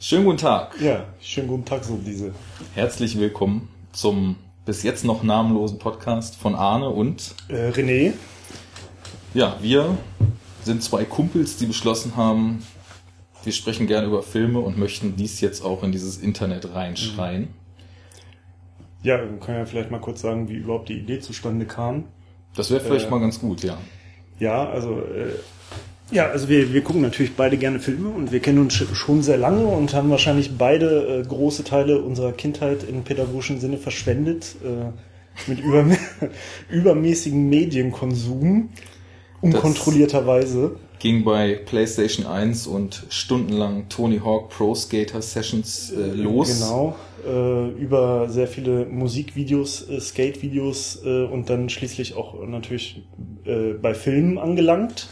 Schönen guten Tag. Ja, schönen guten Tag, so diese. Herzlich willkommen zum bis jetzt noch namenlosen Podcast von Arne und Äh, René, ja, wir sind zwei Kumpels, die beschlossen haben, wir sprechen gerne über Filme und möchten dies jetzt auch in dieses Internet reinschreien. ja, wir können ja vielleicht mal kurz sagen, wie überhaupt die Idee zustande kam. Das wäre vielleicht Äh, mal ganz gut, ja. Ja, also, äh, ja, also wir, wir gucken natürlich beide gerne Filme und wir kennen uns sch- schon sehr lange und haben wahrscheinlich beide äh, große Teile unserer Kindheit im pädagogischen Sinne verschwendet, äh, mit überm übermäßigem Medienkonsum, unkontrollierterweise. Ging bei PlayStation 1 und stundenlang Tony Hawk Pro Skater Sessions äh, los. Genau, äh, über sehr viele Musikvideos, äh, Skatevideos äh, und dann schließlich auch natürlich äh, bei Filmen angelangt.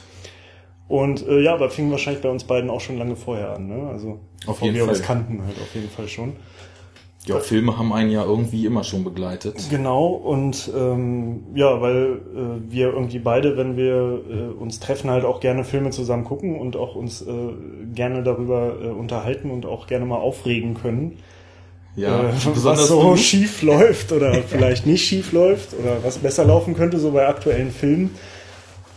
Und äh, ja, aber fing wahrscheinlich bei uns beiden auch schon lange vorher an, ne? Also Auf jeden wir Fall. uns kannten halt auf jeden Fall schon. Ja, Filme haben einen ja irgendwie immer schon begleitet. Genau, und ähm, ja, weil äh, wir irgendwie beide, wenn wir äh, uns treffen, halt auch gerne Filme zusammen gucken und auch uns äh, gerne darüber äh, unterhalten und auch gerne mal aufregen können. Ja, äh, was so du. schief läuft oder vielleicht nicht schief läuft oder was besser laufen könnte, so bei aktuellen Filmen,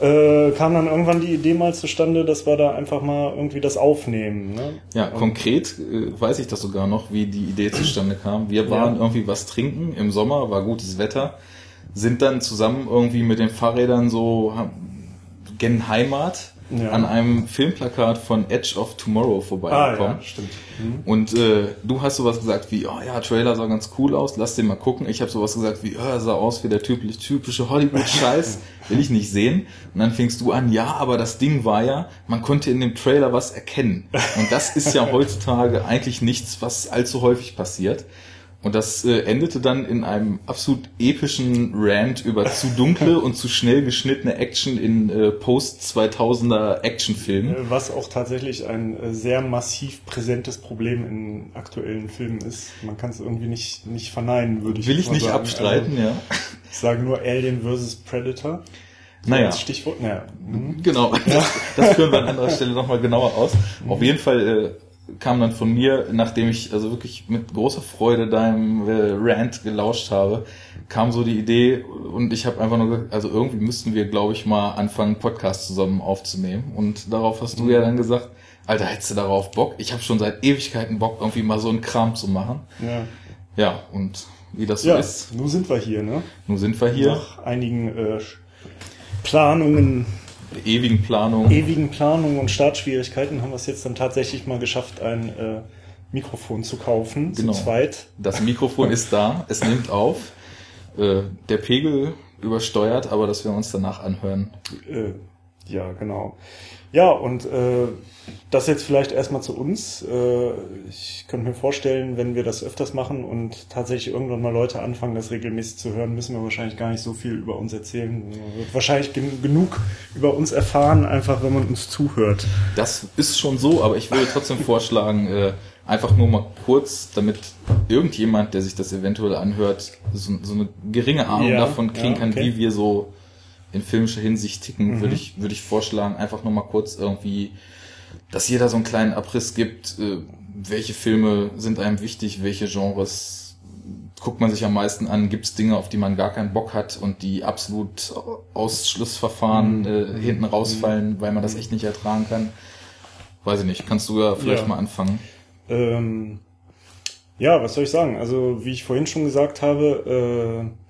äh, kam dann irgendwann die Idee mal zustande, dass wir da einfach mal irgendwie das aufnehmen. Ne? Ja, konkret äh, weiß ich das sogar noch, wie die Idee zustande kam. Wir waren Ja. irgendwie was trinken im Sommer, war gutes Wetter, sind dann zusammen irgendwie mit den Fahrrädern so gen Heimat Ja. an einem Filmplakat von Edge of Tomorrow Ah vorbeigekommen. ja, stimmt. Mhm. Und äh, du hast sowas gesagt wie, oh ja, Trailer sah ganz cool aus, lass den mal gucken. Ich habe sowas gesagt wie, oh, sah aus wie der typisch, typische Hollywood-Scheiß, will ich nicht sehen. Und dann fingst du an, ja, aber das Ding war ja, man konnte in dem Trailer was erkennen. Und das ist ja heutzutage eigentlich nichts, was allzu häufig passiert. Und das äh, endete dann in einem absolut epischen Rant über zu dunkle und zu schnell geschnittene Action in äh, Post-2000er Actionfilmen. Äh, Was auch tatsächlich ein äh, sehr massiv präsentes Problem in aktuellen Filmen ist. Man kann es irgendwie nicht, nicht verneinen, würde ich Will ich nicht sagen. abstreiten, ja. Also, ich sage nur Alien vs. Predator. So Naja. als Stichwort. Naja. mhm. Genau, das, das führen wir an anderer Stelle nochmal genauer aus. Auf jeden Fall äh, kam dann von mir, nachdem ich also wirklich mit großer Freude deinem äh, Rant gelauscht habe, kam so die Idee und ich habe einfach nur gesagt, also irgendwie müssten wir, glaube ich, mal anfangen, Podcast zusammen aufzunehmen. Und darauf hast du ja dann gesagt, Alter, hättest du darauf Bock? Ich habe schon seit Ewigkeiten Bock, irgendwie mal so einen Kram zu machen. Ja. Ja, und wie das so ja, ist, nun sind wir hier, ne? nun sind wir hier, Nach einigen äh, Planungen, ewigen Planung. ewigen Planungen und Startschwierigkeiten haben wir es jetzt dann tatsächlich mal geschafft, ein äh, Mikrofon zu kaufen, Genau. zu zweit. Das Mikrofon ist da, es nimmt auf. Äh, der Pegel übersteuert, aber dass wir uns danach anhören. Äh, ja, genau. Ja, und äh, das jetzt vielleicht erstmal zu uns. Äh, ich könnte mir vorstellen, wenn wir das öfters machen und tatsächlich irgendwann mal Leute anfangen, das regelmäßig zu hören, müssen wir wahrscheinlich gar nicht so viel über uns erzählen. Man wird wahrscheinlich gen genug über uns erfahren, einfach wenn man uns zuhört. Das ist schon so, aber ich würde trotzdem vorschlagen, äh, einfach nur mal kurz, damit irgendjemand, der sich das eventuell anhört, so, so eine geringe Ahnung Ja, davon kriegen ja, kann, okay. wie wir so in filmischer Hinsicht ticken, Mhm. würde ich, würde ich vorschlagen, einfach nur mal kurz irgendwie, dass jeder so einen kleinen Abriss gibt, äh, welche Filme sind einem wichtig, welche Genres guckt man sich am meisten an, gibt es Dinge, auf die man gar keinen Bock hat und die absolut Ausschlussverfahren Mhm. äh, hinten rausfallen, weil man das echt nicht ertragen kann. Weiß ich nicht, kannst du ja vielleicht Ja. mal anfangen? Ähm, ja, was soll ich sagen? Also, wie ich vorhin schon gesagt habe, äh,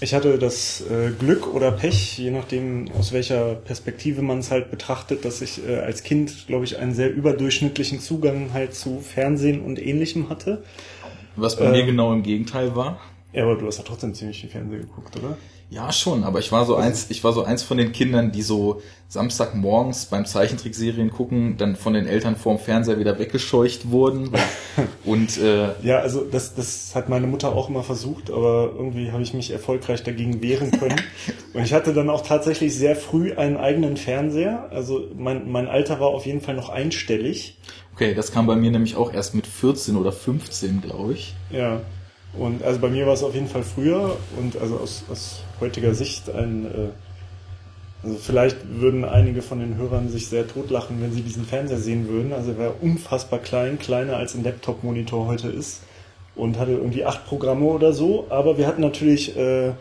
ich hatte das äh, Glück oder Pech, je nachdem aus welcher Perspektive man es halt betrachtet, dass ich äh, als Kind, glaube ich, einen sehr überdurchschnittlichen Zugang halt zu Fernsehen und ähnlichem hatte. Was bei Äh, mir genau im Gegenteil war? Ja, aber du hast ja trotzdem ziemlich viel Fernsehen geguckt, oder? Ja, schon, aber ich war so eins, ich war so eins von den Kindern, die so Samstagmorgens beim Zeichentrickserien gucken, dann von den Eltern vorm Fernseher wieder weggescheucht wurden. Und äh, Ja, also das, das hat meine Mutter auch immer versucht, aber irgendwie habe ich mich erfolgreich dagegen wehren können. Und ich hatte dann auch tatsächlich sehr früh einen eigenen Fernseher. Also mein, mein Alter war auf jeden Fall noch einstellig. okay, das kam bei mir nämlich auch erst mit 14 oder 15, glaube ich. Ja. Und also bei mir war es auf jeden Fall früher und also aus, aus heutiger Sicht ein äh, Also vielleicht würden einige von den Hörern sich sehr totlachen, wenn sie diesen Fernseher sehen würden. Also er war unfassbar klein, kleiner als ein Laptop-Monitor heute ist und hatte irgendwie acht Programme oder so. Aber wir hatten natürlich äh,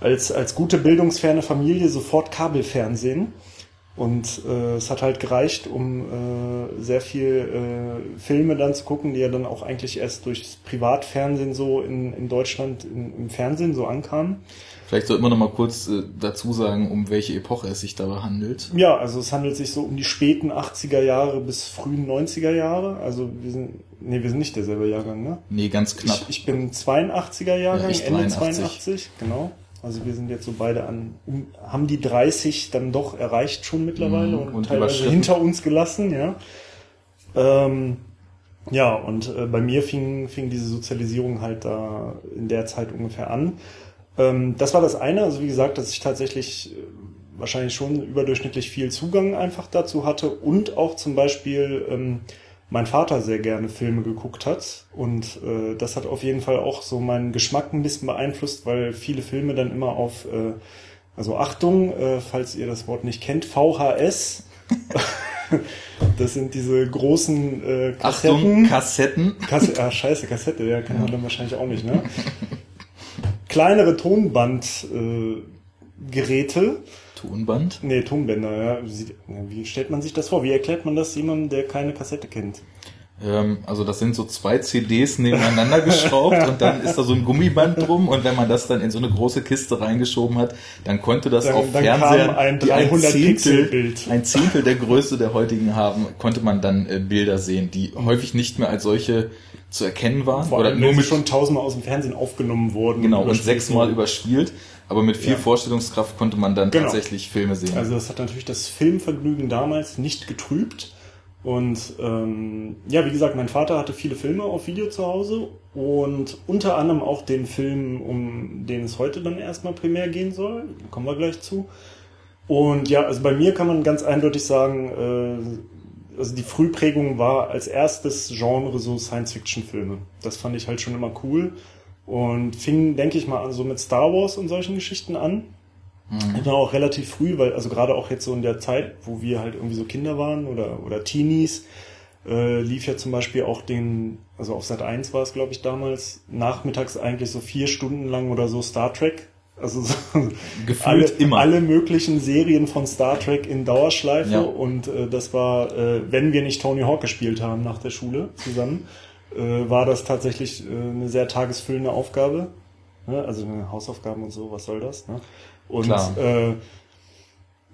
als, als gute bildungsferne Familie sofort Kabelfernsehen. Und äh, es hat halt gereicht, um äh, sehr viel äh, Filme dann zu gucken, die ja dann auch eigentlich erst durchs Privatfernsehen so in, in Deutschland in, im Fernsehen so ankamen. Vielleicht sollten wir noch mal kurz äh, dazu sagen, um welche Epoche es sich dabei handelt. Ja, also es handelt sich so um die späten 80er Jahre bis frühen 90er Jahre. Also wir sind, nee, wir sind nicht derselbe Jahrgang, ne? Nee, ganz knapp. Ich, ich bin 82er Jahrgang, Ja, Ende 82. 82, genau. Also wir sind jetzt so beide an, haben die 30 dann doch erreicht schon mittlerweile Mhm, und, und teilweise hinter uns gelassen, ja. Ähm, ja, und äh, bei mir fing, fing diese Sozialisierung halt da in der Zeit ungefähr an. Ähm, das war das eine, also wie gesagt, dass ich tatsächlich äh, wahrscheinlich schon überdurchschnittlich viel Zugang einfach dazu hatte und auch zum Beispiel ähm, mein Vater sehr gerne Filme geguckt hat und äh, das hat auf jeden Fall auch so meinen Geschmack ein bisschen beeinflusst, weil viele Filme dann immer auf, äh, also Achtung, äh, falls ihr das Wort nicht kennt, VHS. das sind diese großen äh, Achtung, Kassetten. Kasse, ah, scheiße, Kassette, ja, kann man dann wahrscheinlich auch nicht, ne? Kleinere Tonbandgeräte, äh, Geräte. Tonband. nee, Tonbänder, ja. Wie stellt man sich das vor? Wie erklärt man das jemandem, der keine Kassette kennt? Ähm, also das sind so zwei CDs nebeneinander geschraubt und dann ist da so ein Gummiband drum und wenn man das dann in so eine große Kiste reingeschoben hat, dann konnte das Dann- auf dann Fernsehern, kam ein die ein 300 Zehntel, ein Zehntel der Größe der heutigen haben, konnte man dann äh, Bilder sehen, die häufig nicht mehr als solche zu erkennen waren Vor oder allem, nur wenn sie mit schon tausendmal aus dem Fernsehen aufgenommen wurden. genau und sechsmal überspielt, aber mit viel Ja. Vorstellungskraft konnte man dann Genau. tatsächlich Filme sehen. Also das hat natürlich das Filmvergnügen damals nicht getrübt. Und ähm, ja, wie gesagt, mein Vater hatte viele Filme auf Video zu Hause und unter anderem auch den Film, um den es heute dann erstmal primär gehen soll. Kommen wir gleich zu. Und ja, also bei mir kann man ganz eindeutig sagen, äh, also die Frühprägung war als erstes Genre so Science-Fiction-Filme. Das fand ich halt schon immer cool. Und fing, denke ich mal, an so mit Star Wars und solchen Geschichten an. Ich war auch relativ früh, weil, also gerade auch jetzt so in der Zeit, wo wir halt irgendwie so Kinder waren oder, oder Teenies, äh, lief ja zum Beispiel auch den, also auf Sat 1 war es, glaube ich, damals, nachmittags eigentlich so vier Stunden lang oder so Star Trek. Also so Gefühlt alle, immer. alle möglichen Serien von Star Trek in Dauerschleife Ja. und äh, das war, äh, wenn wir nicht Tony Hawk gespielt haben nach der Schule zusammen, äh, war das tatsächlich äh, eine sehr tagesfüllende Aufgabe. Ne? Also Hausaufgaben und so, was soll das? Ne? Und Klar. äh,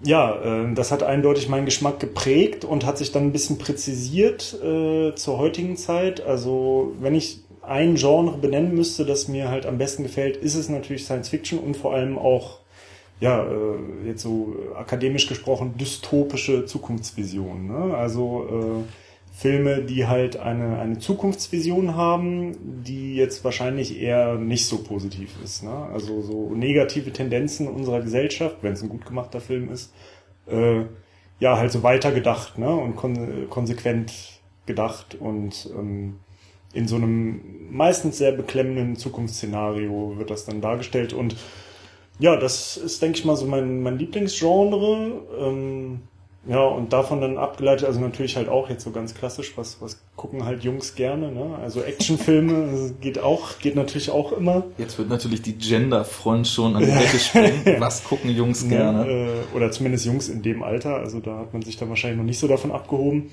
ja, äh, das hat eindeutig meinen Geschmack geprägt und hat sich dann ein bisschen präzisiert äh, zur heutigen Zeit. Also wenn ich ein Genre benennen müsste, das mir halt am besten gefällt, ist es natürlich Science Fiction und vor allem auch, ja, äh, jetzt so akademisch gesprochen, dystopische Zukunftsvisionen. Ne? Also äh, Filme, die halt eine, eine Zukunftsvision haben, die jetzt wahrscheinlich eher nicht so positiv ist. Ne? Also so negative Tendenzen unserer Gesellschaft, wenn es ein gut gemachter Film ist, äh, ja, halt so weitergedacht ne? und kon konsequent gedacht und ähm, in so einem meistens sehr beklemmenden Zukunftsszenario wird das dann dargestellt und ja, das ist, denke ich mal, so mein, mein Lieblingsgenre. Ähm, ja, und davon dann abgeleitet, also natürlich halt auch jetzt so ganz klassisch, was, was gucken halt Jungs gerne, ne? Also Actionfilme geht auch, geht natürlich auch immer. Jetzt wird natürlich die Genderfront schon an die Decke springen. Was gucken Jungs gerne? Ne? Äh, oder zumindest Jungs in dem Alter, also da hat man sich dann wahrscheinlich noch nicht so davon abgehoben.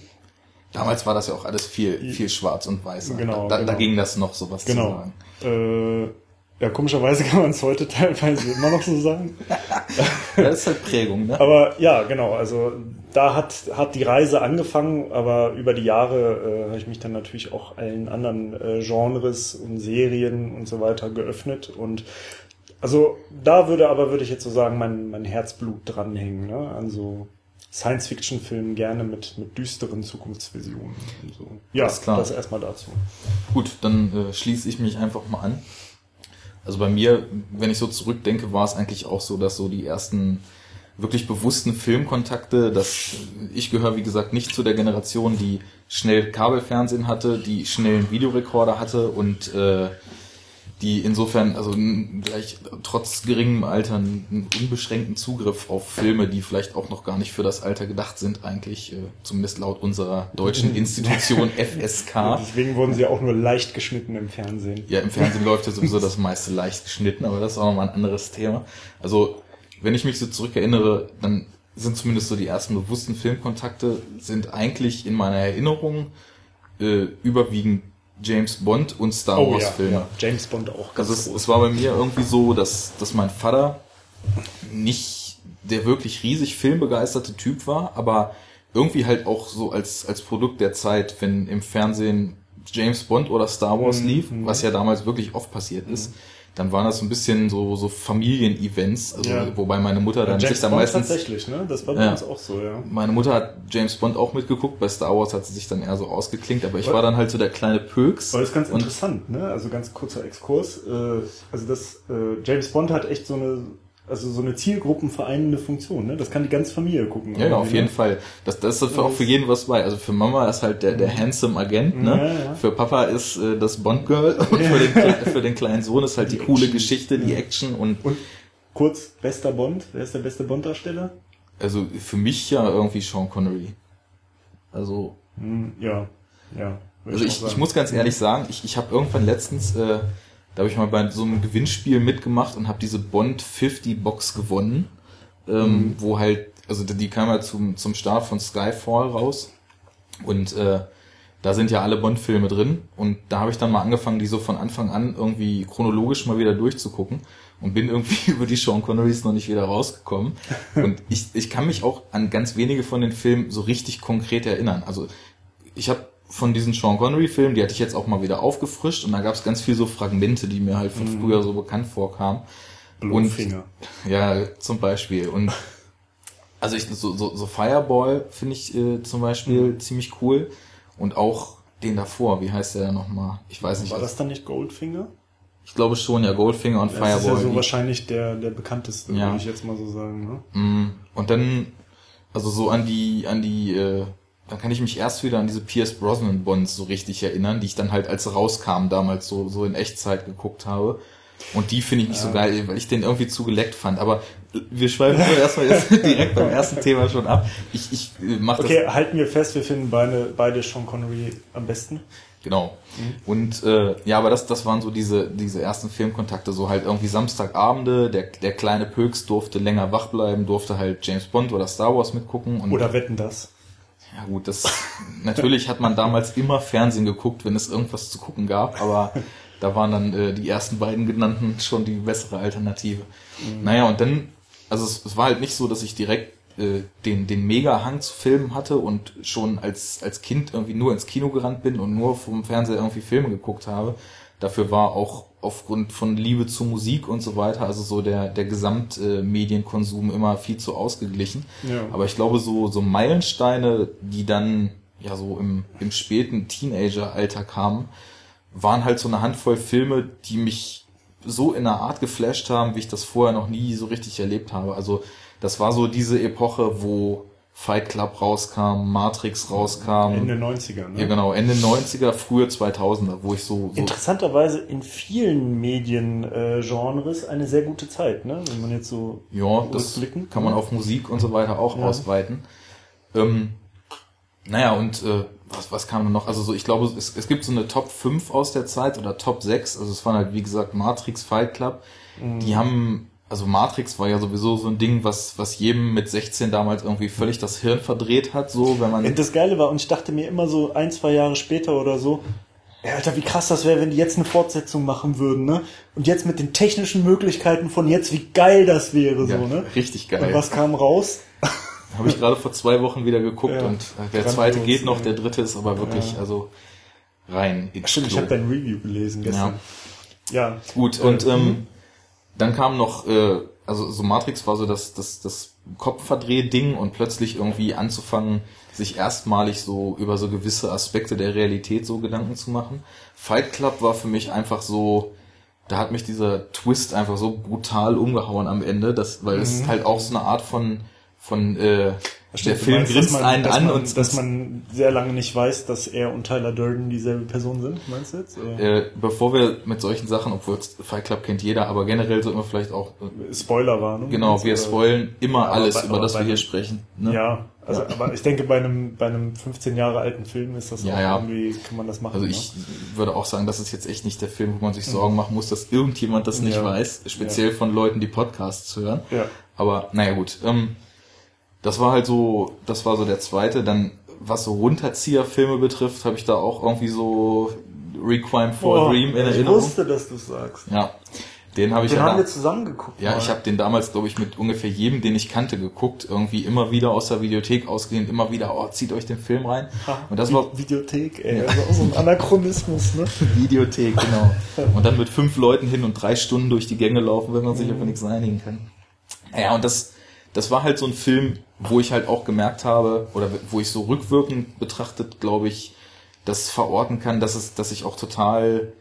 Damals war das ja auch alles viel, viel schwarz und weiß. Genau, da, da genau. ging das noch, sowas zu Genau. sagen. Äh, ja, komischerweise kann man es heute teilweise immer noch so sagen. Das ist halt Prägung, ne? Aber ja, genau, also da hat, hat die Reise angefangen, aber über die Jahre äh, habe ich mich dann natürlich auch allen anderen äh, Genres und Serien und so weiter geöffnet. Und also da würde aber, würde ich jetzt so sagen, mein, mein Herzblut dranhängen. Ne? Also Science-Fiction-Filmen gerne mit, mit düsteren Zukunftsvisionen. Und so. Ja, Alles klar. das erstmal dazu. Gut, dann äh, schließe ich mich einfach mal an. Also bei mir, wenn ich so zurückdenke, war es eigentlich auch so, dass so die ersten wirklich bewussten Filmkontakte, dass ich gehöre, wie gesagt, nicht zu der Generation, die schnell Kabelfernsehen hatte, die schnellen Videorekorder hatte und äh, die insofern, also gleich trotz geringem Alter einen unbeschränkten Zugriff auf Filme, die vielleicht auch noch gar nicht für das Alter gedacht sind, eigentlich, äh, zumindest laut unserer deutschen Institution FSK. Deswegen wurden sie auch nur leicht geschnitten im Fernsehen. Ja, im Fernsehen läuft ja sowieso das meiste leicht geschnitten, aber das ist auch nochmal ein anderes Thema. Also, wenn ich mich so zurückerinnere, dann sind zumindest so die ersten bewussten Filmkontakte, sind eigentlich in meiner Erinnerung äh, überwiegend James Bond und Star oh, Wars ja, Filme. Ja. James Bond auch. Also es, es, war bei mir irgendwie so, dass, dass mein Vater nicht der wirklich riesig filmbegeisterte Typ war, aber irgendwie halt auch so als, als Produkt der Zeit, wenn im Fernsehen James Bond oder Star Wars mhm. lief, was ja damals wirklich oft passiert ist, mhm dann waren das so ein bisschen so, so Familienevents, also, ja. wobei meine Mutter dann ja, sich dann Bond meistens. Tatsächlich, ne? Das war bei ja. uns auch so, ja. Meine Mutter hat James Bond auch mitgeguckt, bei Star Wars hat sie sich dann eher so ausgeklinkt, aber ich war dann halt so der kleine Pöks. Weil das ist ganz interessant, ne? Also ganz kurzer Exkurs. Äh, also das äh, James Bond hat echt so eine also so eine zielgruppenvereinende Funktion, ne? Das kann die ganze Familie gucken. Ja, ja auf jeden ne? Fall. Das, das ist auch für jeden was bei. Also für Mama ist halt der, der handsome Agent, ne? Ja, ja. Für Papa ist äh, das Bond Girl und für, den, für den kleinen Sohn ist halt die, die coole Geschichte, die Action und, und kurz bester Bond. Wer ist der beste Bond-Darsteller? Also für mich ja irgendwie Sean Connery. Also hm, ja, ja. Also ich, ich muss ganz ehrlich sagen, ich, ich habe irgendwann letztens äh, da habe ich mal bei so einem Gewinnspiel mitgemacht und habe diese Bond 50 Box gewonnen, ähm, mhm. wo halt, also die kam ja zum, zum Start von Skyfall raus und äh, da sind ja alle Bond-Filme drin und da habe ich dann mal angefangen, die so von Anfang an irgendwie chronologisch mal wieder durchzugucken und bin irgendwie über die Sean Connerys noch nicht wieder rausgekommen. Und ich, ich kann mich auch an ganz wenige von den Filmen so richtig konkret erinnern. Also ich habe von diesen Sean Connery-Filmen, die hatte ich jetzt auch mal wieder aufgefrischt und da gab es ganz viel so Fragmente, die mir halt von mhm. früher so bekannt vorkamen. Blutfinger. Und, ja, zum Beispiel. Und also ich, so, so, so Fireball finde ich äh, zum Beispiel mhm. ziemlich cool. Und auch den davor, wie heißt der nochmal? Ich weiß nicht. War das dann nicht Goldfinger? Ich glaube schon, ja, Goldfinger und ja, Fireball. Das ist ja so wahrscheinlich der, der bekannteste, ja. würde ich jetzt mal so sagen. Ne? Mm. Und dann, also so an die, an die äh, dann kann ich mich erst wieder an diese Pierce Brosnan Bonds so richtig erinnern, die ich dann halt als sie rauskamen damals so, so in Echtzeit geguckt habe. Und die finde ich nicht ja. so geil, weil ich den irgendwie zu geleckt fand. Aber wir schweifen erstmal jetzt direkt beim ersten Thema schon ab. Ich, ich mach okay, das. halten wir fest, wir finden beide, beide Sean Connery am besten. Genau. Mhm. Und äh, ja, aber das, das waren so diese, diese ersten Filmkontakte, so halt irgendwie Samstagabende, der, der kleine Pöks durfte länger wach bleiben, durfte halt James Bond oder Star Wars mitgucken. Und oder wetten das. Ja gut, das natürlich hat man damals immer Fernsehen geguckt, wenn es irgendwas zu gucken gab, aber da waren dann äh, die ersten beiden genannten schon die bessere Alternative. Mhm. Naja, und dann, also es, es, war halt nicht so, dass ich direkt äh, den, den Mega-Hang zu Filmen hatte und schon als, als Kind irgendwie nur ins Kino gerannt bin und nur vom Fernseher irgendwie Filme geguckt habe. Dafür war auch aufgrund von Liebe zu Musik und so weiter, also so der, der Gesamtmedienkonsum immer viel zu ausgeglichen. Ja. Aber ich glaube, so, so Meilensteine, die dann ja so im, im späten Teenager-Alter kamen, waren halt so eine Handvoll Filme, die mich so in einer Art geflasht haben, wie ich das vorher noch nie so richtig erlebt habe. Also das war so diese Epoche, wo Fight Club rauskam, Matrix rauskam. Ende 90er, ne? Ja, genau, Ende 90er, frühe 2000er, wo ich so, so Interessanterweise in vielen Mediengenres äh, eine sehr gute Zeit, ne? Wenn man jetzt so Ja, das kann man auf Musik und so weiter auch ja. ausweiten. Ähm, naja, und äh, was, was kam denn noch? Also so, ich glaube, es, es gibt so eine Top 5 aus der Zeit oder Top 6. Also es waren halt, wie gesagt, Matrix, Fight Club. Mhm. Die haben also Matrix war ja sowieso so ein Ding, was, was jedem mit 16 damals irgendwie völlig das Hirn verdreht hat, so, wenn man. Das Geile war, und ich dachte mir immer so ein, zwei Jahre später oder so, ja, Alter, wie krass das wäre, wenn die jetzt eine Fortsetzung machen würden, ne? Und jetzt mit den technischen Möglichkeiten von jetzt, wie geil das wäre, ja, so, ne? Richtig geil. Und was kam raus? Habe ich gerade vor zwei Wochen wieder geguckt ja, und der zweite geht noch, der dritte ist aber wirklich, ja. also rein. Stimmt, ich habe dein Review gelesen gestern. Ja. ja. Gut, und äh, ähm, mhm. Dann kam noch, äh, also so Matrix war so das, das, das Kopfverdreh-Ding und plötzlich irgendwie anzufangen, sich erstmalig so über so gewisse Aspekte der Realität so Gedanken zu machen. Fight Club war für mich einfach so, da hat mich dieser Twist einfach so brutal umgehauen am Ende, das, weil mhm. es halt auch so eine Art von von äh, der Film meinst, grinst man, einen an man, und dass man sehr lange nicht weiß, dass er und Tyler Durden dieselbe Person sind, meinst du jetzt? Äh, bevor wir mit solchen Sachen, obwohl Fight Club kennt jeder, aber generell sollten wir vielleicht auch äh, Spoilerwarnung. genau, wir spoilen immer Ja, alles, bei- über das wir hier sprechen. Ne? Ja, also aber ich denke bei einem bei einem 15 Jahre alten Film ist das Ja, auch ja. irgendwie kann man das machen. Also ne? ich würde auch sagen, das ist jetzt echt nicht der Film, wo man sich Sorgen machen muss, dass irgendjemand das nicht Ja. weiß, speziell von Leuten, die Podcasts hören. Ja. Aber naja gut, ähm, das war halt so, das war so der zweite. Dann was so Runterzieher-Filme betrifft, habe ich da auch irgendwie so Requiem for a Oh, Dream in ich Erinnerung. wusste, dass du sagst. Ja, den habe ich Den ja, haben da, wir zusammen geguckt. ja, mal. ich habe den damals, glaube ich, mit ungefähr jedem, den ich kannte, geguckt. Irgendwie immer wieder aus der Videothek ausgeliehen, immer wieder, oh, zieht euch den Film rein. Und das war Videothek, ey, das ist auch so ein Anachronismus, ne? Videothek, genau. Und dann mit fünf Leuten hin und drei Stunden durch die Gänge laufen, wenn man sich auf nichts einigen kann. Ja, und das, das war halt so ein Film, wo ich halt auch gemerkt habe, oder wo ich so rückwirkend betrachtet, glaube ich, das verorten kann, dass es, dass ich auch total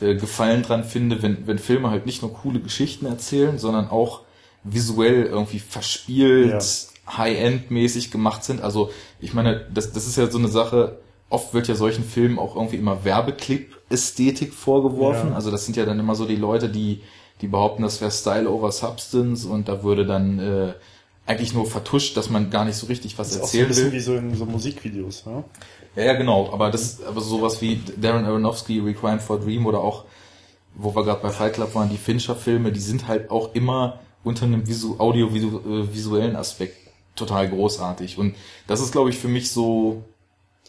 äh, Gefallen dran finde, wenn, wenn Filme halt nicht nur coole Geschichten erzählen, sondern auch visuell irgendwie verspielt, High-End-mäßig gemacht sind. Also ich meine, das, das ist ja so eine Sache, oft wird ja solchen Filmen auch irgendwie immer Werbeclip-Ästhetik vorgeworfen. Ja. Also das sind ja dann immer so die Leute, die, die behaupten, das wäre Style over Substance und da würde dann äh, eigentlich nur vertuscht, dass man gar nicht so richtig was Das ist auch so ein erzählen bisschen will. wie so in so Musikvideos, ne? Ja, ja, genau. Aber das, aber sowas wie Darren Aronofsky, Requiem for a Dream oder auch, wo wir gerade bei Fight Club waren, die Fincher-Filme, die sind halt auch immer unter einem visu audiovisuellen Aspekt total großartig. Und das ist, glaube ich, für mich so,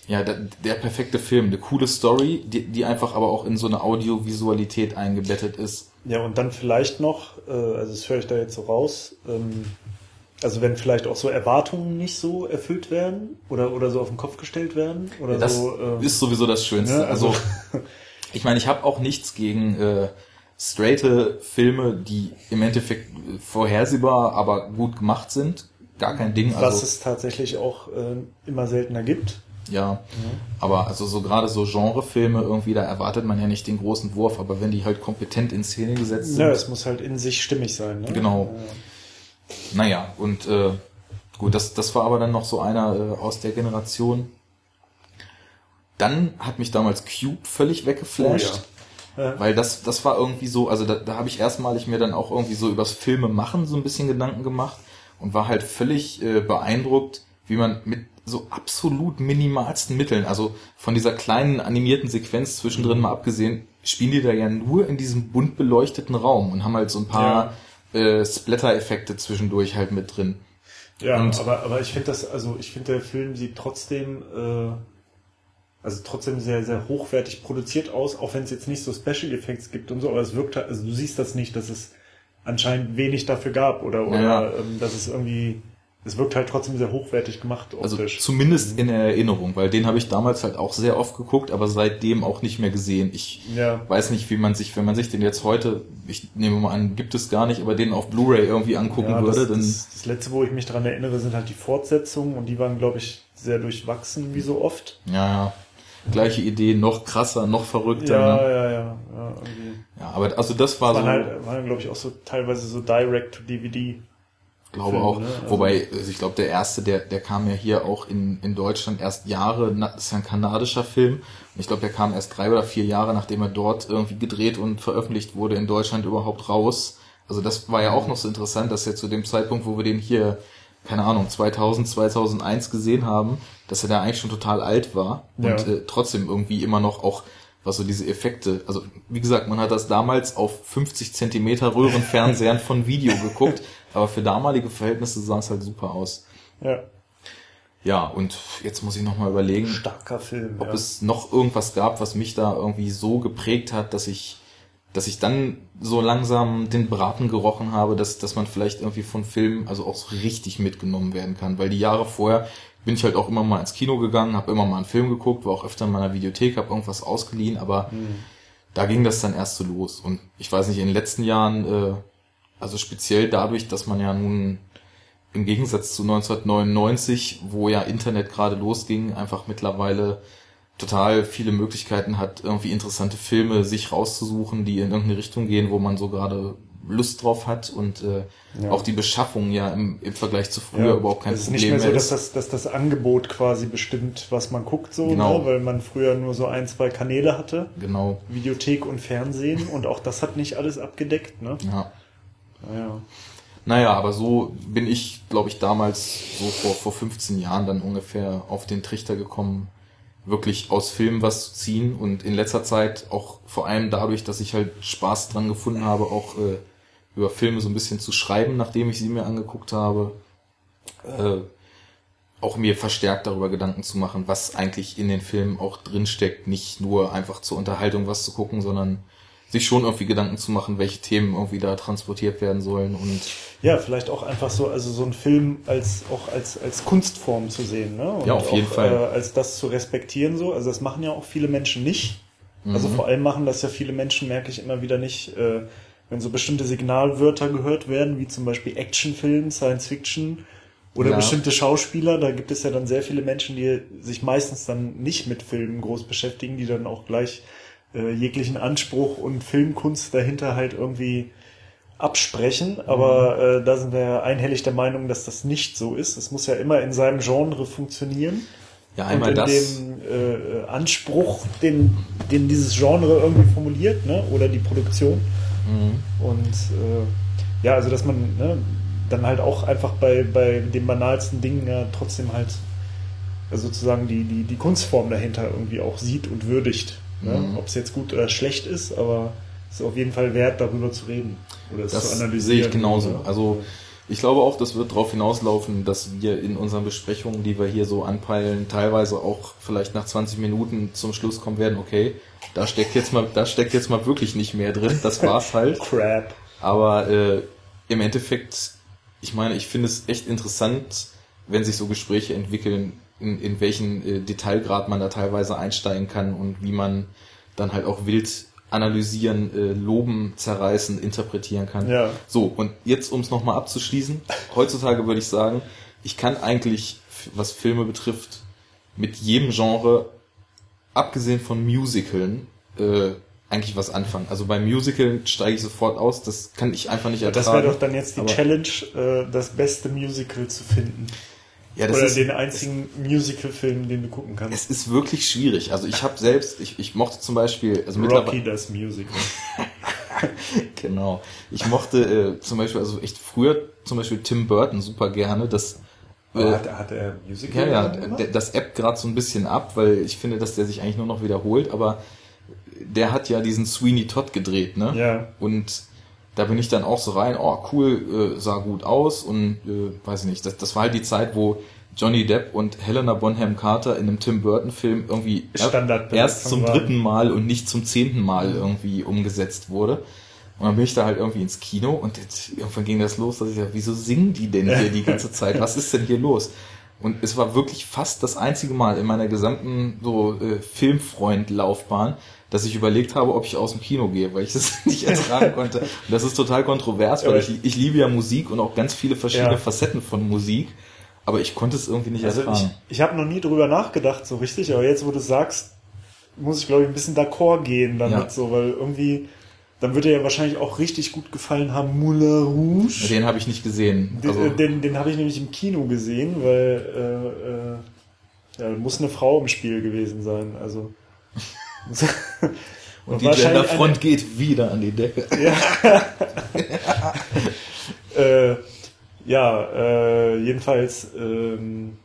ja, der, der perfekte Film. Eine coole Story, die, die einfach aber auch in so eine Audiovisualität eingebettet ist. Ja, und dann vielleicht noch, äh, also das höre ich da jetzt so raus, ähm, also wenn vielleicht auch so Erwartungen nicht so erfüllt werden oder, oder so auf den Kopf gestellt werden oder Das so. äh, ist sowieso das Schönste. ne, also, also- ich meine, ich habe auch nichts gegen äh, straighte Filme, die im Endeffekt äh, vorhersehbar, aber gut gemacht sind. Gar kein Ding. was Also, es tatsächlich auch äh, immer seltener gibt. ja. Aber also so gerade so Genrefilme irgendwie, da erwartet man ja nicht den großen Wurf, aber wenn die halt kompetent in Szene gesetzt sind. Ja, es muss halt in sich stimmig sein. Ne? Genau. Ja. Naja, und äh, gut, das, das war aber dann noch so einer äh, aus der Generation. Dann hat mich damals Cube völlig weggeflasht. Oh, ja. Weil das, das war irgendwie so, also da, da habe ich erstmalig mir dann auch irgendwie so übers Filme machen so ein bisschen Gedanken gemacht und war halt völlig äh, beeindruckt, wie man mit so absolut minimalsten Mitteln, also von dieser kleinen animierten Sequenz zwischendrin mal abgesehen, spielen die da ja nur in diesem bunt beleuchteten Raum und haben halt so ein paar äh, Splatter-Effekte zwischendurch halt mit drin. Ja, Und- aber, aber ich finde das, also ich finde der Film sieht trotzdem, äh, also trotzdem sehr, sehr hochwertig produziert aus, auch wenn es jetzt nicht so Special Effects gibt und so, aber es wirkt halt, also du siehst das nicht, dass es anscheinend wenig dafür gab oder, oder Ja. ähm, dass es irgendwie, es wirkt halt trotzdem sehr hochwertig gemacht Also optisch. zumindest in der Erinnerung, weil den habe ich damals halt auch sehr oft geguckt, aber seitdem auch nicht mehr gesehen. Ich ja. weiß nicht, wie man sich, wenn man sich den jetzt heute, ich nehme mal an, gibt es gar nicht, aber den auf Blu-ray irgendwie angucken ja, würde, das, dann das, das letzte, wo ich mich dran erinnere, sind halt die Fortsetzungen und die waren, glaube ich, sehr durchwachsen, wie so oft. ja, ja, gleiche Idee, noch krasser, noch verrückter. Ja, ne? ja, ja, ja, irgendwie. ja aber also das war Waren so, halt, waren, glaube ich, auch so teilweise so Direct-to-DVD. Glaube Filme, auch, ne? Also- wobei, also ich glaube, der erste, der, der kam ja hier auch in, in Deutschland erst Jahre, das ist ja ein kanadischer Film, und ich glaube, der kam erst drei oder vier Jahre, nachdem er dort irgendwie gedreht und veröffentlicht wurde, in Deutschland überhaupt raus. Also das war ja auch noch so interessant, dass er zu dem Zeitpunkt, wo wir den hier, keine Ahnung, 2000, 2001 gesehen haben, dass er da eigentlich schon total alt war und Ja. äh, trotzdem irgendwie immer noch auch was so diese Effekte, also wie gesagt, man hat das damals auf 50 Zentimeter Röhrenfernsehern von Video geguckt, aber für damalige Verhältnisse sah es halt super aus. Ja. Ja, und jetzt muss ich nochmal überlegen, Starker Film. ob ja. es noch irgendwas gab, was mich da irgendwie so geprägt hat, dass ich, dass ich dann so langsam den Braten gerochen habe, dass, dass man vielleicht irgendwie von Filmen also auch so richtig mitgenommen werden kann. Weil die Jahre vorher bin ich halt auch immer mal ins Kino gegangen, habe immer mal einen Film geguckt, war auch öfter in meiner Videothek, habe irgendwas ausgeliehen, aber da ging das dann erst so los. Und ich weiß nicht, in den letzten Jahren, äh, also speziell dadurch, dass man ja nun im Gegensatz zu 1999, wo ja Internet gerade losging, einfach mittlerweile total viele Möglichkeiten hat, irgendwie interessante Filme sich rauszusuchen, die in irgendeine Richtung gehen, wo man so gerade Lust drauf hat und äh, Ja. auch die Beschaffung ja im, im Vergleich zu früher Ja, überhaupt kein es ist Problem nicht mehr so, dass ist. das, dass das Angebot quasi bestimmt, was man guckt, so, Genau. ne? weil man früher nur so ein, zwei Kanäle hatte, Genau, Videothek und Fernsehen und auch das hat nicht alles abgedeckt. Ne? ja. Naja. Naja, aber so bin ich, glaube ich, damals so vor, vor 15 Jahren dann ungefähr auf den Trichter gekommen, wirklich aus Filmen was zu ziehen und in letzter Zeit auch vor allem dadurch, dass ich halt Spaß dran gefunden habe, auch äh, über Filme so ein bisschen zu schreiben, nachdem ich sie mir angeguckt habe, äh, auch mir verstärkt darüber Gedanken zu machen, was eigentlich in den Filmen auch drinsteckt, nicht nur einfach zur Unterhaltung was zu gucken, sondern sich schon irgendwie Gedanken zu machen, welche Themen irgendwie da transportiert werden sollen und Ja, vielleicht auch einfach so, also so ein Film als auch als, als Kunstform zu sehen, ne? Und Ja, auf jeden auch, Fall. Äh, als das zu respektieren so. Also das machen ja auch viele Menschen nicht. Also Mhm. vor allem machen das ja viele Menschen, merke ich immer wieder nicht, äh, wenn so bestimmte Signalwörter gehört werden, wie zum Beispiel Actionfilm, Science Fiction oder Ja. bestimmte Schauspieler, da gibt es ja dann sehr viele Menschen, die sich meistens dann nicht mit Filmen groß beschäftigen, die dann auch gleich äh, jeglichen Anspruch und Filmkunst dahinter halt irgendwie absprechen, aber äh, da sind wir einhellig der Meinung, dass das nicht so ist. Es muss ja immer in seinem Genre funktionieren. ja und einmal in das. dem äh, Anspruch, den, den dieses Genre irgendwie formuliert, ne? oder die Produktion. Mhm. Und äh, ja, also dass man ne, dann halt auch einfach bei, bei den banalsten Dingen ja trotzdem halt sozusagen die, die, die Kunstform dahinter irgendwie auch sieht und würdigt. Ne? Mhm. Ob es jetzt gut oder schlecht ist, aber es ist auf jeden Fall wert, darüber zu reden oder es zu analysieren. sehe ich genauso. oder- Also ich glaube auch, das wird darauf hinauslaufen, dass wir in unseren Besprechungen, die wir hier so anpeilen, teilweise auch vielleicht nach 20 Minuten zum Schluss kommen werden, okay, da steckt jetzt mal, da steckt jetzt mal wirklich nicht mehr drin, das war's halt. Crap. Aber äh, im Endeffekt, ich meine, ich finde es echt interessant, wenn sich so Gespräche entwickeln, in, in welchen äh, Detailgrad man da teilweise einsteigen kann und wie man dann halt auch wild analysieren, äh, loben, zerreißen, interpretieren kann. Ja. So, und jetzt, um es nochmal abzuschließen, heutzutage würde ich sagen, ich kann eigentlich, was Filme betrifft, mit jedem Genre, abgesehen von Musicalen, äh, eigentlich was anfangen. Also bei Musicalen steige ich sofort aus, das kann ich einfach nicht ertragen. das wäre doch dann jetzt die Challenge, äh, das beste Musical zu finden. Ja, das oder ist, den einzigen Musical-Film, den du gucken kannst. es ist wirklich schwierig. Also ich habe selbst, ich, ich mochte zum Beispiel, also Rocky das Musical. Genau. Ich mochte äh, zum Beispiel, also echt früher zum Beispiel Tim Burton super gerne. Das, äh, hat, hat er Musical ja, ja, das App gerade so ein bisschen ab, weil ich finde, dass der sich eigentlich nur noch wiederholt, aber der hat ja diesen Sweeney Todd gedreht, ne? Ja. Und da bin ich dann auch so rein, oh cool, äh, sah gut aus und äh, weiß ich nicht, das, das war halt die Zeit, wo Johnny Depp und Helena Bonham Carter in einem Tim Burton Film irgendwie Standardbesetzung erst zum dritten Mal und nicht zum zehnten Mal irgendwie umgesetzt wurde. Und dann bin ich da halt irgendwie ins Kino und jetzt, irgendwann ging das los, dass ich dachte, wieso singen die denn hier die ganze Zeit? Was ist denn hier los? Und es war wirklich fast das einzige Mal in meiner gesamten so äh, Filmfreund-Laufbahn, dass ich überlegt habe, ob ich aus dem Kino gehe, weil ich das nicht ertragen konnte. Und das ist total kontrovers, weil ich, ich liebe ja Musik und auch ganz viele verschiedene Ja. Facetten von Musik, aber ich konnte es irgendwie nicht Also ich, ertragen. ich habe noch nie drüber nachgedacht, so richtig, aber jetzt, wo du sagst, muss ich, glaube ich, ein bisschen d'accord gehen damit, Ja. so, weil irgendwie, dann wird dir ja wahrscheinlich auch richtig gut gefallen haben, Moulin Rouge. Den habe ich nicht gesehen. Den, Also, äh, den, den habe ich nämlich im Kino gesehen, weil äh, äh, ja, muss eine Frau im Spiel gewesen sein. Also und die wahrscheinlich Genderfront geht wieder an die Decke. äh, ja, äh, jedenfalls, ähm,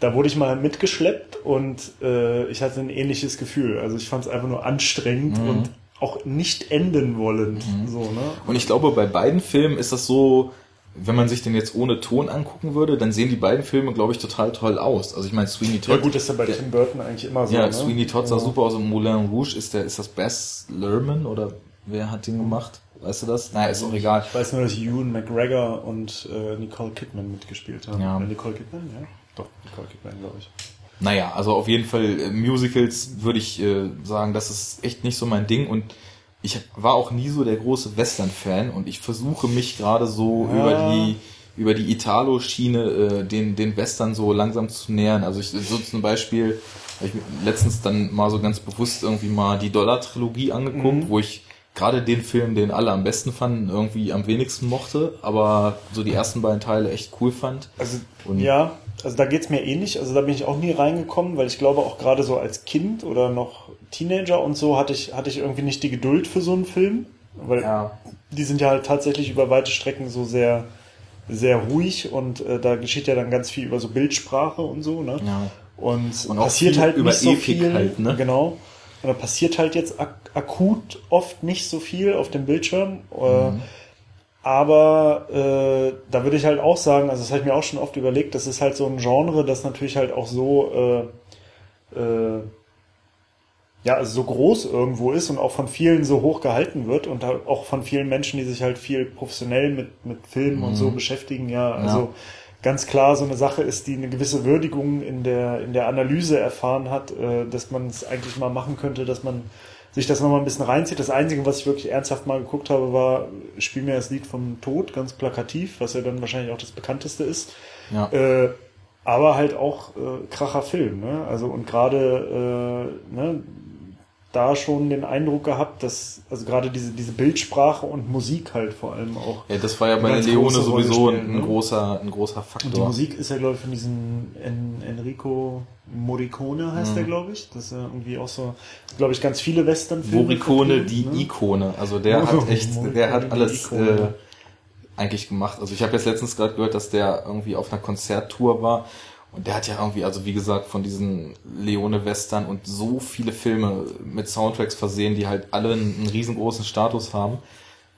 da wurde ich mal mitgeschleppt und äh, ich hatte ein ähnliches Gefühl. Also ich fand es einfach nur anstrengend Mhm. und auch nicht enden wollend. So, ne? Und ich glaube, bei beiden Filmen ist das so, wenn man sich den jetzt ohne Ton angucken würde, dann sehen die beiden Filme, glaube ich, total toll aus. Also ich meine, Sweeney Ja Todd. gut, das ist ja bei Tim Burton eigentlich immer so. ja, ne? Sweeney Todd sah Ja. super aus und Moulin Rouge ist der, ist das Bess Lerman oder wer hat den gemacht? Weißt du das? Naja, ist auch egal. Ich weiß nur, dass Ewan McGregor und äh, Nicole Kidman mitgespielt haben. Ja. Äh, Nicole Kidman, ja? Doch, Nicole Kidman, glaube ich. Naja, also auf jeden Fall äh, Musicals würde ich äh, sagen, das ist echt nicht so mein Ding und ich war auch nie so der große Western-Fan und ich versuche mich gerade so Ja. über die über die Italo-Schiene äh, den den Western so langsam zu nähern. Also ich so zum Beispiel habe ich letztens dann mal so ganz bewusst irgendwie mal die Dollar-Trilogie angeguckt, Mhm. wo ich gerade den Film, den alle am besten fanden, irgendwie am wenigsten mochte, aber so die ersten beiden Teile echt cool fand. Also, und ja, also da geht's mir ähnlich. Also da bin ich auch nie reingekommen, weil ich glaube auch gerade so als Kind oder noch Teenager und so hatte ich, hatte ich irgendwie nicht die Geduld für so einen Film. Weil ja. die sind ja halt tatsächlich über weite Strecken so sehr, sehr ruhig und äh, da geschieht ja dann ganz viel über so Bildsprache und so, ne? Ja. Und, und passiert halt nicht so Epik viel. Halt, ne? Genau. Und da passiert halt jetzt ak akut oft nicht so viel auf dem Bildschirm. Äh, mhm. Aber äh, da würde ich halt auch sagen, also das habe ich mir auch schon oft überlegt, das ist halt so ein Genre, das natürlich halt auch so äh, äh, ja, also so groß irgendwo ist und auch von vielen so hoch gehalten wird und auch von vielen Menschen, die sich halt viel professionell mit, mit Filmen mhm. und so mhm. beschäftigen, ja, also ja ganz klar so eine Sache ist, die eine gewisse Würdigung in der, in der Analyse erfahren hat, äh, dass man es eigentlich mal machen könnte, dass man sich das nochmal ein bisschen reinzieht. Das Einzige, was ich wirklich ernsthaft mal geguckt habe, war Spiel mir das Lied vom Tod, ganz plakativ, was ja dann wahrscheinlich auch das bekannteste ist. Ja. Äh, aber halt auch äh, kracher Film, ne? Also und gerade äh, ne, da schon den Eindruck gehabt, dass also gerade diese, diese Bildsprache und Musik halt vor allem auch. Ja, das war ja bei Leone sowieso spielen, ein, ne? großer, ein großer Faktor. Und die Musik ist ja, glaube ich, von diesem en Enrico Morricone heißt mhm. der, glaube ich. Das ist ja irgendwie auch so, glaube ich, ganz viele Western-Filme. Morricone, die ne? Ikone. Also der hat echt, Morricone, der hat alles äh, eigentlich gemacht. Also ich habe jetzt letztens gerade gehört, dass der irgendwie auf einer Konzerttour war und der hat ja irgendwie, also wie gesagt, von diesen Leone-Western und so viele Filme mit Soundtracks versehen, die halt alle einen, riesengroßen Status haben,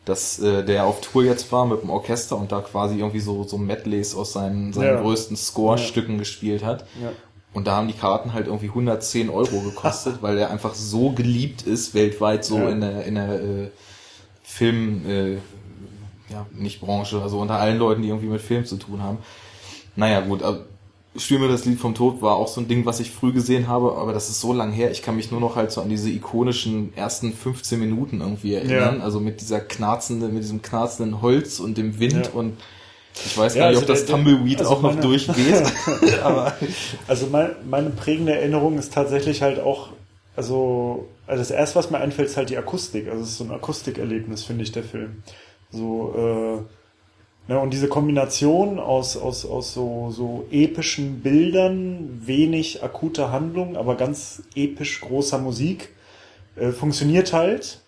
dass äh, der auf Tour jetzt war mit dem Orchester und da quasi irgendwie so, so Medleys aus seinen, seinen ja. größten Score-Stücken ja. gespielt hat. Ja. Und da haben die Karten halt irgendwie 110 Euro gekostet, weil er einfach so geliebt ist weltweit, so in der, in der äh, Film, äh, ja, nicht Branche, also unter allen Leuten, die irgendwie mit Film zu tun haben. Naja, gut, also Spiel mir das Lied vom Tod war auch so ein Ding, was ich früh gesehen habe, aber das ist so lang her. Ich kann mich nur noch halt so an diese ikonischen ersten 15 Minuten irgendwie erinnern. Ja. Also mit dieser knarzenden, mit diesem knarzenden Holz und dem Wind ja. und ich weiß ja, gar nicht, also ob das der, Tumbleweed also auch meine, noch durchgeht. also mein, meine prägende Erinnerung ist tatsächlich halt auch, also, also das erste, was mir einfällt, ist halt die Akustik. Also es ist so ein Akustikerlebnis, finde ich, der Film. So, äh, Ne, und diese Kombination aus, aus, aus so, so epischen Bildern, wenig akute Handlung, aber ganz episch großer Musik, äh, funktioniert halt.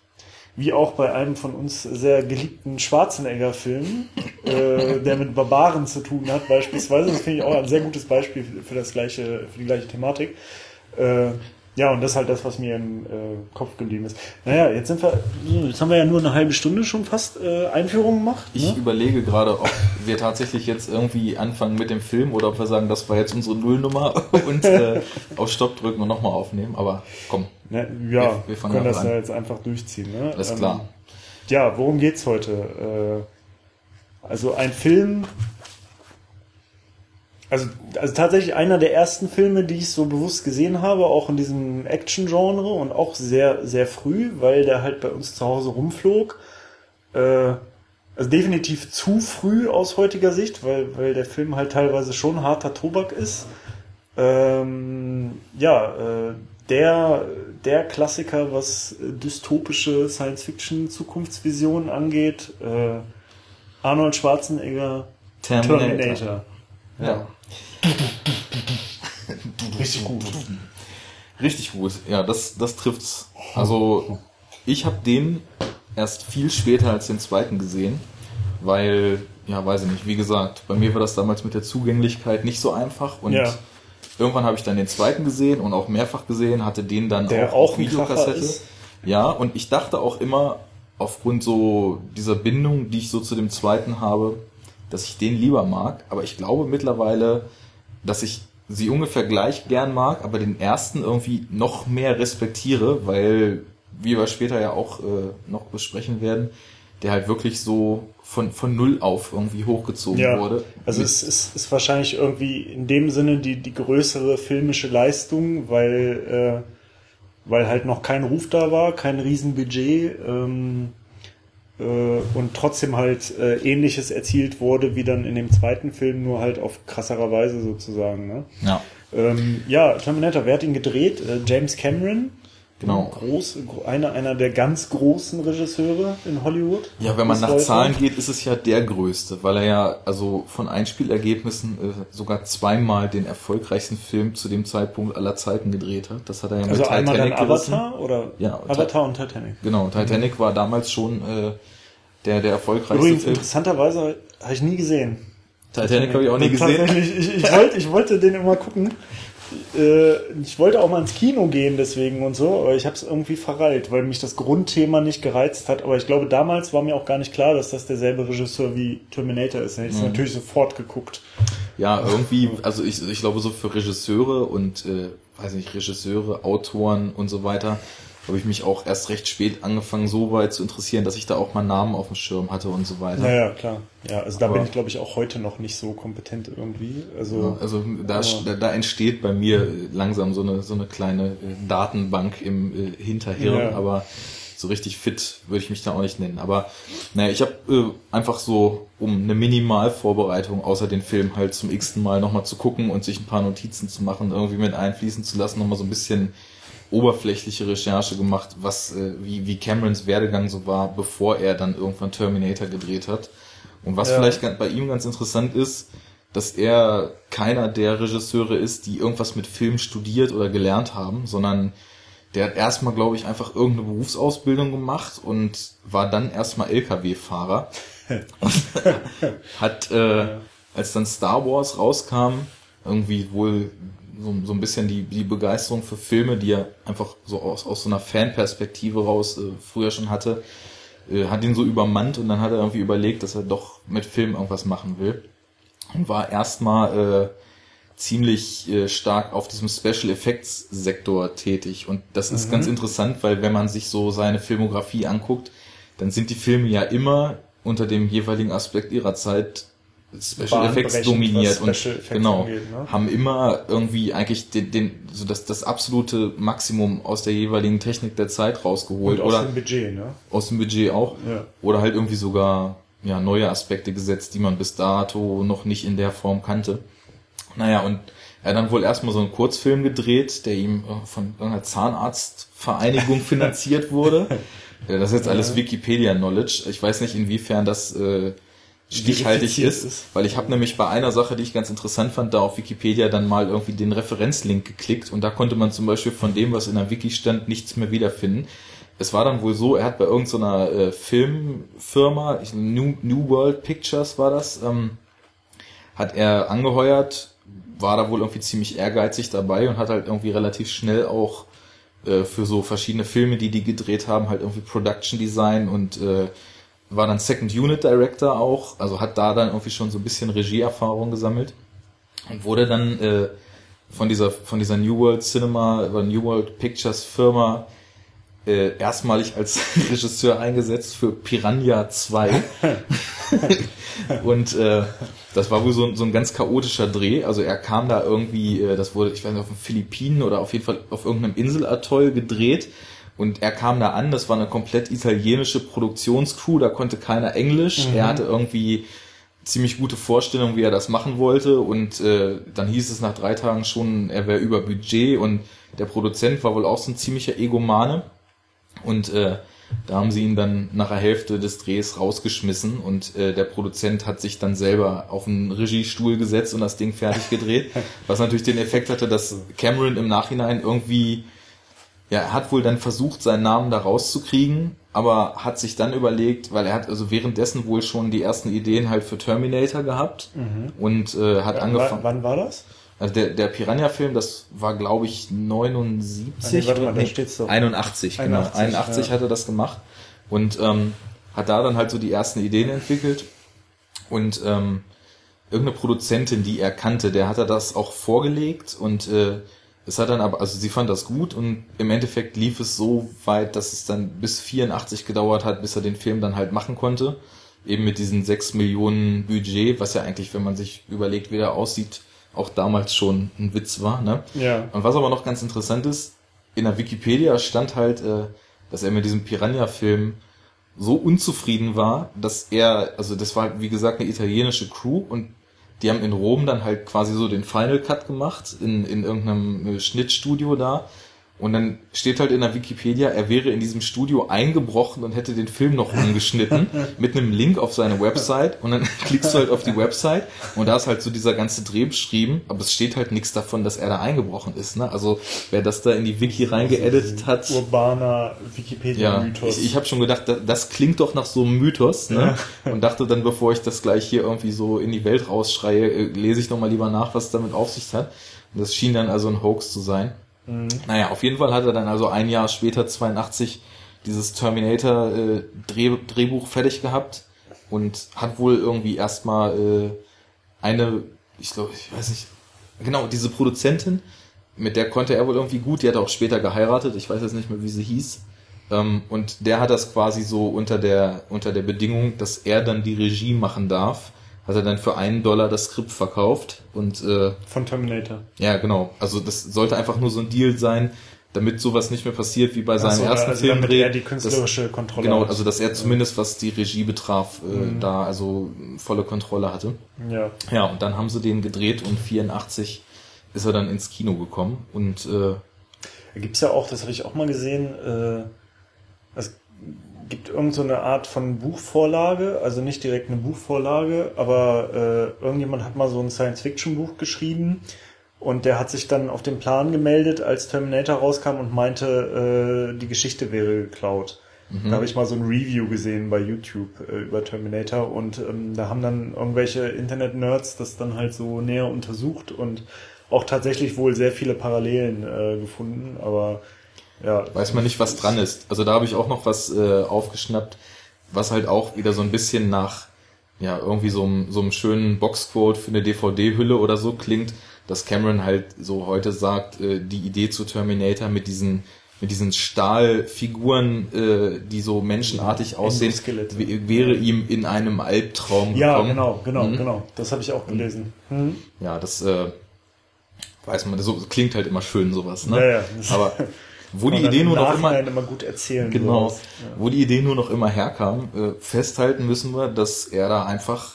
Wie auch bei einem von uns sehr geliebten Schwarzenegger-Film, äh, der mit Barbaren zu tun hat, beispielsweise. Das finde ich auch ein sehr gutes Beispiel für das gleiche, für die gleiche Thematik. Äh, ja, und das ist halt das, was mir im äh, Kopf geblieben ist. Naja, jetzt sind wir, jetzt haben wir ja nur eine halbe Stunde schon fast äh, Einführung gemacht. Ne? Ich überlege gerade, ob wir tatsächlich jetzt irgendwie anfangen mit dem Film oder ob wir sagen, das war jetzt unsere Nullnummer und äh, auf Stopp drücken und nochmal aufnehmen. Aber komm. Ne, ja, wir, wir können das ja jetzt einfach durchziehen. Ne? Alles klar. Ähm, ja, worum geht's heute? Äh, also ein Film, also, also tatsächlich einer der ersten Filme, die ich so bewusst gesehen habe, auch in diesem Action-Genre und auch sehr, sehr früh, weil der halt bei uns zu Hause rumflog. Äh, also definitiv zu früh aus heutiger Sicht, weil, weil der Film halt teilweise schon harter Tobak ist. Ähm, ja, äh, der, der Klassiker, was dystopische Science-Fiction-Zukunftsvisionen angeht. Äh, Arnold Schwarzenegger, Terminator. Terminator. Ja. Richtig gut. Richtig gut. Ja, das, das trifft's. Also, ich habe den erst viel später als den zweiten gesehen, weil, ja, weiß ich nicht, wie gesagt, bei mir war das damals mit der Zugänglichkeit nicht so einfach und ja. irgendwann habe ich dann den zweiten gesehen und auch mehrfach gesehen, hatte den dann der auch, auch Videokassette. Ja, und ich dachte auch immer, aufgrund so dieser Bindung, die ich so zu dem zweiten habe, dass ich den lieber mag, aber ich glaube mittlerweile, dass ich sie ungefähr gleich gern mag, aber den ersten irgendwie noch mehr respektiere, weil, wie wir später ja auch äh, noch besprechen werden, der halt wirklich so von, von null auf irgendwie hochgezogen ja, wurde. Also es ist, ist wahrscheinlich irgendwie in dem Sinne die, die größere filmische Leistung, weil, äh, weil halt noch kein Ruf da war, kein Riesenbudget. Ähm, äh, und trotzdem halt äh, ähnliches erzielt wurde wie dann in dem zweiten Film, nur halt auf krasserer Weise sozusagen. Ne? Ja. Ähm, ja, Terminator, wer hat ihn gedreht? Äh, James Cameron. Genau. Groß, einer, einer der ganz großen Regisseure in Hollywood. Ja, wenn man nach. Zahlen geht, ist es ja der größte, weil er ja also von Einspielergebnissen äh, sogar zweimal den erfolgreichsten Film zu dem Zeitpunkt aller Zeiten gedreht hat. Das hat er ja Also mit einmal dann Titanic gerissen. Avatar oder Ja, Avatar und Titanic. Genau, Titanic war damals schon äh, der, der erfolgreichste Übrigens, Film. interessanterweise habe ich nie gesehen. Titanic habe ich auch nie gesehen. Tatsächlich, ich, ich, wollte, ich wollte den immer gucken. Äh, Ich wollte auch mal ins Kino gehen deswegen und so, aber ich habe es irgendwie verreilt, weil mich das Grundthema nicht gereizt hat. Aber ich glaube, damals war mir auch gar nicht klar, dass das derselbe Regisseur wie Terminator ist. Ich Mhm. habe natürlich sofort geguckt. Ja, irgendwie, also ich, ich glaube so für Regisseure und, äh, weiß nicht, Regisseure, Autoren und so weiter, habe ich mich auch erst recht spät angefangen, so weit zu interessieren, dass ich da auch mal Namen auf dem Schirm hatte und so weiter. Naja, klar. Ja, also da Aber- bin ich, glaube ich, auch heute noch nicht so kompetent irgendwie. Also, Also da, da, da entsteht bei mir langsam so eine, so eine kleine äh, Datenbank im äh, Hinterhirn, Ja. aber so richtig fit würde ich mich da auch nicht nennen. Aber naja, ich habe äh, einfach so, um eine Minimalvorbereitung außer den Film halt zum x-ten Mal nochmal zu gucken und sich ein paar Notizen zu machen, irgendwie mit einfließen zu lassen, nochmal so ein bisschen oberflächliche Recherche gemacht, was äh, wie, wie Camerons Werdegang so war, bevor er dann irgendwann Terminator gedreht hat. Und was Ja. vielleicht bei ihm ganz interessant ist, dass er keiner der Regisseure ist, die irgendwas mit Film studiert oder gelernt haben, sondern der hat erstmal, glaube ich, einfach irgendeine Berufsausbildung gemacht und war dann erstmal LKW-Fahrer. hat, äh, als dann Star Wars rauskam, irgendwie wohl so, so ein bisschen die, die Begeisterung für Filme, die er einfach so aus, aus so einer Fanperspektive raus äh, früher schon hatte, äh, hat ihn so übermannt und dann hat er irgendwie überlegt, dass er doch mit Film irgendwas machen will. Und war erstmal äh, ziemlich äh, stark auf diesem Special Effects Sektor tätig. Und das ist ganz interessant, weil wenn man sich so seine Filmografie anguckt, dann sind die Filme ja immer unter dem jeweiligen Aspekt ihrer Zeit Special Effects dominiert und Special Effects genau angeht, ne? haben immer irgendwie eigentlich den, den so das, das absolute Maximum aus der jeweiligen Technik der Zeit rausgeholt und aus oder dem Budget, ne? aus dem Budget auch Ja. oder halt irgendwie sogar ja neue Aspekte gesetzt, die man bis dato noch nicht in der Form kannte. Naja, und er hat dann wohl erstmal so einen Kurzfilm gedreht, der ihm äh, von irgendeiner Zahnarztvereinigung finanziert wurde. Das ist jetzt alles Wikipedia-Knowledge. Ich weiß nicht, inwiefern das äh, stichhaltig ist, ist. weil ich habe nämlich bei einer Sache, die ich ganz interessant fand, da auf Wikipedia dann mal irgendwie den Referenzlink geklickt und da konnte man zum Beispiel von dem, was in der Wiki stand, nichts mehr wiederfinden. Es war dann wohl so, er hat bei irgendeiner äh, Filmfirma, ich, New, New World Pictures war das, ähm, hat er angeheuert, war da wohl irgendwie ziemlich ehrgeizig dabei und hat halt irgendwie relativ schnell auch äh, für so verschiedene Filme, die die gedreht haben, halt irgendwie Production Design und äh, war dann Second Unit Director auch, also hat da dann irgendwie schon so ein bisschen Regieerfahrung gesammelt und wurde dann äh, von dieser von dieser New World Cinema oder New World Pictures Firma äh, erstmalig als Regisseur eingesetzt für Piranha 2. und äh, das war wohl so, ein- so ein ganz chaotischer Dreh. Also er kam da irgendwie, äh, das wurde, ich weiß nicht, auf den Philippinen oder auf jeden Fall auf irgendeinem Inselatoll gedreht. Und er kam da an, das war eine komplett italienische Produktionscrew, da konnte keiner Englisch. Er hatte irgendwie ziemlich gute Vorstellung, wie er das machen wollte. Und äh, dann hieß es nach drei Tagen schon, er wäre über Budget und der Produzent war wohl auch so ein ziemlicher Egomane. Und äh, da haben sie ihn dann nach der Hälfte des Drehs rausgeschmissen und äh, der Produzent hat sich dann selber auf einen Regiestuhl gesetzt und das Ding fertig gedreht. was natürlich den Effekt hatte, dass Cameron im Nachhinein irgendwie, ja, er hat wohl dann versucht, seinen Namen da rauszukriegen, aber hat sich dann überlegt, weil er hat also währenddessen wohl schon die ersten Ideen halt für Terminator gehabt und äh, hat angefangen. Wann war das? Also der, der Piranha-Film, das war glaube ich 79. Ah, nee, warte mal, Nee, steht's doch. 81, genau. 81, 81 ja. hat er das gemacht und ähm, hat da dann halt so die ersten Ideen entwickelt und ähm, irgendeine Produzentin, die er kannte, der hat er das auch vorgelegt und äh, es hat dann aber, also sie fand das gut und im Endeffekt lief es so weit, dass es dann bis 84 gedauert hat, bis er den Film dann halt machen konnte. Eben mit diesen 6 Millionen Budget, was ja eigentlich, wenn man sich überlegt, wie der aussieht, auch damals schon ein Witz war. Ne? Ja. Und was aber noch ganz interessant ist, in der Wikipedia stand halt, äh, dass er mit diesem Piranha-Film so unzufrieden war, dass er, also das war wie gesagt eine italienische Crew und die haben in Rom dann halt quasi so den Final Cut gemacht in, in irgendeinem äh, Schnittstudio da Und dann steht halt in der Wikipedia, er wäre in diesem Studio eingebrochen und hätte den Film noch umgeschnitten mit einem Link auf seine Website und dann klickst du halt auf die Website und da ist halt so dieser ganze Dreh beschrieben, aber es steht halt nichts davon, dass er da eingebrochen ist. Ne? Also wer das da in die Wiki reingeeditet hat. Urbaner Wikipedia-Mythos. Ja, ich ich habe schon gedacht, das, klingt doch nach so einem Mythos ne? Ja. und dachte dann, bevor ich das gleich hier irgendwie so in die Welt rausschreie, äh, lese ich nochmal lieber nach, was es damit auf sich hat. Und das schien dann also ein Hoax zu sein. Mhm. Naja, auf jeden Fall hat er dann also ein Jahr später, 82, dieses Terminator äh, Dreh, Drehbuch fertig gehabt und hat wohl irgendwie erstmal äh, eine, ich glaube, ich weiß nicht, genau, diese Produzentin, mit der konnte er wohl irgendwie gut, die hat auch später geheiratet, ich weiß jetzt nicht mehr, wie sie hieß. Ähm, und der hat das quasi so unter der, unter der Bedingung, dass er dann die Regie machen darf hat er dann für einen Dollar das Skript verkauft und äh, von Terminator. Ja, genau. Also das sollte einfach nur so ein Deal sein, damit sowas nicht mehr passiert wie bei seinem so, ersten also Film. Damit er die künstlerische dass, Kontrolle Genau, also dass er zumindest was die Regie betraf, äh, mhm. da also volle Kontrolle hatte. Ja. Ja, und dann haben sie den gedreht und 84 ist er dann ins Kino gekommen und äh, da gibt's ja auch, das habe ich auch mal gesehen, äh, gibt irgend so eine Art von Buchvorlage, also nicht direkt eine Buchvorlage, aber äh, irgendjemand hat mal so ein Science-Fiction-Buch geschrieben und der hat sich dann auf den Plan gemeldet, als Terminator rauskam und meinte, äh, die Geschichte wäre geklaut. Mhm. Da habe ich mal so ein Review gesehen bei YouTube äh, über Terminator und ähm, da haben dann irgendwelche Internet-Nerds das dann halt so näher untersucht und auch tatsächlich wohl sehr viele Parallelen äh, gefunden, aber ja. Weiß man nicht, was dran ist. Also da habe ich auch noch was äh, aufgeschnappt, was halt auch wieder so ein bisschen nach ja irgendwie so, einem so einem schönen Boxquote für eine DVD-Hülle oder so klingt, dass Cameron halt so heute sagt, äh, die Idee zu Terminator mit diesen mit diesen Stahlfiguren, äh, die so menschenartig aussehen, wäre ihm in einem Albtraum ja, gekommen. Ja, genau, genau, mhm. genau. Das habe ich auch gelesen. Mhm. Ja, das äh, weiß man, so klingt halt immer schön sowas, ne? Ja, ja. Aber wo die Idee nur noch immer, immer gut erzählen genau, ja. wo die Idee nur noch immer herkam, äh, festhalten müssen wir, dass er da einfach,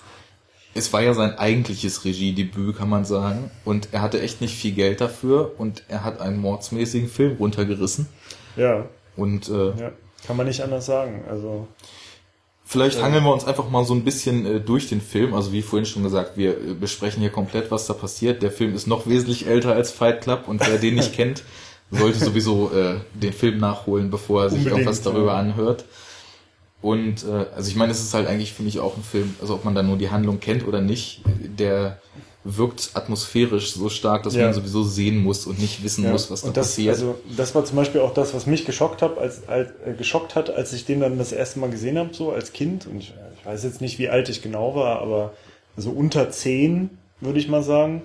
es war ja sein eigentliches Regiedebüt, kann man sagen, und er hatte echt nicht viel Geld dafür und er hat einen mordsmäßigen Film runtergerissen. Ja. Und äh, ja. kann man nicht anders sagen. Also Vielleicht hangeln wir uns einfach mal so ein bisschen äh, durch den Film. Also wie vorhin schon gesagt, wir äh, besprechen hier komplett, was da passiert. Der Film ist noch wesentlich älter als Fight Club und wer den nicht kennt, sollte sowieso äh, den Film nachholen, bevor er sich Unbedingt, irgendwas darüber ja. anhört. Und äh, also ich meine, es ist halt eigentlich für mich auch ein Film, also ob man da nur die Handlung kennt oder nicht, der wirkt atmosphärisch so stark, dass ja. man sowieso sehen muss und nicht wissen ja. muss, was da das, passiert. Also das war zum Beispiel auch das, was mich geschockt hat, als, als äh, geschockt hat, als ich den dann das erste Mal gesehen habe, so als Kind. Und ich, ich weiß jetzt nicht, wie alt ich genau war, aber so unter zehn würde ich mal sagen.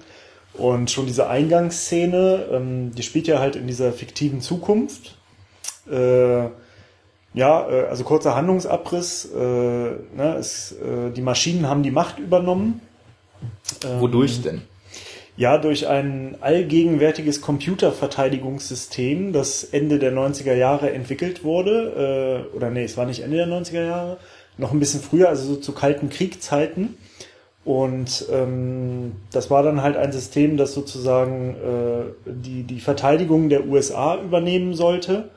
Und schon diese Eingangsszene, ähm, die spielt ja halt in dieser fiktiven Zukunft. Äh, ja, äh, also kurzer Handlungsabriss. Äh, ne, es, äh, die Maschinen haben die Macht übernommen. Ähm, Wodurch denn? Ja, durch ein allgegenwärtiges Computerverteidigungssystem, das Ende der 90er Jahre entwickelt wurde. Äh, oder nee, es war nicht Ende der 90er Jahre, noch ein bisschen früher, also so zu kalten Kriegzeiten. Und ähm, das war dann halt ein System, das sozusagen äh, die, die Verteidigung der USA übernehmen sollte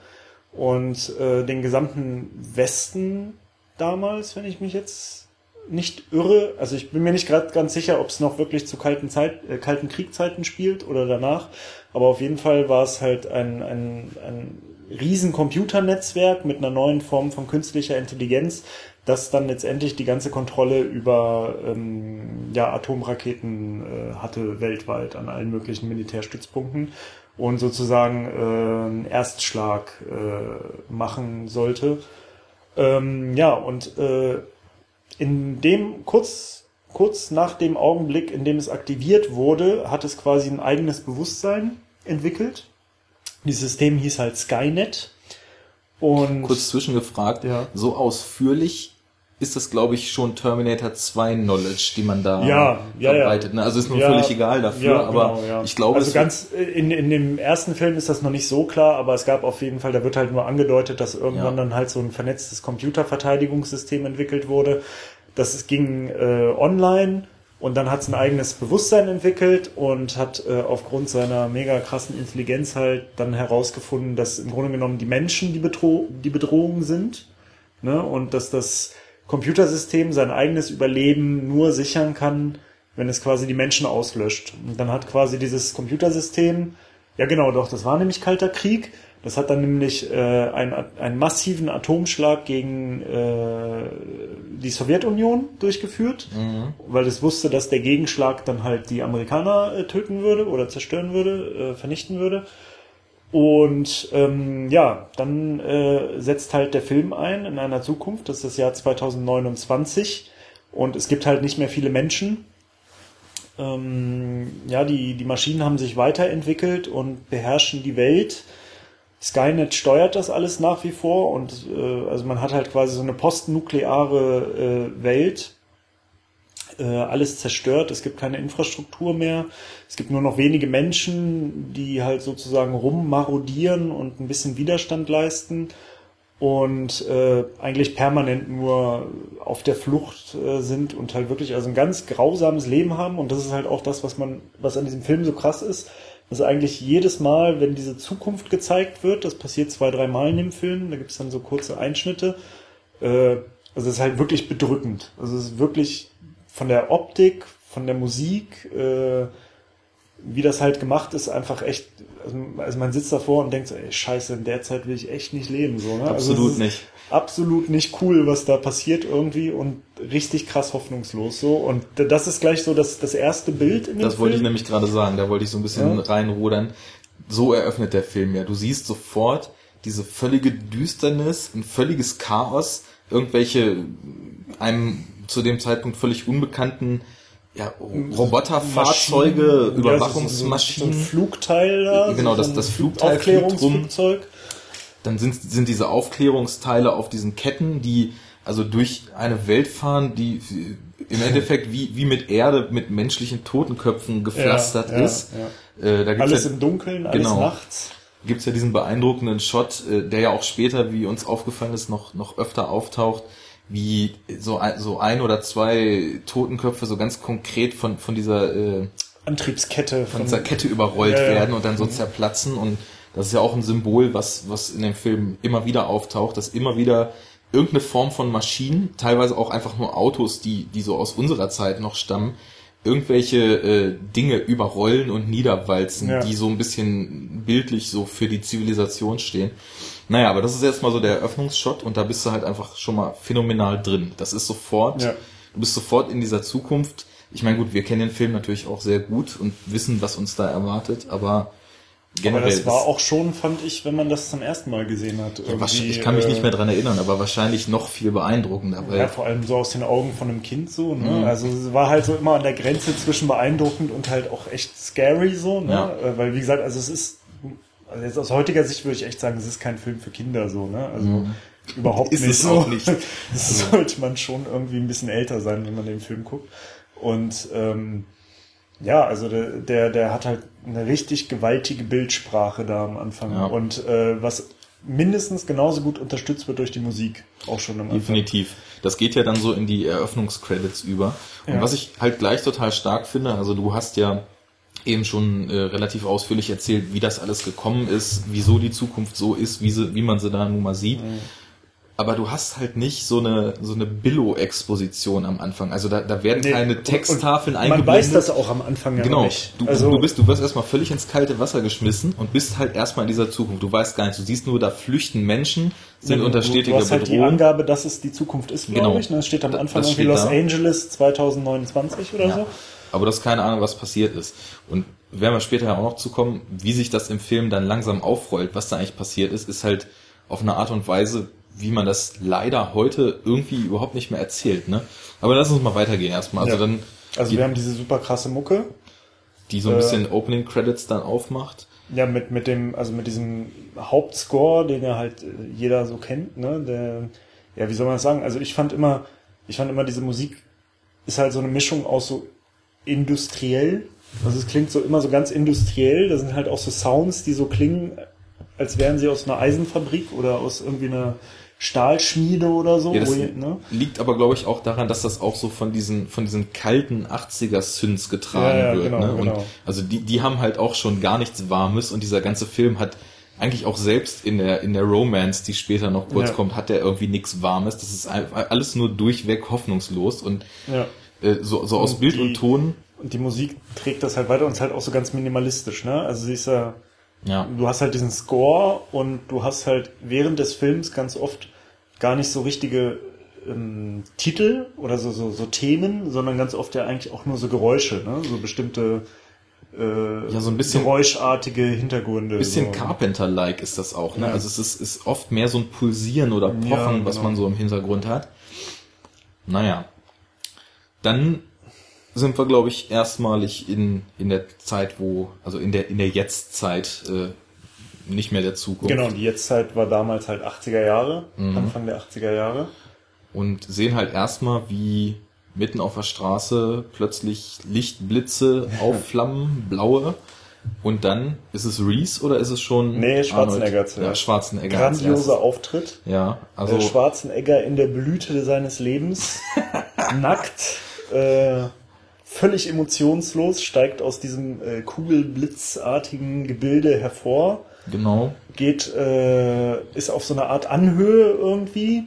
und äh, den gesamten Westen damals, wenn ich mich jetzt nicht irre, also ich bin mir nicht gerade ganz sicher, ob es noch wirklich zu kalten, Zeit, äh, kalten Kriegzeiten spielt oder danach, aber auf jeden Fall war es halt ein, ein, ein riesen Computernetzwerk mit einer neuen Form von künstlicher Intelligenz, das dann letztendlich die ganze Kontrolle über ähm, ja, Atomraketen äh, hatte weltweit an allen möglichen Militärstützpunkten und sozusagen äh, einen Erstschlag äh, machen sollte. Ähm, ja, und äh, in dem kurz, kurz nach dem Augenblick, in dem es aktiviert wurde, hat es quasi ein eigenes Bewusstsein entwickelt. Dieses System hieß halt Skynet. Und Kurz zwischengefragt, ja. so ausführlich ist das, glaube ich, schon Terminator 2 Knowledge, die man da ja, ja, verbreitet. Ne? Also ist nur ja, völlig egal dafür, ja, aber genau, ich glaube. Also ganz in, in dem ersten Film ist das noch nicht so klar, aber es gab auf jeden Fall, da wird halt nur angedeutet, dass irgendwann dann halt so ein vernetztes Computerverteidigungssystem entwickelt wurde. Das ging äh, online Und dann hat es ein eigenes Bewusstsein entwickelt und hat äh, aufgrund seiner mega krassen Intelligenz halt dann herausgefunden, dass im Grunde genommen die Menschen die, Bedro die Bedrohung sind. Ne? Und dass das Computersystem sein eigenes Überleben nur sichern kann, wenn es quasi die Menschen auslöscht. Und dann hat quasi dieses Computersystem, ja genau, doch, das war nämlich Kalter Krieg, das hat dann nämlich äh, einen, einen massiven Atomschlag gegen äh, die Sowjetunion durchgeführt, mhm. weil es wusste, dass der Gegenschlag dann halt die Amerikaner äh, töten würde oder zerstören würde, äh, vernichten würde. Und ähm, ja, dann äh, setzt halt der Film ein in einer Zukunft, das ist das Jahr 2029 und es gibt halt nicht mehr viele Menschen. Ähm, ja, die, die Maschinen haben sich weiterentwickelt und beherrschen die Welt Skynet steuert das alles nach wie vor und äh, also man hat halt quasi so eine postnukleare äh, Welt. Äh, alles zerstört, es gibt keine Infrastruktur mehr, es gibt nur noch wenige Menschen, die halt sozusagen rummarodieren und ein bisschen Widerstand leisten und äh, eigentlich permanent nur auf der Flucht äh, sind und halt wirklich also ein ganz grausames Leben haben. Und das ist halt auch das, was man, was an diesem Film so krass ist also eigentlich jedes Mal, wenn diese Zukunft gezeigt wird, das passiert zwei, drei Mal in dem Film, da gibt es dann so kurze Einschnitte, äh, also es ist halt wirklich bedrückend. Also es ist wirklich von der Optik, von der Musik, äh, wie das halt gemacht ist, einfach echt, also, also man sitzt davor und denkt so, ey, scheiße, in der Zeit will ich echt nicht leben, so, ne? Also Absolut also nicht absolut nicht cool, was da passiert irgendwie und richtig krass hoffnungslos so. Und das ist gleich so das, das erste Bild in dem Das wollte Film. ich nämlich gerade sagen, da wollte ich so ein bisschen ja. reinrudern. So eröffnet der Film ja. Du siehst sofort diese völlige Düsternis, ein völliges Chaos, irgendwelche einem zu dem Zeitpunkt völlig unbekannten ja, Roboterfahrzeuge, Überwachungsmaschinen. So, so ein Flugteil da. Genau, das, das Flugteil Aufklärungsflugzeug. Dann sind, sind diese Aufklärungsteile auf diesen Ketten, die also durch eine Welt fahren, die im Endeffekt wie, wie mit Erde, mit menschlichen Totenköpfen gepflastert ja, ja, ist. Ja. Äh, da gibt's alles ja, im Dunkeln, alles genau, nachts. Gibt's ja diesen beeindruckenden Shot, äh, der ja auch später, wie uns aufgefallen ist, noch, noch öfter auftaucht, wie so ein, so ein oder zwei Totenköpfe so ganz konkret von, von dieser äh, Antriebskette von, von dieser Kette überrollt werden und dann so mhm. zerplatzen und das ist ja auch ein Symbol, was, was in dem Film immer wieder auftaucht, dass immer wieder irgendeine Form von Maschinen, teilweise auch einfach nur Autos, die, die so aus unserer Zeit noch stammen, irgendwelche äh, Dinge überrollen und niederwalzen, ja. die so ein bisschen bildlich so für die Zivilisation stehen. Naja, aber das ist jetzt mal so der Eröffnungsshot und da bist du halt einfach schon mal phänomenal drin. Das ist sofort, ja. du bist sofort in dieser Zukunft. Ich meine, gut, wir kennen den Film natürlich auch sehr gut und wissen, was uns da erwartet, aber Generell aber das war auch schon, fand ich, wenn man das zum ersten Mal gesehen hat. ich kann mich nicht mehr dran erinnern, aber wahrscheinlich noch viel beeindruckender. ja, vor allem so aus den Augen von einem Kind so. Ne? Mhm. Also es war halt so immer an der Grenze zwischen beeindruckend und halt auch echt scary so. Ne? Ja. Äh, weil wie gesagt, also es ist, also jetzt aus heutiger Sicht würde ich echt sagen, es ist kein Film für Kinder so. Ne? Also mhm. überhaupt ist nicht. Ist es auch nicht. das sollte man schon irgendwie ein bisschen älter sein, wenn man den Film guckt. Und ähm, ja, also der, der, der hat halt eine richtig gewaltige Bildsprache da am Anfang. Ja. Und äh, was mindestens genauso gut unterstützt wird durch die Musik. Auch schon am Anfang. Definitiv. Das geht ja dann so in die Eröffnungscredits über. Und ja. was ich halt gleich total stark finde, also du hast ja eben schon äh, relativ ausführlich erzählt, wie das alles gekommen ist, wieso die Zukunft so ist, wie, sie, wie man sie da nun mal sieht. Mhm aber du hast halt nicht so eine so eine Billo-Exposition am Anfang. Also da, da werden nee, keine Texttafeln eingeblendet. Man weiß das auch am Anfang ja genau. nicht. Du, also, du bist, du wirst erstmal völlig ins kalte Wasser geschmissen und bist halt erstmal in dieser Zukunft. Du weißt gar nicht, du siehst nur, da flüchten Menschen, sind ja, unter stetiger Bedrohung. Du hast halt Bedrohung. die Angabe, dass es die Zukunft ist, glaube genau. ich. Ne? Es steht am Anfang irgendwie Los da. Angeles 2029 oder ja. so. Aber du hast keine Ahnung, was passiert ist. Und werden wir später ja auch noch zukommen, wie sich das im Film dann langsam aufrollt, was da eigentlich passiert ist, ist halt auf eine Art und Weise wie man das leider heute irgendwie überhaupt nicht mehr erzählt, ne? Aber lass uns mal weitergehen erstmal. Also ja. dann. Also wir haben diese super krasse Mucke. Die so ein bisschen äh, Opening Credits dann aufmacht. Ja, mit, mit dem, also mit diesem Hauptscore, den ja halt äh, jeder so kennt, ne? Der, ja, wie soll man das sagen? Also ich fand immer, ich fand immer diese Musik ist halt so eine Mischung aus so industriell. Also es klingt so immer so ganz industriell. Da sind halt auch so Sounds, die so klingen, als wären sie aus einer Eisenfabrik oder aus irgendwie einer Stahlschmiede oder so. Ja, das ihr- ne? liegt aber, glaube ich, auch daran, dass das auch so von diesen, von diesen kalten 80er-Synths getragen Ja, ja, wird. genau, ne? Und genau. also die, die haben halt auch schon gar nichts Warmes und dieser ganze Film hat eigentlich auch selbst in der, in der Romance, die später noch kurz kommt, hat der irgendwie nichts Warmes. Das ist alles nur durchweg hoffnungslos und Ja. Äh, so, so aus Und Bild die- und Ton. Und die Musik trägt das halt weiter und ist halt auch so ganz minimalistisch, ne? Also sie ist ja, Ja. du hast halt diesen Score und du hast halt während des Films ganz oft gar nicht so richtige ähm, Titel oder so, so, so Themen, sondern ganz oft ja eigentlich auch nur so Geräusche, ne? So bestimmte äh, Ja, so ein bisschen- geräuschartige Hintergründe. Bisschen so. Carpenter-like ist das auch, ne? Ja. Also es ist, ist oft mehr so ein Pulsieren oder Pochen, Ja, was genau. man so im Hintergrund hat. Naja. Dann sind wir, glaube ich, erstmalig in, in der Zeit, wo, also in der, in der Jetztzeit, äh, nicht mehr der Zukunft. Genau, die Jetztzeit war damals halt 80er Jahre, Mhm. Anfang der 80er Jahre. Und sehen halt erstmal, wie mitten auf der Straße plötzlich Lichtblitze aufflammen, blaue. Und dann, ist es Reese oder ist es schon Nee, Schwarzenegger zuerst. Ja, Schwarzenegger. Grandioser. Auftritt. Ja, also Also Schwarzenegger in der Blüte seines Lebens, nackt, äh, völlig emotionslos, steigt aus diesem äh, kugelblitzartigen Gebilde hervor, genau. geht, äh, ist auf so einer Art Anhöhe irgendwie.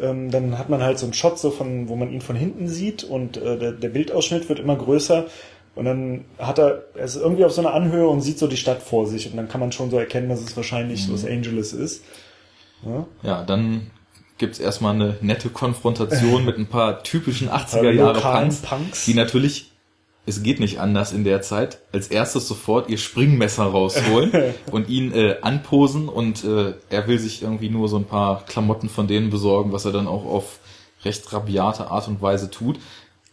Ähm, dann hat man halt so einen Shot, so von, wo man ihn von hinten sieht und äh, der, der Bildausschnitt wird immer größer. Und dann hat er, er ist irgendwie auf so einer Anhöhe und sieht so die Stadt vor sich. Und dann kann man schon so erkennen, dass es wahrscheinlich Los Angeles ist. Ja. Ja, dann gibt's erstmal eine nette Konfrontation mit ein paar typischen 80er Äh, Jahre Punks, Punks. die natürlich, es geht nicht anders in der Zeit, als erstes sofort ihr Springmesser rausholen und ihn äh, anposen und äh, er will sich irgendwie nur so ein paar Klamotten von denen besorgen, was er dann auch auf recht rabiate Art und Weise tut.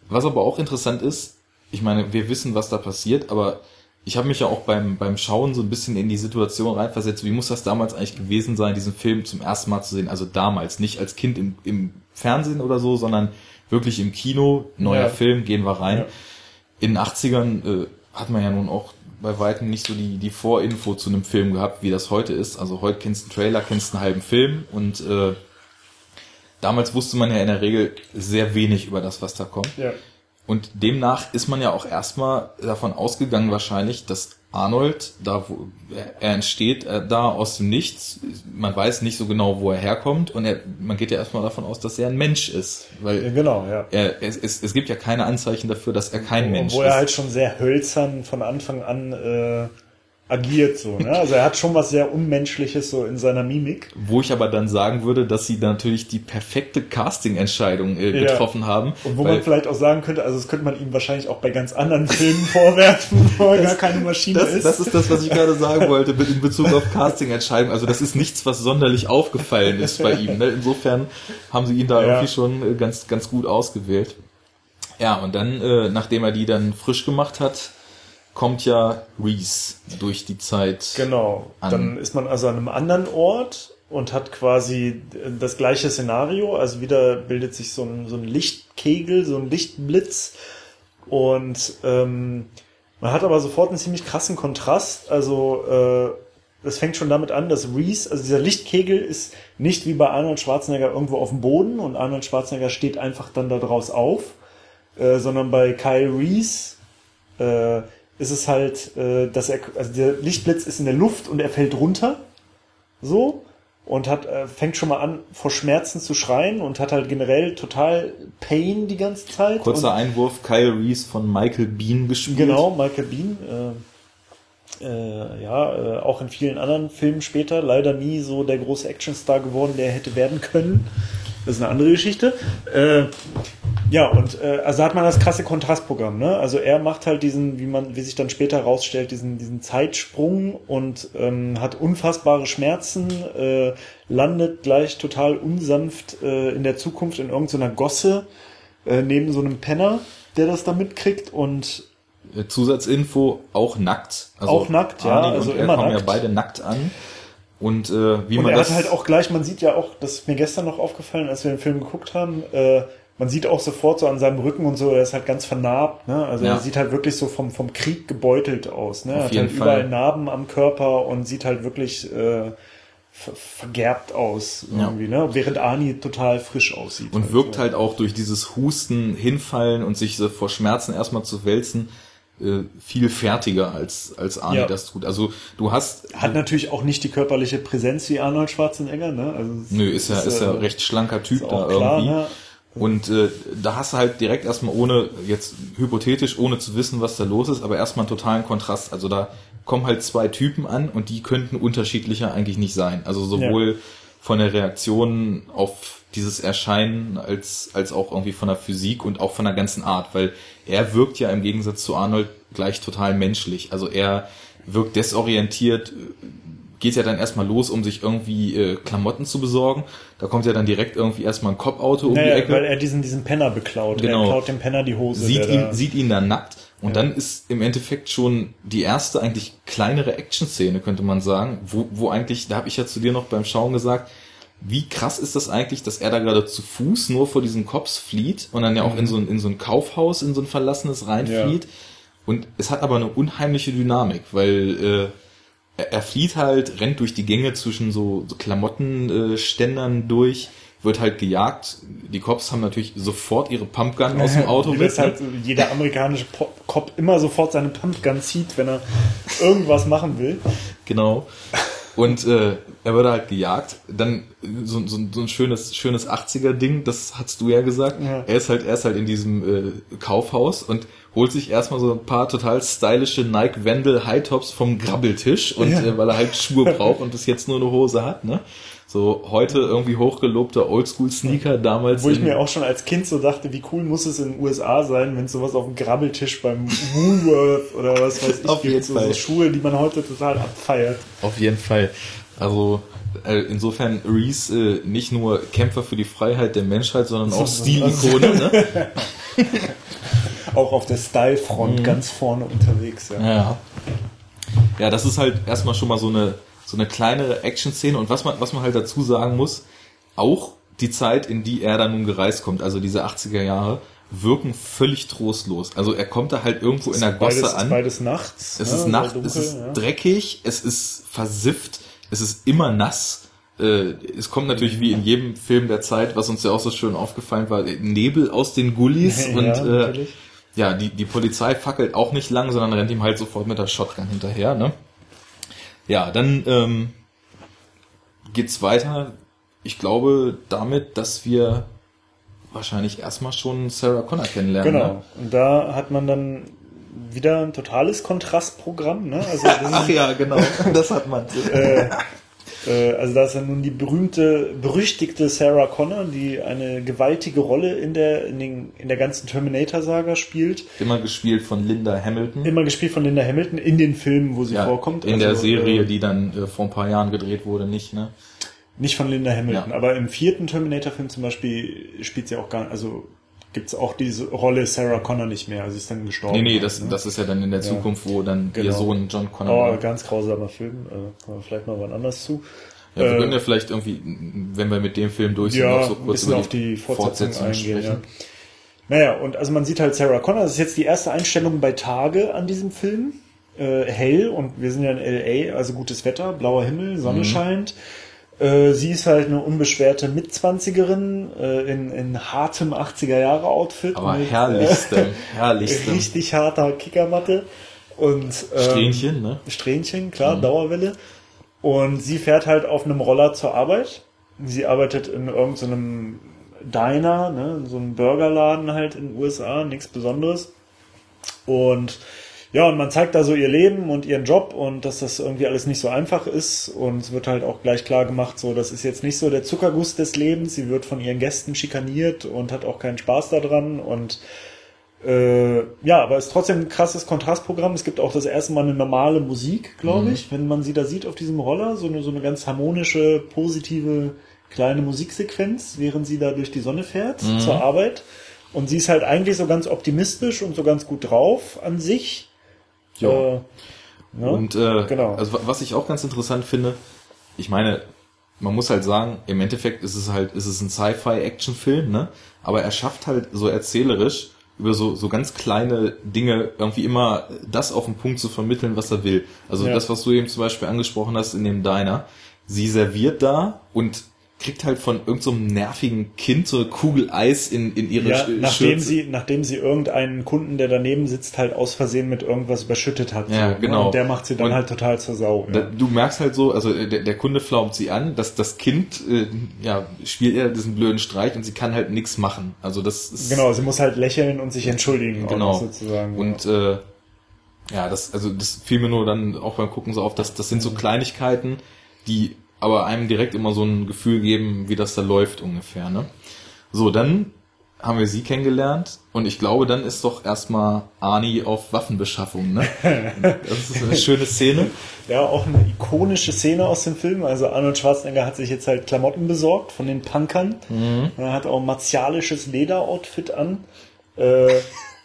Was aber auch interessant ist, ich meine, wir wissen, was da passiert, aber ich habe mich ja auch beim, beim Schauen so ein bisschen in die Situation reinversetzt, wie muss das damals eigentlich gewesen sein, diesen Film zum ersten Mal zu sehen, also damals, nicht als Kind im, im Fernsehen oder so, sondern wirklich im Kino, neuer Ja. Film, gehen wir rein. Ja. In den 80ern äh, hat man ja nun auch bei weitem nicht so die, die Vorinfo zu einem Film gehabt, wie das heute ist. Also heute kennst du einen Trailer, kennst einen halben Film und äh, damals wusste man ja in der Regel sehr wenig über das, was da kommt. Ja. Und demnach ist man ja auch erstmal davon ausgegangen wahrscheinlich, dass Arnold, da wo er entsteht, äh, da aus dem Nichts, man weiß nicht so genau, wo er herkommt und er, man geht ja erstmal davon aus, dass er ein Mensch ist, ja, weil genau, ja. er, es, es, es gibt ja keine Anzeichen dafür, dass er kein Mensch Wo ist. er halt schon sehr hölzern von Anfang an äh, agiert, so, ne? Also er hat schon was sehr Unmenschliches so in seiner Mimik. Wo ich aber dann sagen würde, dass sie natürlich die perfekte Casting-Entscheidung äh, Ja. getroffen haben. Und wo man vielleicht auch sagen könnte, also das könnte man ihm wahrscheinlich auch bei ganz anderen Filmen vorwerfen, wo er gar keine Maschine das, ist. das ist das, was ich gerade sagen wollte mit in Bezug auf Casting-Entscheidungen. Also das ist nichts, was sonderlich aufgefallen ist bei ihm. Ne? Insofern haben sie ihn da Ja. irgendwie schon äh, ganz, ganz gut ausgewählt. Ja, und dann, äh, nachdem er die dann frisch gemacht hat, kommt ja Reese durch die Zeit. Genau. an- Dann ist man also an einem anderen Ort und hat quasi das gleiche Szenario. Also wieder bildet sich so ein, so ein Lichtkegel, so ein Lichtblitz. Und ähm, man hat aber sofort einen ziemlich krassen Kontrast. Also äh, das fängt schon damit an, dass Reese, also dieser Lichtkegel ist nicht wie bei Arnold Schwarzenegger irgendwo auf dem Boden und Arnold Schwarzenegger steht einfach dann da draus auf, äh, sondern bei Kyle Reese äh, ist es halt, äh, dass er, also der Lichtblitz ist in der Luft und er fällt runter, so, und hat, äh, fängt schon mal an, vor Schmerzen zu schreien und hat halt generell total Pain die ganze Zeit. Kurzer und, Einwurf, Kyle Reese von Michael Bean gespielt. Genau, Michael Bean, äh, äh, ja, äh, auch in vielen anderen Filmen später, leider nie so der große Actionstar geworden, der er hätte werden können. Das ist eine andere Geschichte. Äh, ja, und äh, also hat man das krasse Kontrastprogramm, ne? Also er macht halt diesen, wie man, wie sich dann später herausstellt, diesen, diesen Zeitsprung und ähm, hat unfassbare Schmerzen, äh, landet gleich total unsanft äh, in der Zukunft in irgendeiner Gosse äh, neben so einem Penner, der das da mitkriegt und Zusatzinfo, auch nackt. Also Auch nackt, ja, Arnie also und er immer kommen nackt. ja beide nackt an. Und äh, wie Und man er das hat halt auch gleich, man sieht ja auch, das ist mir gestern noch aufgefallen, als wir den Film geguckt haben, äh, man sieht auch sofort so an seinem Rücken und so, er ist halt ganz vernarbt, ne? Also Ja. er sieht halt wirklich so vom, vom Krieg gebeutelt aus, ne? Er hat halt Fall. überall Narben am Körper und sieht halt wirklich äh, ver vergerbt aus Ja. irgendwie, ne? Während Arnie total frisch aussieht. Und wirkt so. halt auch durch dieses Husten, Hinfallen und sich so vor Schmerzen erstmal zu wälzen, viel fertiger als, als Arnie Ja. das tut. Also du hast, Hat natürlich auch nicht die körperliche Präsenz wie Arnold Schwarzenegger, ne? Also nö, ist ja, ist ja äh, recht schlanker Typ ist da klar, irgendwie. ne? Und äh, da hast du halt direkt erstmal ohne, jetzt hypothetisch, ohne zu wissen, was da los ist, aber erstmal einen totalen Kontrast. Also da kommen halt zwei Typen an und die könnten unterschiedlicher eigentlich nicht sein. Also sowohl von der Reaktion auf dieses Erscheinen als, als auch irgendwie von der Physik und auch von der ganzen Art, weil er wirkt ja im Gegensatz zu Arnold gleich total menschlich. Also er wirkt desorientiert, geht ja dann erstmal los, um sich irgendwie äh, Klamotten zu besorgen. Da kommt ja dann direkt irgendwie erstmal ein Cop-Auto um die Naja, Ecke weil er diesen, diesen Penner beklaut. Genau. Er klaut dem Penner die Hose. sieht ihn, da- sieht ihn dann nackt und dann ist im Endeffekt schon die erste eigentlich kleinere Action-Szene, könnte man sagen, wo, wo eigentlich, da habe ich ja zu dir noch beim Schauen gesagt, wie krass ist das eigentlich, dass er da gerade zu Fuß nur vor diesen Cops flieht und dann ja auch in so ein, in so ein Kaufhaus, in so ein verlassenes reinflieht. Und es hat aber eine unheimliche Dynamik, weil äh, er, er flieht halt, rennt durch die Gänge zwischen so, so Klamottenständern äh, durch, wird halt gejagt. Die Cops haben natürlich sofort ihre Pumpgun aus dem Auto mit. das halt jeder amerikanische Pop Cop immer sofort seine Pumpgun zieht, wenn er irgendwas machen will. Genau. Und äh, er wurde halt gejagt. Dann so, so, so ein schönes, schönes 80er-Ding, das hast du ja gesagt. Ja. Er ist halt erst halt in diesem äh, Kaufhaus und holt sich erstmal so ein paar total stylische Nike Wendel High Tops vom Grabbeltisch und Ja. äh, weil er halt Schuhe braucht und bis jetzt nur eine Hose hat, ne? So heute irgendwie hochgelobter Oldschool-Sneaker, damals. Wo ich mir auch schon als Kind so dachte, wie cool muss es in den USA sein, wenn es sowas auf dem Grabbeltisch beim Woolworth oder was weiß ich Auf jeden gibt. So, so Fall. Schuhe, die man heute total abfeiert. Auf jeden Fall. Also äh, insofern Reese äh, nicht nur Kämpfer für die Freiheit der Menschheit, sondern auch Stilikone. Ne? Auch auf der Mhm. Style-Front ganz vorne unterwegs. Ja. Ja. Ja, das ist halt erstmal schon mal so eine so eine kleinere Action-Szene und was man was man halt dazu sagen muss, auch die Zeit, in die er dann nun gereist kommt, also diese 80er Jahre, wirken völlig trostlos. Also er kommt da halt irgendwo in der Gosse beides, an. Beides nachts. Es ne, ist Nacht, dunkel, es ist ja. dreckig, es ist versifft, es ist immer nass. Äh, es kommt natürlich wie in jedem Film der Zeit, was uns ja auch so schön aufgefallen war, Nebel aus den Gullis Ja, und äh, ja, die, die Polizei fackelt auch nicht lang, sondern rennt ihm halt sofort mit der Shotgun hinterher. Ne? Ja, dann ähm, geht's weiter. Ich glaube damit, dass wir wahrscheinlich erstmal schon Sarah Connor kennenlernen. Genau. Ne? Und da hat man dann wieder ein totales Kontrastprogramm. Ne? Also, Ach ja, genau, das hat man. äh, also da ist dann nun die berühmte, berüchtigte Sarah Connor, die eine gewaltige Rolle in der, in, den, in der ganzen Terminator-Saga spielt. Immer gespielt von Linda Hamilton. Immer gespielt von Linda Hamilton in den Filmen, wo sie ja, vorkommt. in Also, der Serie, äh, die dann äh, vor ein paar Jahren gedreht wurde, nicht, ne? Nicht von Linda Hamilton, Ja. aber im vierten Terminator-Film zum Beispiel spielt sie auch gar also gibt's auch diese Rolle Sarah Connor nicht mehr, also sie ist dann gestorben. Nee, nee, das, ne? das ist ja dann in der Ja. Zukunft, wo dann ihr Genau. Sohn John Connor. Oh, ganz grausamer Film, äh, kommen wir vielleicht mal wann anders zu. ja, wir äh, können ja vielleicht irgendwie, wenn wir mit dem Film durch sind, Ja, noch so kurz über auf die Fortsetzung, eingehen. Ja. sprechen. Naja, und also man sieht halt Sarah Connor, das ist jetzt die erste Einstellung bei Tage an diesem Film. Äh, hell und wir sind ja in LA, also gutes Wetter, blauer Himmel, Sonne Mhm. scheint. Äh, sie ist halt eine unbeschwerte Mitzwanzigerin äh, in, in hartem 80er-Jahre-Outfit. Aber mit, herrlichstem, Äh, herrlichstem. richtig harter Kickermatte. Und, ähm, Strähnchen, ne? Strähnchen, klar, Dauerwelle. Und sie fährt halt auf einem Roller zur Arbeit. Sie arbeitet in irgendeinem Diner, ne, in so einem Burgerladen halt in den USA, nichts Besonderes. Und ja, und man zeigt da so ihr Leben und ihren Job und dass das irgendwie alles nicht so einfach ist. Und es wird halt auch gleich klar gemacht, so, das ist jetzt nicht so der Zuckerguss des Lebens. Sie wird von ihren Gästen schikaniert und hat auch keinen Spaß daran. Und äh, ja, aber es ist trotzdem ein krasses Kontrastprogramm. Es gibt auch das erste Mal eine normale Musik, glaube ich, wenn man sie da sieht auf diesem Roller. So eine, so eine ganz harmonische, positive kleine Musiksequenz, während sie da durch die Sonne fährt zur Arbeit. Und sie ist halt eigentlich so ganz optimistisch und so ganz gut drauf an sich. Ja. Äh, ne? Und äh, Genau. also wa- was ich auch ganz interessant finde, ich meine, man muss halt sagen, im Endeffekt ist es halt, ist es ein Sci-Fi-Action-Film, ne? Aber er schafft halt so erzählerisch über so, so ganz kleine Dinge irgendwie immer das auf den Punkt zu vermitteln, was er will. Also Ja. das, was du eben zum Beispiel angesprochen hast in dem Diner. Sie serviert da und kriegt halt von irgendeinem so nervigen Kind so eine Kugel Eis in, in ihre Ja, Sch- nachdem Schürze. sie, nachdem sie irgendeinen Kunden, der daneben sitzt, halt aus Versehen mit irgendwas überschüttet hat. Ja, ne? genau. Und der macht sie dann Und halt total zur Sau. Da, Ja. du merkst halt so, also der, der Kunde flaumt sie an, dass das Kind äh, ja spielt eher diesen blöden Streich und sie kann halt nichts machen. Also das ist Genau, sie muss halt lächeln und sich entschuldigen, Genau. sozusagen. Und äh, ja, das, also das fiel mir nur dann auch beim Gucken so auf, dass das sind so Kleinigkeiten, die aber einem direkt immer so ein Gefühl geben, wie das da läuft ungefähr. Ne? So, dann haben wir sie kennengelernt und ich glaube, dann ist doch erstmal Arnie auf Waffenbeschaffung. Ne? Das ist eine schöne Szene. Ja, auch eine ikonische Szene aus dem Film. Also Arnold Schwarzenegger hat sich jetzt halt Klamotten besorgt von den Punkern. Mhm. Er hat auch ein martialisches Lederoutfit an. Äh,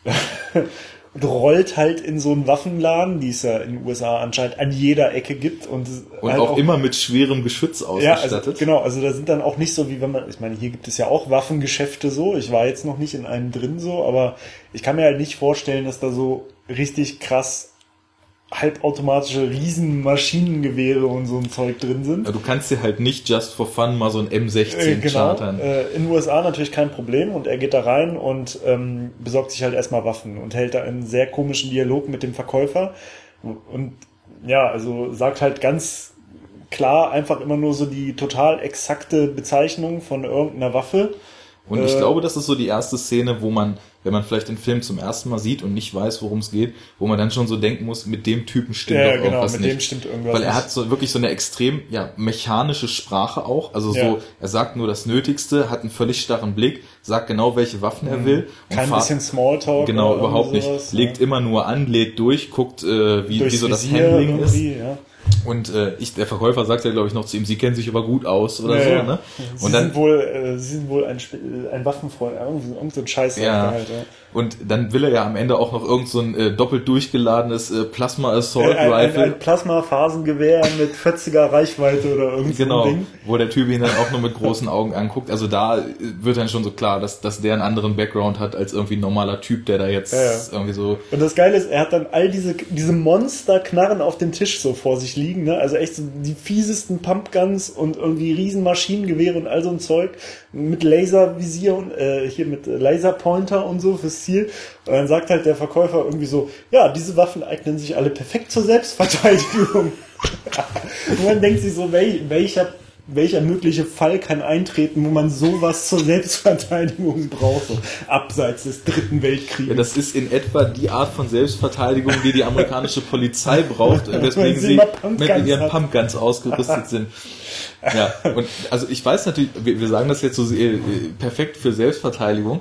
und rollt halt in so einen Waffenladen, die es ja in den USA anscheinend an jeder Ecke gibt. Und, Und halt auch, immer mit schwerem Geschütz Ja, ausgestattet. also, genau, also da sind dann auch nicht so wie wenn man, ich meine, hier gibt es ja auch Waffengeschäfte so, ich war jetzt noch nicht in einem drin so, aber ich kann mir halt nicht vorstellen, dass da so richtig krass halbautomatische Riesenmaschinengewehre und so ein Zeug drin sind. Ja, Du kannst dir halt nicht just for fun mal so ein M16 Äh, genau, chartern. äh, in den USA natürlich kein Problem und er geht da rein und ähm, besorgt sich halt erstmal Waffen und hält da einen sehr komischen Dialog mit dem Verkäufer und ja, also sagt halt ganz klar einfach immer nur so die total exakte Bezeichnung von irgendeiner Waffe. Und ich Äh, glaube, das ist so die erste Szene, wo man, wenn man vielleicht den Film zum ersten Mal sieht und nicht weiß, worum es geht, wo man dann schon so denken muss, mit dem Typen stimmt Ja, doch genau, irgendwas mit nicht. dem stimmt irgendwas Weil er hat so wirklich so eine extrem ja, mechanische Sprache auch. Also Ja. so, er sagt nur das Nötigste, hat einen völlig starren Blick, sagt genau, welche Waffen er will. und Mhm. Kein bisschen Smalltalk. Genau, überhaupt irgendwie nicht. sowas, Legt ja. immer nur an, lädt durch, guckt, äh, wie, wie so das Visier Handling ist. Ja. Und äh, ich, der Verkäufer sagt ja, glaube ich, noch zu ihm, sie kennen sich aber gut aus oder Ja, so, ne? Sie Und dann, sind wohl, äh, sie sind wohl ein, Sp- ein Waffenfreund, irgend, irgend so ein Scheiß. Ja. Halt, ja. Und dann will er ja am Ende auch noch irgend so ein äh, doppelt durchgeladenes äh, Plasma Assault Ein, ein, Rifle. ein Plasma-Phasengewehr mit 40er Reichweite oder irgend so Genau, ein Ding. wo der Typ ihn dann auch nur mit großen Augen anguckt. Also da äh, wird dann schon so klar, dass, dass der einen anderen Background hat als irgendwie ein normaler Typ, der da jetzt Ja, ja. irgendwie so. Und das Geile ist, er hat dann all diese, diese Monsterknarren auf dem Tisch so vor sich liegen, ne? Also echt so die fiesesten Pumpguns und irgendwie riesen Maschinengewehre und all so ein Zeug mit Laservisier und äh, hier mit Laserpointer und so fürs Ziel. Und dann sagt halt der Verkäufer irgendwie so, ja, diese Waffen eignen sich alle perfekt zur Selbstverteidigung. und man denkt sich so, wel, welcher welcher mögliche Fall kann eintreten, wo man sowas zur Selbstverteidigung braucht, so abseits des Dritten Weltkrieges. Ja, das ist in etwa die Art von Selbstverteidigung, die die amerikanische Polizei braucht, weswegen sie mit ihren. Pumpguns ausgerüstet sind. Ja, und also ich weiß natürlich, wir, wir sagen das jetzt so äh, perfekt für Selbstverteidigung.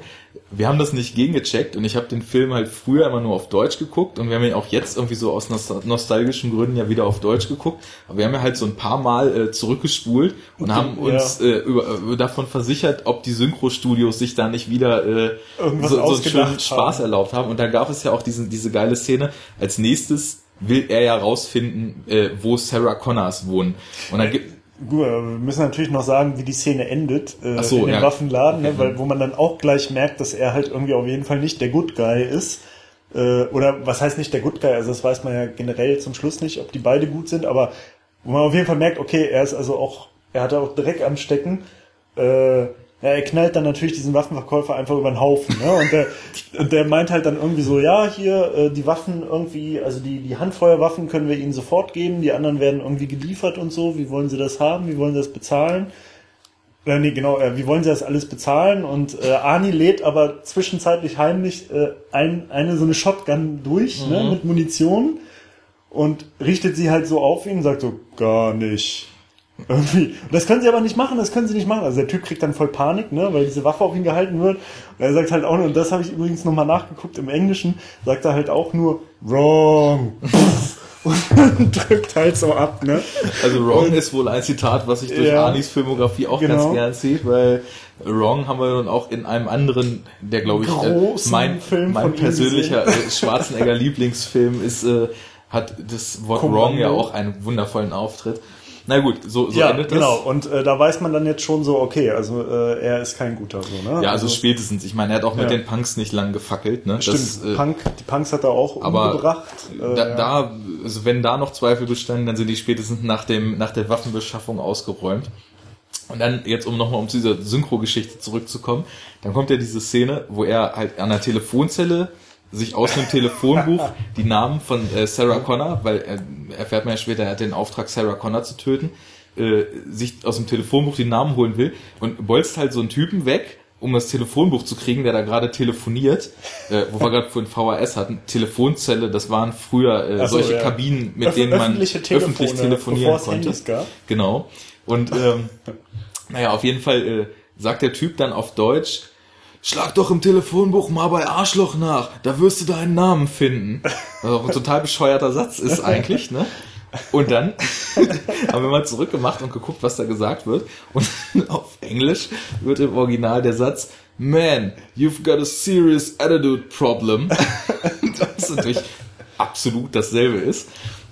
Wir haben das nicht gegengecheckt und ich habe den Film halt früher immer nur auf Deutsch geguckt und wir haben ihn auch jetzt irgendwie so aus nostal- nostalgischen Gründen ja wieder auf Deutsch geguckt. Aber wir haben ja halt so ein paar Mal äh, zurückgespult und haben Ja. uns äh, über, äh, davon versichert, ob die Synchro-Studios sich da nicht wieder äh, Irgendwas so, so einen schönen Spaß haben. erlaubt haben. Und da gab es ja auch diesen, diese geile Szene. Als nächstes will er ja rausfinden, äh, wo Sarah Connors wohnen. Und dann gibt Gut, wir müssen natürlich noch sagen, wie die Szene endet äh, so, in dem ja. Waffenladen, ne, weil wo man dann auch gleich merkt, dass er halt irgendwie auf jeden Fall nicht der Good Guy ist. Äh, oder was heißt nicht der Good Guy? Also das weiß man ja generell zum Schluss nicht, ob die beide gut sind, aber wo man auf jeden Fall merkt, okay, er ist also auch, er hat auch Dreck am Stecken. Äh, ja, er knallt dann natürlich diesen Waffenverkäufer einfach über den Haufen. Ne? Und, der, und der meint halt dann irgendwie so, ja, hier äh, die Waffen irgendwie, also die, die Handfeuerwaffen können wir ihnen sofort geben, die anderen werden irgendwie geliefert und so. Wie wollen sie das haben? Wie wollen sie das bezahlen? Äh, nee, genau, äh, wie wollen sie das alles bezahlen? Und äh, Arnie lädt aber zwischenzeitlich heimlich äh, ein, eine so eine Shotgun durch ne, mit Munition und richtet sie halt so auf ihn und sagt so, gar nicht. Irgendwie. Und das können sie aber nicht machen, das können sie nicht machen. Also der Typ kriegt dann voll Panik, ne, weil diese Waffe auf ihn gehalten wird. Und er sagt halt auch nur, und das habe ich übrigens nochmal nachgeguckt im Englischen, sagt er halt auch nur wrong. und drückt halt so ab, ne? Also Wrong ist wohl ein Zitat, was ich durch Ja. Arnis Filmografie auch Genau. ganz gern ziehe, weil Wrong haben wir nun auch in einem anderen, der glaube ich, äh, mein, Film mein persönlicher äh, Schwarzenegger Lieblingsfilm ist, äh, hat das Wort Kommando. Wrong ja auch einen wundervollen Auftritt. Na gut, so, so ja, endet genau. das. Und äh, da weiß man dann jetzt schon so, okay, also äh, er ist kein guter so, ne? Ja, also spätestens. Ich meine, er hat auch mit Ja. den Punks nicht lang gefackelt. Ne? Stimmt, Das, äh, Punk, die Punks hat er auch aber umgebracht. Äh, da, ja. da, also wenn da noch Zweifel bestanden, dann sind die spätestens nach dem, nach der Waffenbeschaffung ausgeräumt. Und dann, jetzt um nochmal um zu dieser Synchro-Geschichte zurückzukommen, dann kommt ja diese Szene, wo er halt an der Telefonzelle sich aus einem Telefonbuch die Namen von äh, Sarah Connor, weil er erfährt man ja später, er hat den Auftrag, Sarah Connor zu töten, äh, sich aus dem Telefonbuch die Namen holen will und bolzt halt so einen Typen weg, um das Telefonbuch zu kriegen, der da gerade telefoniert, äh, wo wir gerade vorhin VHS hatten, Telefonzelle, das waren früher äh, so, solche ja. Kabinen, mit Öff- denen man Telefone, öffentlich telefonieren konnte. Genau. Und ähm, naja, auf jeden Fall äh, sagt der Typ dann auf Deutsch, schlag doch im Telefonbuch mal bei Arschloch nach, da wirst du deinen Namen finden. Was auch ein total bescheuerter Satz ist eigentlich, ne? Und dann haben wir mal zurückgemacht und geguckt, was da gesagt wird. Und auf Englisch wird im Original der Satz, Man, you've got a serious attitude problem. Das natürlich absolut dasselbe ist.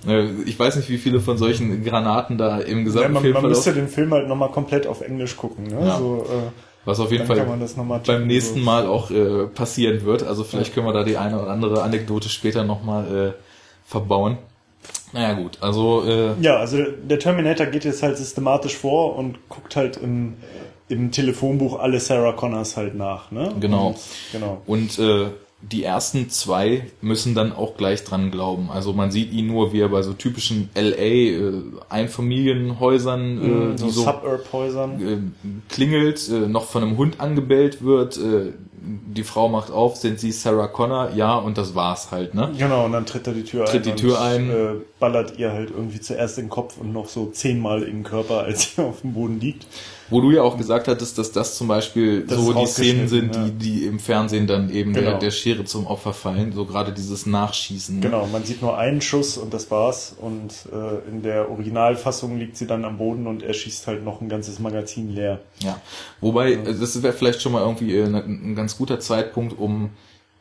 Äh, Ich weiß nicht, wie viele von solchen Granaten da im ja, gesamten man, Film man müsste den Film halt nochmal komplett auf Englisch gucken. Ne? Ja. So, äh, Was auf jeden dann Fall beim nächsten. Mal auch äh, passieren wird. Also vielleicht können wir da die eine oder andere Anekdote später nochmal äh, verbauen. Naja gut, also äh, Ja, also der Terminator geht jetzt halt systematisch vor und guckt halt im, im Telefonbuch alle Sarah Connors halt nach. Ne? Genau. Und, genau. Und äh, die ersten zwei müssen dann auch gleich dran glauben. Also man sieht ihn nur, wie er bei so typischen LA äh, Einfamilienhäusern, äh, so die so Suburb-Häusern. äh, klingelt, äh, noch von einem Hund angebellt wird. Äh, die Frau macht auf, sind sie Sarah Connor? Ja, und das war's halt, ne? Genau, und dann tritt er die Tür Tritt ein. die Tür und, ein. Äh, ballert ihr halt irgendwie zuerst in den Kopf und noch so zehnmal in den Körper, als sie auf dem Boden liegt. Wo du ja auch gesagt hattest, dass das zum Beispiel Das so die Szenen sind, rausgeschnitten, die, die im Fernsehen dann eben der, Genau. der Schere zum Opfer fallen. So gerade dieses Nachschießen. ne? Genau, man sieht nur einen Schuss und das war's. Und äh, in der Originalfassung liegt sie dann am Boden und er schießt halt noch ein ganzes Magazin leer. Ja. Wobei, das wäre vielleicht schon mal irgendwie äh, ne- ein ganz guter Zeitpunkt, um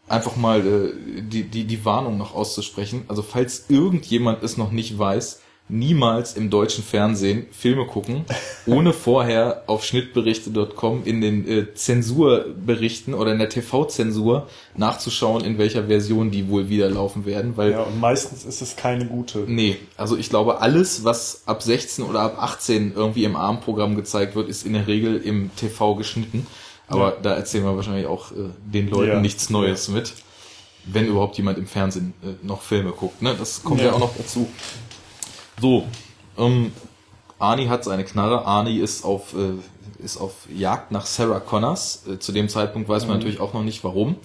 einfach mal äh, die, die, die Warnung noch auszusprechen. Also falls irgendjemand es noch nicht weiß, niemals im deutschen Fernsehen Filme gucken, ohne vorher auf schnittberichte.com in den äh, Zensurberichten oder in der TV-Zensur nachzuschauen, in welcher Version die wohl wieder laufen werden, weil Ja, und meistens ist es keine gute. Nee, also ich glaube, alles, was ab 16 oder ab 18 irgendwie im Abendprogramm gezeigt wird, ist in der Regel im TV geschnitten. Aber Ja. da erzählen wir wahrscheinlich auch äh, den Leuten Ja. nichts Neues mit. Wenn überhaupt jemand im Fernsehen äh, noch Filme guckt. Ne? Das kommt ja. Ja. auch noch dazu. So, ähm, Arnie hat seine Knarre. Arnie ist auf, äh, ist auf Jagd nach Sarah Connors. Äh, zu dem Zeitpunkt weiß man Mhm. natürlich auch noch nicht warum.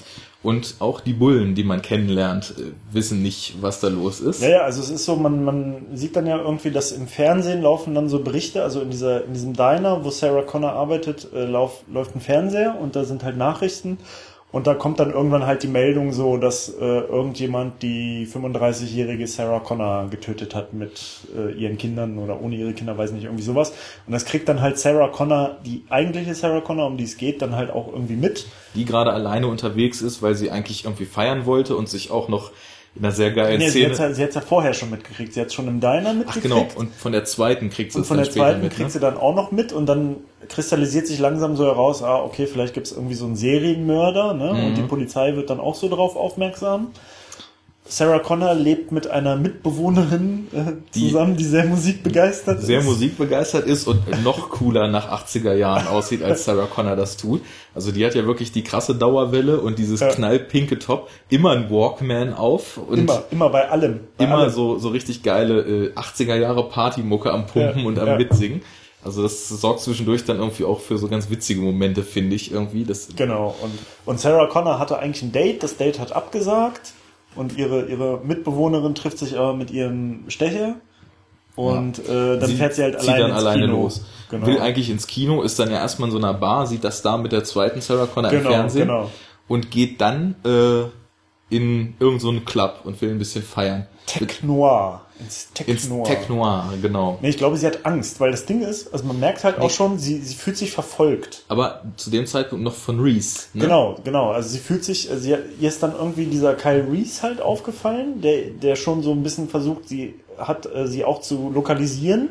Und auch die Bullen, die man kennenlernt, äh, wissen nicht, was da los ist. Ja, ja, also es ist so, man, man sieht dann ja irgendwie, dass im Fernsehen laufen dann so Berichte, also in dieser, in diesem Diner, wo Sarah Connor arbeitet, äh, lauf, läuft ein Fernseher und da sind halt Nachrichten und da kommt dann irgendwann halt die Meldung so, dass äh, irgendjemand die 35-jährige Sarah Connor getötet hat mit äh, ihren Kindern oder ohne ihre Kinder, weiß nicht, irgendwie sowas. Und das kriegt dann halt Sarah Connor, die eigentliche Sarah Connor, um die es geht, dann halt auch irgendwie mit. die gerade alleine unterwegs ist, weil sie eigentlich irgendwie feiern wollte und sich auch noch in einer sehr geilen Nee, sie Szene. hat ja, sie hat's ja vorher schon mitgekriegt. Sie hat schon im Diner Ach mitgekriegt. genau, und von der zweiten kriegt sie Und es von dann der zweiten mit. kriegt Ne? sie dann auch noch mit und dann kristallisiert sich langsam so heraus, ah, okay, vielleicht gibt es irgendwie so einen Serienmörder, ne? Mhm. Und die Polizei wird dann auch so drauf aufmerksam. Sarah Connor lebt mit einer Mitbewohnerin äh, Die- zusammen, die sehr musikbegeistert Sehr ist. musikbegeistert ist und noch cooler nach 80er Jahren aussieht, als Sarah Connor das tut. Also die hat ja wirklich die krasse Dauerwelle und dieses Ja. knallpinke Top, immer ein Walkman auf und Immer, immer bei allem. Bei immer allem. so, so richtig geile äh, 80er Jahre Partymucke am Pumpen Ja, und am ja. Mitsingen. Also das sorgt zwischendurch dann irgendwie auch für so ganz witzige Momente, finde ich irgendwie. Das, Genau. Und, und Sarah Connor hatte eigentlich ein Date, das Date hat abgesagt und ihre, ihre Mitbewohnerin trifft sich aber mit ihrem Stecher und äh, dann fährt sie halt alleine dann ins alleine Kino. los. Genau. Will eigentlich ins Kino, ist dann ja erstmal in so einer Bar, sieht das da mit der zweiten Sarah Connor Genau, im Fernsehen genau. und geht dann äh, in irgendeinen so einen Club und will ein bisschen feiern. Tech Noir. Ins Tech Ins Noir. Tech Noir, genau. Nee, ich glaube, sie hat Angst, weil das Ding ist, also man merkt halt auch schon, sie, sie fühlt sich verfolgt. Aber zu dem Zeitpunkt noch von Reese. Ne? Genau, genau. Also sie fühlt sich, also sie, ihr ist dann irgendwie dieser Kyle Reese halt aufgefallen, der, der schon so ein bisschen versucht, sie hat äh, sie auch zu lokalisieren.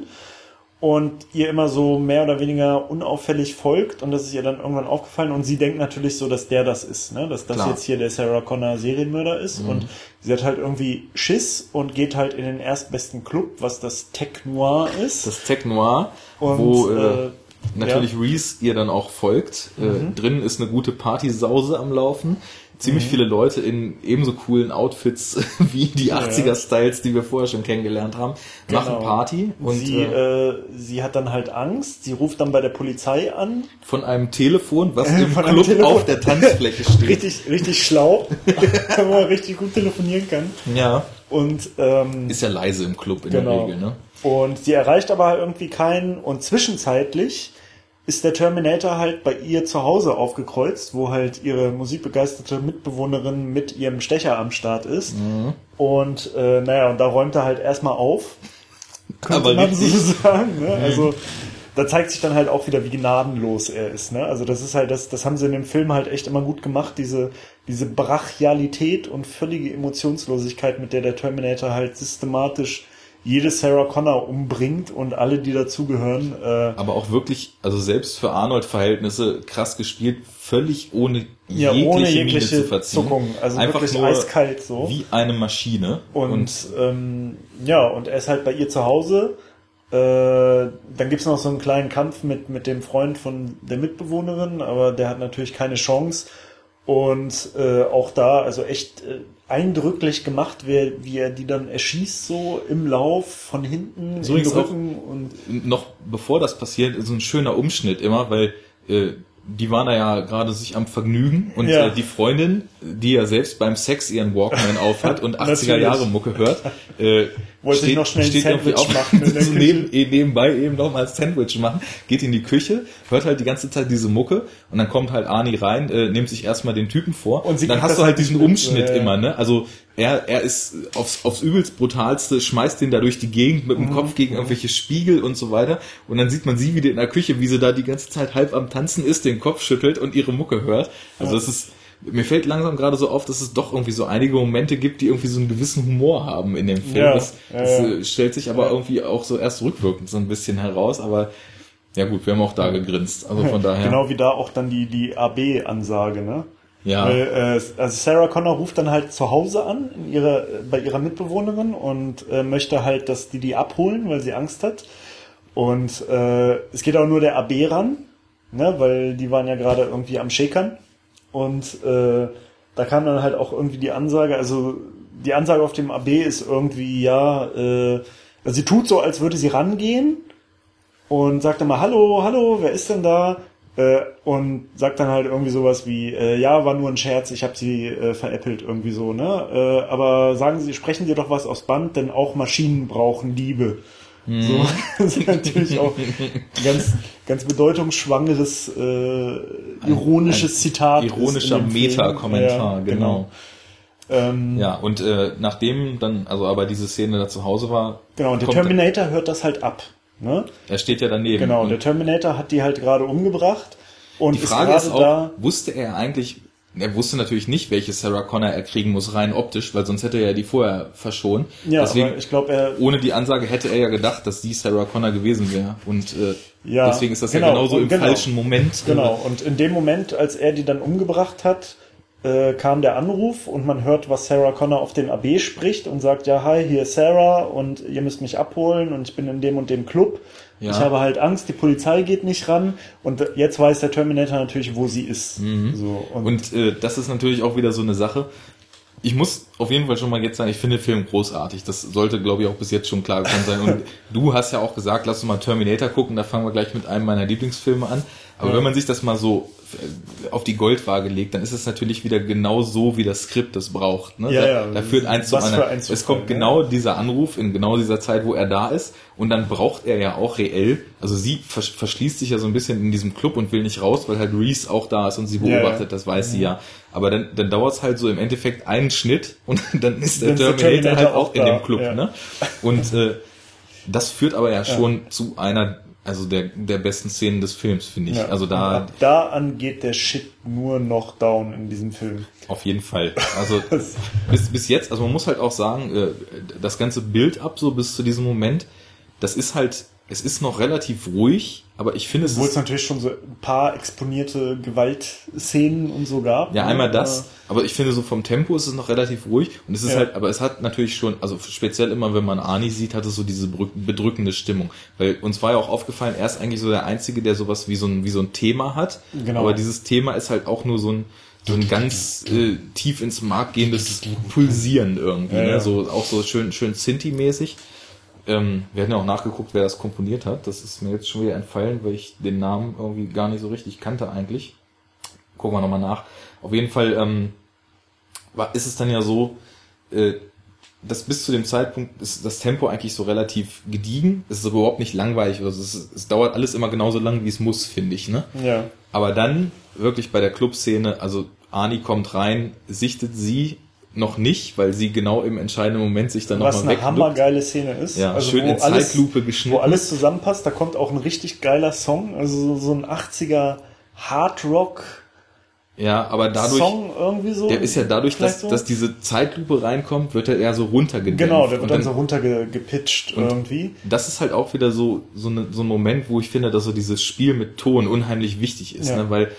Und ihr immer so mehr oder weniger unauffällig folgt und das ist ihr dann irgendwann aufgefallen und sie denkt natürlich so, dass der das ist, ne? dass das Klar. jetzt hier der Sarah Connor Serienmörder ist und sie hat halt irgendwie Schiss und geht halt in den erstbesten Club, was das Tech Noir ist. Das Tech Noir, Und, wo äh, äh, natürlich ja. Mhm. Reese ihr dann auch folgt. Äh, drinnen ist eine gute Partysause am Laufen. Ziemlich viele Leute in ebenso coolen Outfits wie die 80er-Styles, die wir vorher schon kennengelernt haben, machen Genau. Party und sie, äh, äh, sie hat dann halt Angst, sie ruft dann bei der Polizei an. von einem Telefon, was im Von einem Club auf der Tanzfläche steht. Richtig, richtig schlau, wo man richtig gut telefonieren kann. Ja. Und ähm, Ist ja leise im Club in Genau. der Regel, ne? Und sie erreicht aber halt irgendwie keinen. Und zwischenzeitlich ist der Terminator halt bei ihr zu Hause aufgekreuzt, wo halt ihre musikbegeisterte Mitbewohnerin mit ihrem Stecher am Start ist. Mhm. Und äh, naja, und da räumt er halt erstmal auf. Könnte Aber man richtig. so sagen. Ne? Also da zeigt sich dann halt auch wieder, wie gnadenlos er ist. Ne? Also das ist halt, das, das haben sie in dem Film halt echt immer gut gemacht, diese, diese Brachialität und völlige Emotionslosigkeit, mit der der Terminator halt systematisch jede Sarah Connor umbringt und alle, die dazugehören. Äh, Aber auch wirklich, also selbst für Arnold-Verhältnisse krass gespielt, völlig ohne Ja, jegliche, ohne Miene jegliche zu verziehen. Zuckung. Also Einfach wirklich nur eiskalt so. Wie eine Maschine. Und, ähm, ja, und er ist halt bei ihr zu Hause. Äh, dann gibt's noch so einen kleinen Kampf mit, mit dem Freund von der Mitbewohnerin, aber der hat natürlich keine Chance. Und äh, auch da, also echt äh, eindrücklich gemacht, wie, wie er die dann erschießt, so im Lauf von hinten So in den Rücken. Und noch bevor das passiert, so ein schöner Umschnitt immer, weil äh, die waren da ja gerade sich am Vergnügen und Ja. äh, die Freundin, die ja selbst beim Sex ihren Walkman aufhat und 80er Natürlich. Jahre Mucke hört, äh, Wollte sich noch schnell irgendwie Sandwich machen in der so neben, eh, nebenbei eben noch mal ein Sandwich machen, geht in die Küche, hört halt die ganze Zeit diese Mucke und dann kommt halt Arnie rein, äh, nimmt sich erstmal den Typen vor Und sie dann hast du halt halt diesen Umschnitt ja, ja. immer, ne? Also er, er ist aufs, aufs übelst brutalste, schmeißt den da durch die Gegend mit dem Mhm. Kopf gegen irgendwelche Spiegel und so weiter. Und dann sieht man sie wieder in der Küche, wie sie da die ganze Zeit halb am Tanzen ist, den Kopf schüttelt und ihre Mucke hört. Also das ist, mir fällt langsam gerade so auf, dass es doch irgendwie so einige Momente gibt, die irgendwie so einen gewissen Humor haben in dem Film. Ja, das ja, das ja. äh, stellt sich aber irgendwie auch so erst rückwirkend so ein bisschen heraus, aber ja gut, wir haben auch da gegrinst. Also von daher. genau wie da auch dann die, die AB-Ansage, ne? Ja. Weil, äh, also Sarah Connor ruft dann halt zu Hause an, in ihrer, bei ihrer Mitbewohnerin und äh, möchte halt, dass die die abholen, weil sie Angst hat. Und äh, es geht auch nur der AB ran, ne, weil die waren ja gerade irgendwie am Schäkern. Und äh, da kam dann halt auch irgendwie die Ansage, also die Ansage auf dem AB ist irgendwie, ja, äh, also sie tut so, als würde sie rangehen und sagt dann mal, hallo, hallo, wer ist denn da? Äh, und sagt dann halt irgendwie sowas wie, äh, ja, war nur ein Scherz, ich habe sie äh, veräppelt irgendwie so, ne? Äh, aber sagen Sie, sprechen Sie doch was aufs Band, denn auch Maschinen brauchen Liebe. So, das ist natürlich auch ein ganz, ganz bedeutungsschwangeres, äh, ironisches ein Zitat. ist Ironischer. Meta-Kommentar, Ja, genau. Ähm, Ja, und äh, nachdem dann, also aber diese Szene da zu Hause war, genau, und der Terminator hört das halt ab. Ne? er steht ja daneben. Genau, der Terminator hat die halt gerade umgebracht und die Frage ist, gerade auch, wusste er eigentlich, er wusste natürlich nicht, welche Sarah Connor er kriegen muss, rein optisch, weil sonst hätte er ja die vorher verschont. Ja, Deswegen, ich glaube, er ohne die Ansage hätte er ja gedacht, dass die Sarah Connor gewesen wäre. Und äh, Ja, deswegen ist das genau, ja genauso im genau. falschen Moment. Genau, und in dem Moment, als er die dann umgebracht hat, äh, kam der Anruf und man hört, was Sarah Connor auf den AB spricht und sagt, ja, hi, hier ist Sarah und ihr müsst mich abholen und ich bin in dem und dem Club. Ja. Ich habe halt Angst, die Polizei geht nicht ran und jetzt weiß der Terminator natürlich, wo sie ist. So, und, Mhm. Und äh, das ist natürlich auch wieder so eine Sache. Ich muss auf jeden Fall schon mal jetzt sagen, ich finde den Film großartig. Das sollte, glaube ich, auch bis jetzt schon klar gekommen sein. Und du hast ja auch gesagt, lass uns mal Terminator gucken. Da fangen wir gleich mit einem meiner Lieblingsfilme an. Aber Ja. wenn man sich das mal so auf die Goldwaage legt, dann ist es natürlich wieder genau so, wie das Skript es braucht. Ne? Ja, da, ja. da führt eins zu Was anderen. ein Es kommt genau dieser Anruf in genau dieser Zeit, wo er da ist. Und dann braucht er ja auch reell, also sie vers verschließt sich ja so ein bisschen in diesem Club und will nicht raus, weil halt Reese auch da ist und sie Ja, ja. beobachtet, das weiß sie ja. Aber dann, dann dauert es halt so im Endeffekt einen Schnitt und dann ist der ist der Terminator, Terminator halt auch auch in dem Club. ja. Ne? Und äh, das führt aber ja schon zu einer, also der, der besten Szenen des Films, finde ich. ja. Also da ab da an geht der Shit nur noch down in diesem Film. auf jeden Fall. Also bis, bis jetzt, also man muss halt auch sagen, äh, das ganze Bild ab so bis zu diesem Moment, das ist halt es ist noch relativ ruhig, aber ich finde es. Obwohl es natürlich schon so ein paar exponierte Gewaltszenen und so gab. Ja, einmal das, aber ich finde so vom Tempo ist es noch relativ ruhig und es ist ja. halt, aber es hat natürlich schon, also speziell immer, wenn man Ani sieht, hat es so diese bedrückende Stimmung. Weil uns war ja auch aufgefallen, er ist eigentlich so der Einzige, der sowas wie so ein, wie so ein Thema hat. Genau. Aber dieses Thema ist halt auch nur so ein, so ein ganz äh, tief ins Mark gehendes Pulsieren irgendwie, ja, ne? so auch so schön schön Sinti-mäßig. Ähm, wir hatten ja auch nachgeguckt, wer das komponiert hat. Das ist mir jetzt schon wieder entfallen, weil ich den Namen irgendwie gar nicht so richtig kannte eigentlich. Gucken wir nochmal nach. Auf jeden Fall ähm, war, ist es dann ja so, äh, dass bis zu dem Zeitpunkt ist das Tempo eigentlich so relativ gediegen. Es ist aber überhaupt nicht langweilig. Also es, es dauert alles immer genauso lang, wie es muss, finde ich. Ne? Ja. Aber dann wirklich bei der Clubszene, also Ani kommt rein, sichtet sie noch nicht, weil sie genau im entscheidenden Moment sich dann nochmal Was eine hammergeile Szene ist. Ja, also schön in Zeitlupe alles, geschnitten. Wo alles zusammenpasst, da kommt auch ein richtig geiler Song, also so, ein 80er Hard Rock ja, aber dadurch, Song irgendwie so. Der ist ja dadurch, dass, so? dass diese Zeitlupe reinkommt, wird er eher so runtergedämpft. Genau, der wird dann, dann, so runtergepitcht irgendwie. Das ist halt auch wieder so, so, eine, so ein Moment, wo ich finde, dass so dieses Spiel mit Ton unheimlich wichtig ist, ja. ne? weil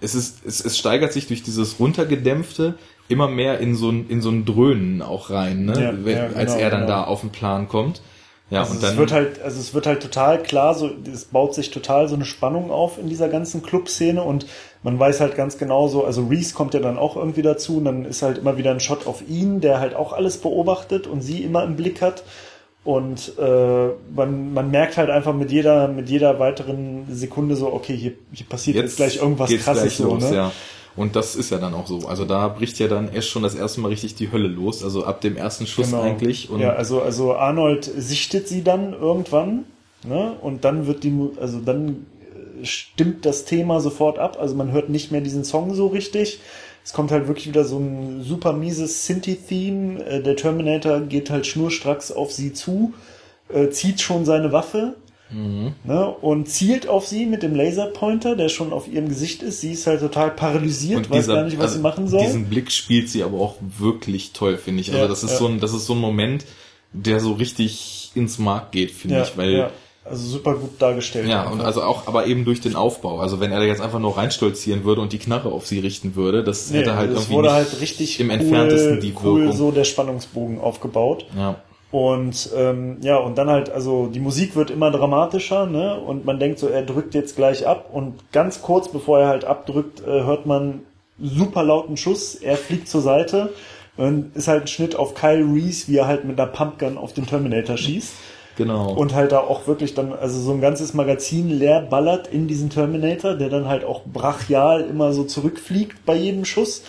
es ist, es, es steigert sich durch dieses runtergedämpfte immer mehr in so ein, in so ein Dröhnen auch rein, ne? Ja, Wenn, ja, genau, als er dann genau. da auf den Plan kommt. Ja, also und dann. Es wird halt, also es wird halt total klar, so, es baut sich total so eine Spannung auf in dieser ganzen Clubszene und man weiß halt ganz genau so, also Reese kommt ja dann auch irgendwie dazu und dann ist halt immer wieder ein Shot auf ihn, der halt auch alles beobachtet und sie immer im Blick hat. Und äh, man, man merkt halt einfach mit jeder, mit jeder weiteren Sekunde so, okay, hier, hier passiert jetzt, jetzt gleich irgendwas krasses gleich so, los, ne? Ja. Und das ist ja dann auch so. Also da bricht ja dann erst schon das erste Mal richtig die Hölle los. Also ab dem ersten Schuss genau. eigentlich. Und ja, also, also Arnold sichtet sie dann irgendwann. Ne? Und dann wird die, also dann äh, stimmt das Thema sofort ab. Also man hört nicht mehr diesen Song so richtig. Es kommt halt wirklich wieder so ein super mieses Sinti-Theme. Äh, der Terminator geht halt schnurstracks auf sie zu, äh, zieht schon seine Waffe Mhm. Ne, und zielt auf sie mit dem Laserpointer, der schon auf ihrem Gesicht ist. Sie ist halt total paralysiert, und weiß gar nicht, was also sie machen soll. Diesen Blick spielt sie aber auch wirklich toll, finde ich. Also ja, das ist ja. so ein, das ist so ein Moment, der so richtig ins Mark geht, finde ja, ich, weil also super gut dargestellt. Ja, und also auch, aber eben durch den Aufbau. Also wenn er da jetzt einfach nur reinstolzieren würde und die Knarre auf sie richten würde, das nee, hätte halt das irgendwie wurde halt richtig im cool, entferntesten die cool Wirkung. so der Spannungsbogen aufgebaut. Ja. Und ähm, ja, und dann halt, also die Musik wird immer dramatischer, ne? Und man denkt so, er drückt jetzt gleich ab. Und ganz kurz bevor er halt abdrückt, äh, hört man super lauten Schuss. Er fliegt zur Seite. Und ist halt ein Schnitt auf Kyle Reese, wie er halt mit einer Pumpgun auf den Terminator schießt. Genau. Und halt da auch wirklich dann, also so ein ganzes Magazin leer ballert in diesen Terminator, der dann halt auch brachial immer so zurückfliegt bei jedem Schuss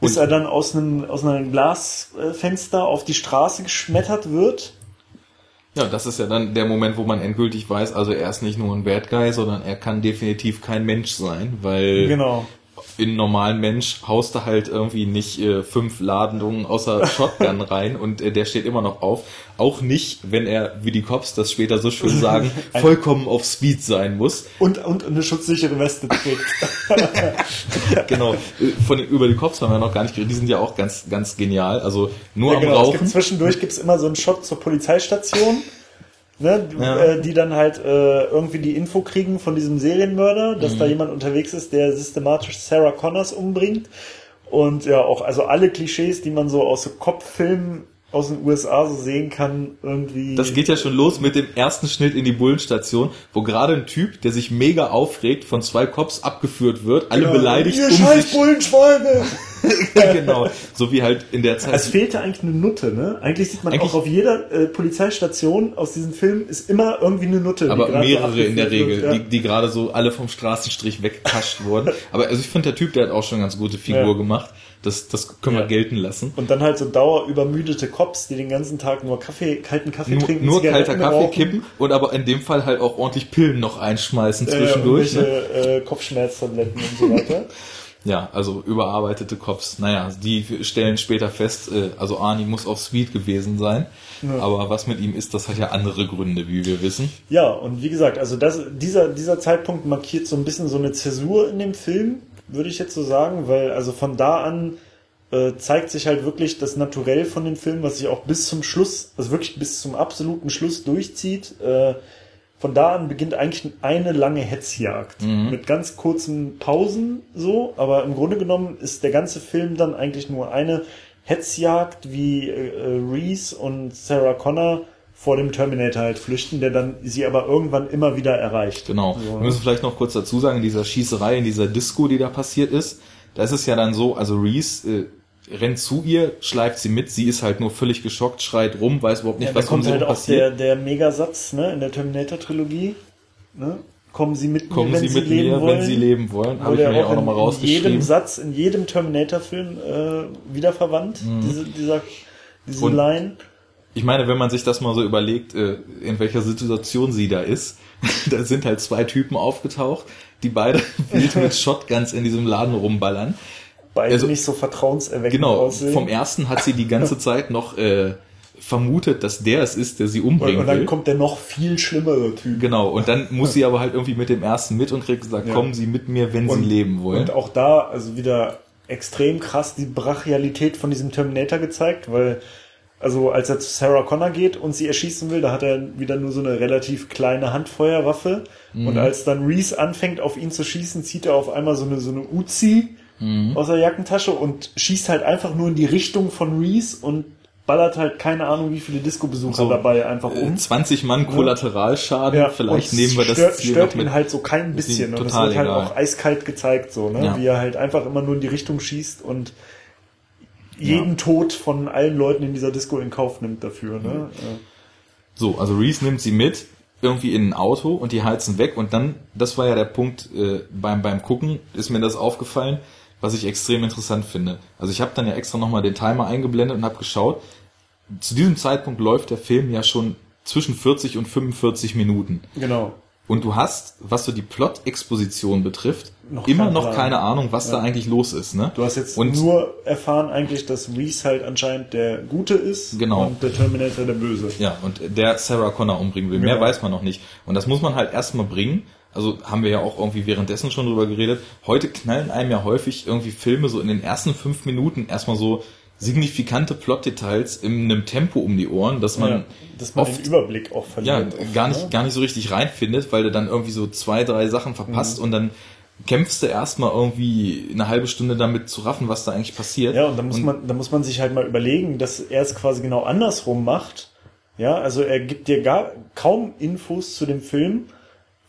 bis er dann aus einem, aus einem Glasfenster auf die Straße geschmettert wird. Ja, das ist ja dann der Moment, wo man endgültig weiß, also er ist nicht nur ein Bad Guy, sondern er kann definitiv kein Mensch sein, weil genau in normalen Mensch haust du halt irgendwie nicht äh, fünf Ladungen außer Shotgun rein und äh, der steht immer noch auf. Auch nicht, wenn er, wie die Cops das später so schön sagen, vollkommen auf Speed sein muss. Und, und eine schutzsichere Weste trägt. genau. Von, über die Cops haben wir noch gar nicht geredet. Die sind ja auch ganz, ganz genial. Also nur ja, am genau. Rauchen. Gibt, zwischendurch gibt's immer so einen Shot zur Polizeistation ne, ja. äh, die dann halt äh, irgendwie die Info kriegen von diesem Serienmörder, dass mhm. da jemand unterwegs ist, der systematisch Sarah Connors umbringt. Und ja, auch, also alle Klischees, die man so aus so Kopffilmen aus den USA so sehen kann, irgendwie. Das geht ja schon los mit dem ersten Schnitt in die Bullenstation, wo gerade ein Typ, der sich mega aufregt, von zwei Cops abgeführt wird, alle ja, beleidigt. Ihr um scheiß Bullenschweine! genau, so wie halt in der Zeit. Es fehlte eigentlich eine Nutte, ne? Eigentlich sieht man eigentlich auch auf jeder äh, Polizeistation aus diesem Film ist immer irgendwie eine Nutte. Aber mehrere in der Regel, wird, ja. die, die gerade so alle vom Straßenstrich weggekascht wurden. Aber also ich finde, der Typ, der hat auch schon eine ganz gute Figur ja. gemacht. Das, das können ja. wir gelten lassen. Und dann halt so dauerübermüdete Cops, die den ganzen Tag nur Kaffee, kalten Kaffee nur, trinken. Nur kalter Kaffee rauchen. kippen und aber in dem Fall halt auch ordentlich Pillen noch einschmeißen zwischendurch. Äh, ne? äh, Kopfschmerztabletten und so weiter. Ja, also überarbeitete Cops. Naja, die stellen später fest, äh, also Arnie muss auf Speed gewesen sein. Ja. Aber was mit ihm ist, das hat ja andere Gründe, wie wir wissen. Ja, und wie gesagt, also das, dieser, dieser Zeitpunkt markiert so ein bisschen so eine Zäsur in dem Film würde ich jetzt so sagen, weil also von da an äh, zeigt sich halt wirklich das Naturell von dem Film, was sich auch bis zum Schluss, also wirklich bis zum absoluten Schluss durchzieht. Äh, von da an beginnt eigentlich eine lange Hetzjagd. Mhm. Mit ganz kurzen Pausen so, aber im Grunde genommen ist der ganze Film dann eigentlich nur eine Hetzjagd, wie äh, Reese und Sarah Connor vor dem Terminator halt flüchten, der dann sie aber irgendwann immer wieder erreicht. Genau. So, Wir müssen vielleicht noch kurz dazu sagen, in dieser Schießerei, in dieser Disco, die da passiert ist, da ist es ja dann so, also Reese äh, rennt zu ihr, schleift sie mit, sie ist halt nur völlig geschockt, schreit rum, weiß überhaupt nicht, ja, was sie halt passiert. Der, der Megasatz ne, in der Terminator-Trilogie. Ne? Kommen Sie mit Kommen mir, wenn Sie, Sie leben mir, wollen. wenn Sie leben wollen. Habe ich mir ja auch nochmal rausgeschrieben. In jedem Satz, in jedem Terminator-Film äh, wiederverwandt, mhm. diese, dieser, diese Und Line. Ich meine, wenn man sich das mal so überlegt, äh, in welcher Situation sie da ist, da sind halt zwei Typen aufgetaucht, die beide wild mit Shotguns in diesem Laden rumballern beide also, nicht so vertrauenserweckend genau, aussehen. Vom ersten hat sie die ganze Zeit noch äh, vermutet, dass der es ist, der sie umbringen will. Und dann will. kommt der noch viel schlimmere Typ. Genau, und dann muss sie aber halt irgendwie mit dem ersten mit und kriegt gesagt, ja. kommen Sie mit mir, wenn und, Sie leben wollen. Und auch da, also wieder extrem krass die Brachialität von diesem Terminator gezeigt, weil also als er zu Sarah Connor geht und sie erschießen will, da hat er wieder nur so eine relativ kleine Handfeuerwaffe. Mhm. Und als dann Reese anfängt, auf ihn zu schießen, zieht er auf einmal so eine, so eine Uzi mhm. aus der Jackentasche und schießt halt einfach nur in die Richtung von Reese und ballert halt keine Ahnung, wie viele Disco-Besucher so, dabei einfach um. 20 Mann Kollateralschaden, ja, vielleicht nehmen wir das stört, Ziel stört ihn halt so kein bisschen. Und das wird halt auch eiskalt gezeigt, so, ne? Ja. Wie er halt einfach immer nur in die Richtung schießt und jeden ja. Tod von allen Leuten in dieser Disco in Kauf nimmt dafür, ne? Mhm. So, also Reese nimmt sie mit, irgendwie in ein Auto und die heizen weg und dann, das war ja der Punkt äh, beim, beim Gucken, ist mir das aufgefallen, was ich extrem interessant finde. Also ich habe dann ja extra nochmal den Timer eingeblendet und habe geschaut. Zu diesem Zeitpunkt läuft der Film ja schon zwischen 40 und 45 Minuten. Genau. Und du hast, was so die Plot-Exposition betrifft, noch immer noch Plan. keine Ahnung, was ja. da eigentlich los ist. Ne? Du hast jetzt und nur erfahren eigentlich, dass Reese halt anscheinend der Gute ist genau. und der Terminator der Böse. Ja, und der Sarah Connor umbringen will. Genau. Mehr weiß man noch nicht. Und das muss man halt erstmal bringen also haben wir ja auch irgendwie währenddessen schon drüber geredet, heute knallen einem ja häufig irgendwie Filme so in den ersten fünf Minuten erstmal so signifikante Plotdetails in einem Tempo um die Ohren, dass man, ja, dass man oft, den Überblick auch verliert. Ja, gar nicht, ne? gar nicht so richtig reinfindet, weil du dann irgendwie so zwei, drei Sachen verpasst mhm. und dann kämpfst du erstmal irgendwie eine halbe Stunde damit zu raffen, was da eigentlich passiert. Ja, und dann muss und, man, dann muss man sich halt mal überlegen, dass er es quasi genau andersrum macht. Ja, also er gibt dir gar kaum Infos zu dem Film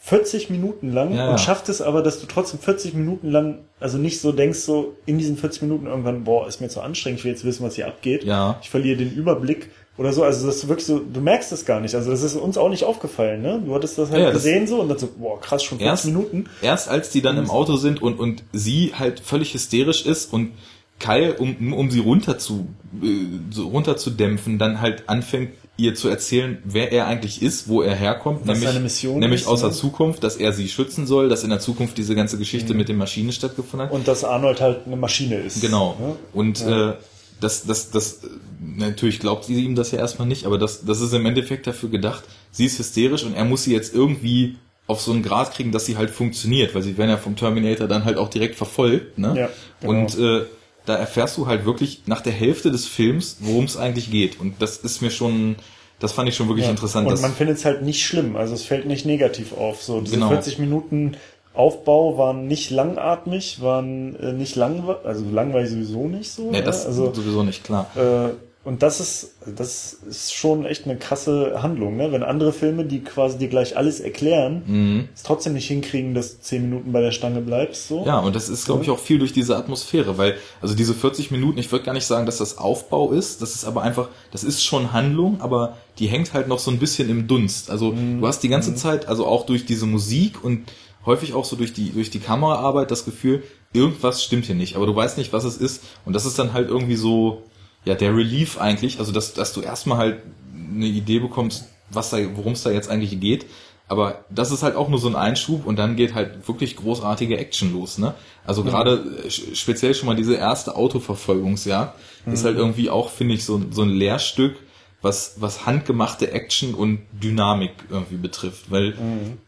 40 Minuten lang ja, und schafft es aber, dass du trotzdem 40 Minuten lang, also nicht so denkst, so in diesen 40 Minuten irgendwann, boah, ist mir zu anstrengend, ich will jetzt wissen, was hier abgeht. Ja. Ich verliere den Überblick oder so. Also das ist wirklich so, du merkst es gar nicht. Also das ist uns auch nicht aufgefallen, ne? Du hattest das halt ja, gesehen so und dann so, boah, krass, schon 40 Minuten. Erst als die dann im Auto sind und, und sie halt völlig hysterisch ist und Kyle, um, um sie runter zu, äh, so runter zu dämpfen, dann halt anfängt, ihr zu erzählen, wer er eigentlich ist, wo er herkommt, Was nämlich, Mission nämlich ist, aus der ne? Zukunft, dass er sie schützen soll, dass in der Zukunft diese ganze Geschichte mhm. mit den Maschinen stattgefunden hat. Und dass Arnold halt eine Maschine ist. Genau. Ja? Und ja. äh, das, das, das, natürlich glaubt sie ihm das ja erstmal nicht, aber das, das ist im Endeffekt dafür gedacht, sie ist hysterisch und er muss sie jetzt irgendwie auf so einen Grad kriegen, dass sie halt funktioniert, weil sie werden ja vom Terminator dann halt auch direkt verfolgt, ne? Ja, genau. Und äh, da erfährst du halt wirklich nach der Hälfte des Films, worum es eigentlich geht. Und das ist mir schon, das fand ich schon wirklich ja. interessant. Und man findet es halt nicht schlimm, also es fällt nicht negativ auf. So diese genau. 40 Minuten Aufbau waren nicht langatmig, waren äh, nicht langweilig, also langweilig sowieso nicht so. Nee, das also, sowieso nicht, klar. Äh, und das ist, das ist schon echt eine krasse Handlung, ne? Wenn andere Filme, die quasi dir gleich alles erklären, mhm. es trotzdem nicht hinkriegen, dass du zehn Minuten bei der Stange bleibst, so. Ja, und das ist, glaube ich, auch viel durch diese Atmosphäre, weil, also diese 40 Minuten, ich würde gar nicht sagen, dass das Aufbau ist, das ist aber einfach, das ist schon Handlung, aber die hängt halt noch so ein bisschen im Dunst. Also, mhm. du hast die ganze mhm. Zeit, also auch durch diese Musik und häufig auch so durch die, durch die Kameraarbeit das Gefühl, irgendwas stimmt hier nicht, aber du weißt nicht, was es ist. Und das ist dann halt irgendwie so, ja, der Relief eigentlich, also dass, dass du erstmal halt eine Idee bekommst, was da, worum es da jetzt eigentlich geht. Aber das ist halt auch nur so ein Einschub und dann geht halt wirklich großartige Action los, ne? Also mhm. gerade äh, speziell schon mal diese erste Autoverfolgungsjagd mhm. ist halt irgendwie auch, finde ich, so, so ein Lehrstück, was, was handgemachte Action und Dynamik irgendwie betrifft, weil mhm.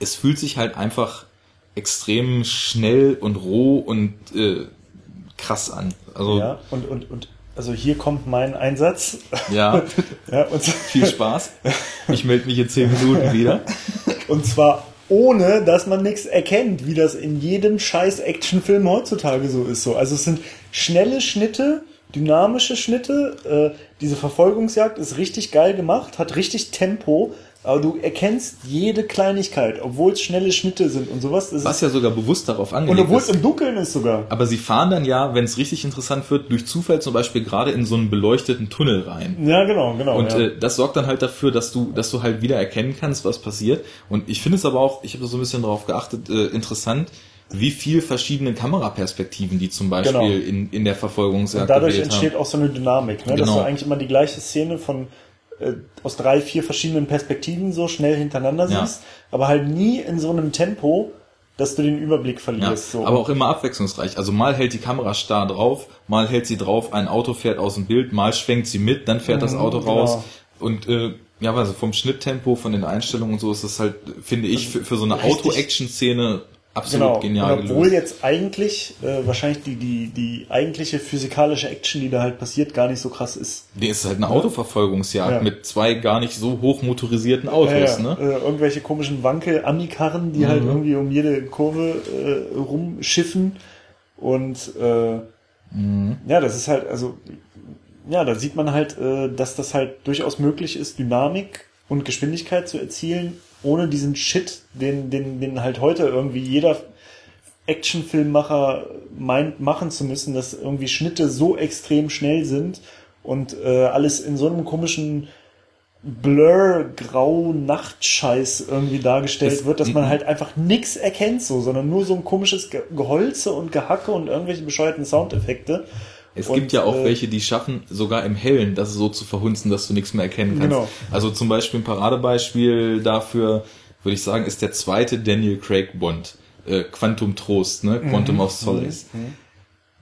es fühlt sich halt einfach extrem schnell und roh und äh, krass an. Also ja, und, und, und also hier kommt mein Einsatz. Ja, Ja, viel Spaß. Ich melde mich in 10 Minuten wieder. und zwar ohne, dass man nichts erkennt, wie das in jedem scheiß Actionfilm heutzutage so ist. So. Also es sind schnelle Schnitte, dynamische Schnitte. Äh, diese Verfolgungsjagd ist richtig geil gemacht, hat richtig Tempo. Aber du erkennst jede Kleinigkeit, obwohl es schnelle Schnitte sind und sowas. Das Was ja sogar bewusst darauf und angelegt obwohl es im Dunkeln ist sogar. Aber sie fahren dann ja, wenn es richtig interessant wird, durch Zufall zum Beispiel gerade in so einen beleuchteten Tunnel rein. Ja, genau, genau. Und ja. äh, das sorgt dann halt dafür, dass du, dass du halt wieder erkennen kannst, was passiert. Und ich finde es aber auch, ich habe da so ein bisschen drauf geachtet, äh, interessant, wie viel verschiedene Kameraperspektiven die zum Beispiel Genau. in, in der Verfolgungsjagd Und dadurch entsteht haben. auch so eine Dynamik, ne? dass Genau. du eigentlich immer die gleiche Szene von äh, aus drei, vier verschiedenen Perspektiven so schnell hintereinander Ja. siehst, aber halt nie in so einem Tempo, dass du den Überblick Ja, verlierst. so. aber auch immer abwechslungsreich. Also mal hält die Kamera starr drauf, mal hält sie drauf, ein Auto fährt aus dem Bild, mal schwenkt sie mit, dann fährt das Mhm, Auto raus. genau. Und äh, ja, also vom Schnitttempo, von den Einstellungen und so ist das halt, finde ich, für, für so eine Auto-Action-Szene absolut genau. genial Und obwohl gelöst. jetzt eigentlich äh, wahrscheinlich die, die, die eigentliche physikalische Action, die da halt passiert, gar nicht so krass ist. Nee, es ist halt eine Autoverfolgungsjagd Ja. mit zwei gar nicht so hoch motorisierten Autos, Ja, ja. ne? Äh, irgendwelche komischen Wankel-Ami-Karren, die halt irgendwie um jede Kurve äh, rumschiffen. Und äh, ja, das ist halt, also, ja, da sieht man halt, äh, dass das halt durchaus möglich ist, Dynamik und Geschwindigkeit zu erzielen, ohne diesen Shit, den, den, den halt heute irgendwie jeder Actionfilmmacher meint, machen zu müssen, dass irgendwie Schnitte so extrem schnell sind und äh, alles in so einem komischen Blur, Grau, Nachtscheiß irgendwie dargestellt Es- wird, dass man halt einfach nix erkennt so, sondern nur so ein komisches Ge Geholze und Gehacke und irgendwelche bescheuerten Soundeffekte. Es Und, gibt ja auch äh, welche, die schaffen, sogar im Hellen das so zu verhunzen, dass du nichts mehr erkennen kannst. Genau. Also zum Beispiel ein Paradebeispiel dafür, würde ich sagen, ist der zweite Daniel Craig Bond, äh, Quantum Trost, ne? Mhm. Quantum of Solace.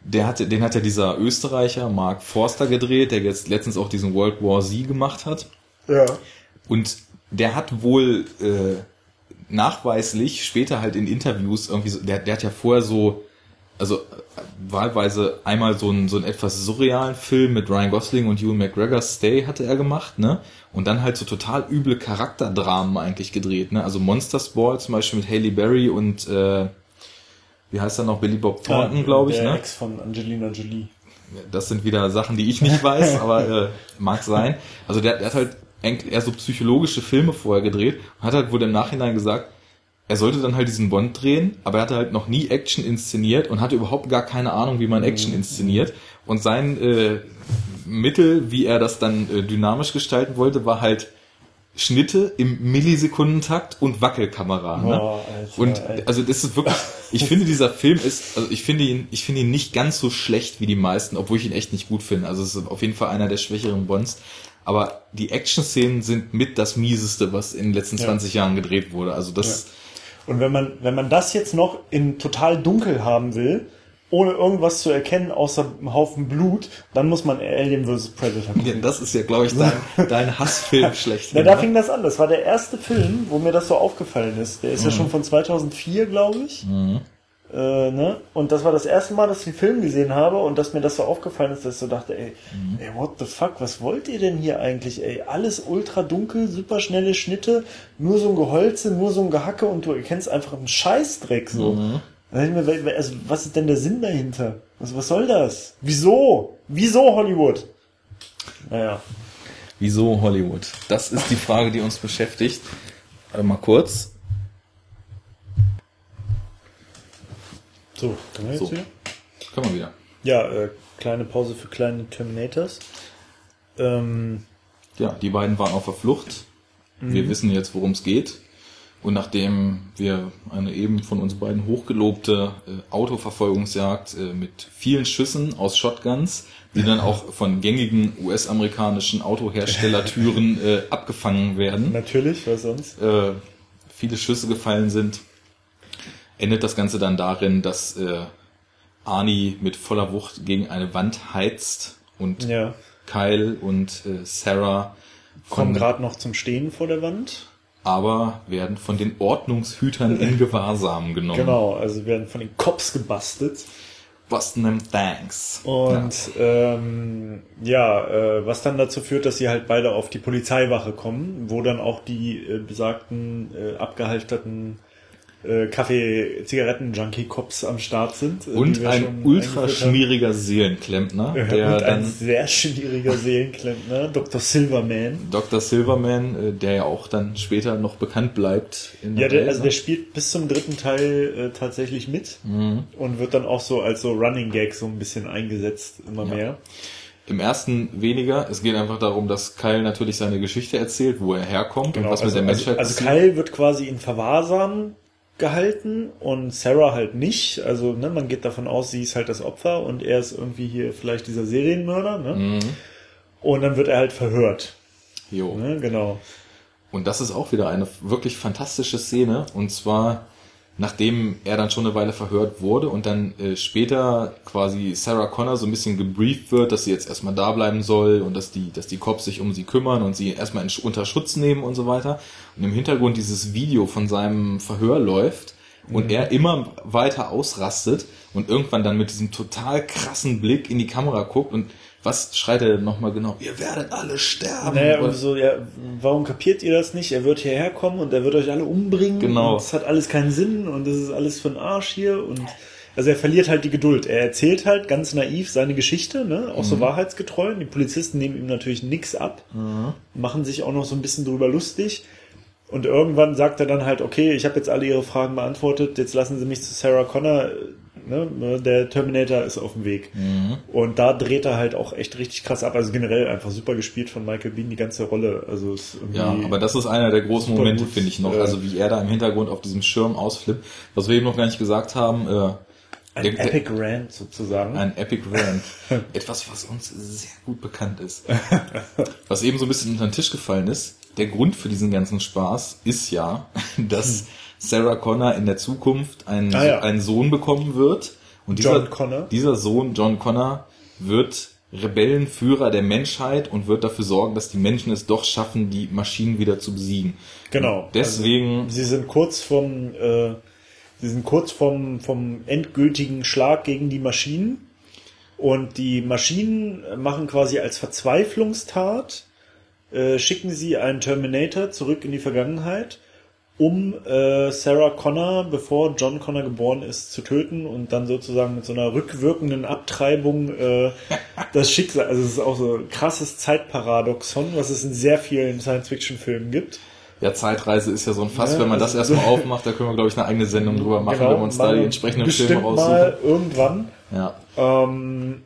Der hatte, den hat ja dieser Österreicher Mark Forster gedreht, der jetzt letztens auch diesen World War Z gemacht hat. Ja. Und der hat wohl äh, nachweislich später halt in Interviews irgendwie so, der, der hat ja vorher so, also wahlweise einmal so einen, so einen etwas surrealen Film mit Ryan Gosling und Ewan McGregor, Stay hatte er gemacht, ne? Und dann halt so total üble Charakterdramen eigentlich gedreht, ne? Also Monsters Ball zum Beispiel mit Haley Berry und äh, wie heißt er noch, Billy Bob Thornton, glaube ich, der ne? Ex von Angelina Jolie. Das sind wieder Sachen, die ich nicht weiß, aber äh, mag sein. Also der, der hat halt eher so psychologische Filme vorher gedreht und hat halt wohl im Nachhinein gesagt, er sollte dann halt diesen Bond drehen, aber er hatte halt noch nie Action inszeniert und hatte überhaupt gar keine Ahnung, wie man Action inszeniert. Und sein äh, Mittel, wie er das dann äh, dynamisch gestalten wollte, war halt Schnitte im Millisekundentakt und Wackelkamera. Ne? Boah, Alter, und Alter. also das ist wirklich, ich finde dieser Film ist, also ich finde ihn, ich finde ihn nicht ganz so schlecht wie die meisten, obwohl ich ihn echt nicht gut finde. Also es ist auf jeden Fall einer der schwächeren Bonds. Aber die Action-Szenen sind mit das mieseste, was in den letzten 20 Jahren gedreht wurde. Also das, Und wenn man, wenn man das jetzt noch in total dunkel haben will, ohne irgendwas zu erkennen, außer einem Haufen Blut, dann muss man Alien vs. Predator gucken. ja, das ist ja, glaube ich, dein, dein Hassfilm schlecht. Ja, da fing das an. Das war der erste Film, wo mir das so aufgefallen ist. Der ist Mhm. ja schon von 2004, glaube ich. Äh, ne? Und das war das erste Mal, dass ich den Film gesehen habe und dass mir das so aufgefallen ist, dass ich so dachte, ey, Mhm. ey, what the fuck, was wollt ihr denn hier eigentlich, ey? Alles ultra dunkel, super schnelle Schnitte, nur so ein Geholze, nur so ein Gehacke und du erkennst einfach einen Scheißdreck so. Mhm. Also, was ist denn der Sinn dahinter? Also, was soll das? Wieso? Wieso Hollywood? Naja. Wieso Hollywood? Das ist die Frage, die uns beschäftigt. Warte mal kurz. So, können wir jetzt So. wieder? Können wir wieder. Ja, äh, kleine Pause für kleine Terminators. Ähm, Ja, die beiden waren auf der Flucht. Wir wissen jetzt, worum es geht. Und nachdem wir eine eben von uns beiden hochgelobte äh, Autoverfolgungsjagd äh, mit vielen Schüssen aus Shotguns, die dann auch von gängigen US-amerikanischen Autoherstellertüren äh, abgefangen werden, natürlich, was sonst? äh, viele Schüsse gefallen sind, endet das Ganze dann darin, dass äh, Arnie mit voller Wucht gegen eine Wand heizt und Ja. Kyle und äh, Sarah Kommen kommen gerade noch zum Stehen vor der Wand. aber werden von den Ordnungshütern in Gewahrsam genommen. Genau, also werden von den Cops gebastelt. Busting them thanks. Und ja, ähm, ja äh, was dann dazu führt, dass sie halt beide auf die Polizeiwache kommen, wo dann auch die äh, besagten äh, abgehalfterten äh, Kaffee-Zigaretten-Junkie-Cops am Start sind. Äh, und ein ultra schmieriger Seelenklempner. Ja, der und dann ein sehr schmieriger Seelenklempner, Dr. Silverman. Dr. Silverman, äh, der ja auch dann später noch bekannt bleibt. In ja, der, Welt, also ne? der spielt bis zum dritten Teil äh, tatsächlich mit mhm. und wird dann auch so als so Running Gag so ein bisschen eingesetzt, immer ja. mehr. Im ersten weniger. Es geht einfach darum, dass Kyle natürlich seine Geschichte erzählt, wo er herkommt genau, und was also, mit der Menschheit also, also Kyle wird quasi in Verwahrsam gehalten und Sarah halt nicht. Also ne, man geht davon aus, sie ist halt das Opfer und er ist irgendwie hier vielleicht dieser Serienmörder. Ne? Mhm. Und dann wird er halt verhört. Jo. Ne, genau. Und das ist auch wieder eine wirklich fantastische Szene. Und zwar nachdem er dann schon eine Weile verhört wurde und dann äh, später quasi Sarah Connor so ein bisschen gebrieft wird, dass sie jetzt erstmal da bleiben soll und dass die, dass die Cops sich um sie kümmern und sie erstmal in, unter Schutz nehmen und so weiter. Und im Hintergrund dieses Video von seinem Verhör läuft und mhm. er immer weiter ausrastet und irgendwann dann mit diesem total krassen Blick in die Kamera guckt und was schreit er denn nochmal genau? Ihr werdet alle sterben. Naja, und so, ja, warum kapiert ihr das nicht? Er wird hierher kommen und er wird euch alle umbringen. Genau. Es hat alles keinen Sinn und das ist alles für ein Arsch hier und also er verliert halt die Geduld. Er erzählt halt ganz naiv seine Geschichte, ne? auch mhm. so wahrheitsgetreu. Die Polizisten nehmen ihm natürlich nichts ab, mhm. machen sich auch noch so ein bisschen drüber lustig. Und irgendwann sagt er dann halt, okay, ich habe jetzt alle ihre Fragen beantwortet, jetzt lassen sie mich zu Sarah Connor ne, der Terminator ist auf dem Weg. Mhm. Und da dreht er halt auch echt richtig krass ab. Also generell einfach super gespielt von Michael Bean, die ganze Rolle. Also ist ja, aber das ist einer der großen Momente, finde ich noch. Also wie er da im Hintergrund auf diesem Schirm ausflippt. Was wir eben noch gar nicht gesagt haben, äh, ein der, Epic Rant sozusagen. Ein Epic Rant. Etwas, was uns sehr gut bekannt ist. was eben so ein bisschen unter den Tisch gefallen ist. Der Grund für diesen ganzen Spaß ist ja, dass Sarah Connor in der Zukunft einen, ah, ja. einen Sohn bekommen wird. Und dieser, dieser Sohn, John Connor, wird Rebellenführer der Menschheit und wird dafür sorgen, dass die Menschen es doch schaffen, die Maschinen wieder zu besiegen. Genau. Und deswegen. Also, sie sind kurz vom, äh, sie sind kurz vom, vom endgültigen Schlag gegen die Maschinen. Und die Maschinen machen quasi als Verzweiflungstat, äh, schicken sie einen Terminator zurück in die Vergangenheit um äh, Sarah Connor, bevor John Connor geboren ist, zu töten und dann sozusagen mit so einer rückwirkenden Abtreibung äh, das Schicksal. Also es ist auch so ein krasses Zeitparadoxon, was es in sehr vielen Science-Fiction-Filmen gibt. Ja, Zeitreise ist ja so ein Fass, ja, wenn man das erstmal aufmacht, da können wir, glaube ich, eine eigene Sendung drüber machen, genau, wenn wir uns da die entsprechenden Filme raussuchen. Mal irgendwann. Ja. Ähm,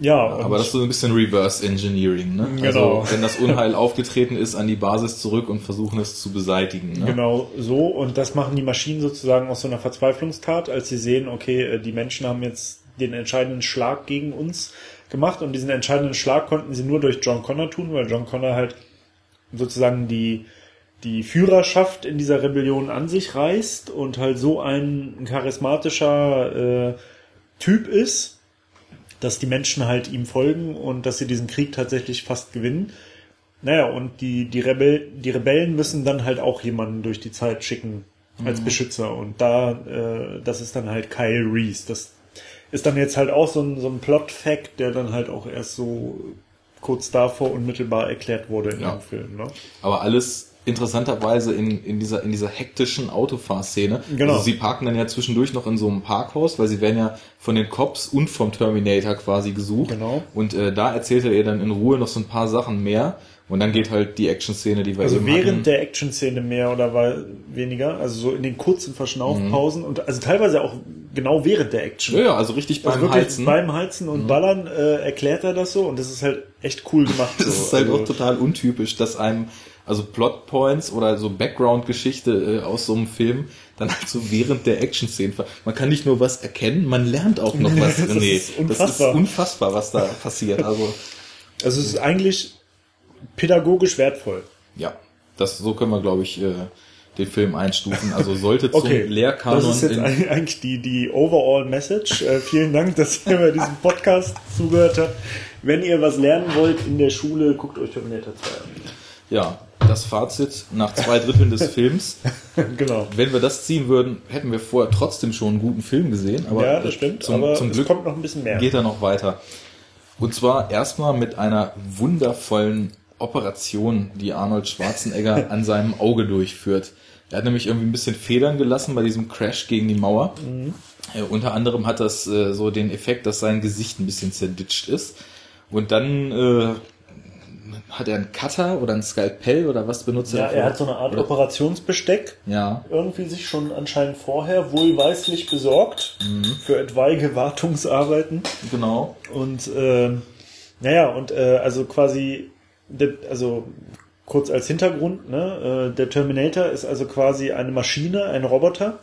ja, aber das ist so ein bisschen Reverse Engineering, ne? Genau. Also, wenn das Unheil aufgetreten ist, an die Basis zurück und versuchen es zu beseitigen. Ne? Genau, so. Und das machen die Maschinen sozusagen aus so einer Verzweiflungstat, als sie sehen, okay, äh, die Menschen haben jetzt den entscheidenden Schlag gegen uns gemacht und diesen entscheidenden Schlag konnten sie nur durch John Connor tun, weil John Connor halt sozusagen die, die Führerschaft in dieser Rebellion an sich reißt und halt so ein charismatischer äh, Typ ist, dass die Menschen halt ihm folgen und dass sie diesen Krieg tatsächlich fast gewinnen. Naja, und die, die, Rebell, die Rebellen müssen dann halt auch jemanden durch die Zeit schicken als mhm. Beschützer. Und da, äh, das ist dann halt Kyle Reese. Das ist dann jetzt halt auch so ein, so ein Plot-Fact, der dann halt auch erst so kurz davor unmittelbar erklärt wurde in ja. dem Film. Ne? Aber alles interessanterweise in, in dieser in dieser hektischen Autofahrszene. Genau. Also sie parken dann ja zwischendurch noch in so einem Parkhaus, weil sie werden ja von den Cops und vom Terminator quasi gesucht. Genau. Und äh, da erzählt er ihr dann in Ruhe noch so ein paar Sachen mehr. Und dann geht halt die Action-Szene, die wir also während hatten. der Action-Szene mehr oder weniger, also so in den kurzen Verschnaufpausen mhm. und also teilweise auch genau während der Action. Ja, ja also richtig also beim Heizen. Beim Heizen und mhm. Ballern äh, erklärt er das so und das ist halt echt cool gemacht. das so. ist halt also, auch total untypisch, dass einem also Plotpoints oder so Background-Geschichte äh, aus so einem Film, dann halt so während der Action-Szenen. Man kann nicht nur was erkennen, man lernt auch noch was. das, nee, ist unfassbar. das ist unfassbar, was da passiert. Also, also es ist eigentlich pädagogisch wertvoll. Ja, das so können wir, glaube ich, äh, den Film einstufen. Also sollte zum okay, Lehrkanon. Das ist jetzt eigentlich die, die Overall Message. Äh, vielen Dank, dass ihr bei diesem Podcast zugehört habt. Wenn ihr was lernen wollt in der Schule, guckt euch Terminator 2 an. Ja, das Fazit nach zwei Dritteln des Films. genau. Wenn wir das ziehen würden, hätten wir vorher trotzdem schon einen guten Film gesehen. Aber ja, das stimmt. Zum, aber zum Glück kommt noch ein bisschen mehr. geht er noch weiter. Und zwar erstmal mit einer wundervollen Operation, die Arnold Schwarzenegger an seinem Auge durchführt. Er hat nämlich irgendwie ein bisschen Federn gelassen bei diesem Crash gegen die Mauer. Äh, unter anderem hat das äh, so den Effekt, dass sein Gesicht ein bisschen zerditscht ist. Und dann äh, hat er einen Cutter oder ein Skalpell oder was benutzt ja, dafür? er hat so eine Art Oder- Operationsbesteck Ja, irgendwie sich schon anscheinend vorher wohlweislich besorgt Mhm. für etwaige Wartungsarbeiten. genau. Und ähm, naja, und äh, also quasi, also kurz als Hintergrund, ne, äh, der Terminator ist also quasi eine Maschine, ein Roboter,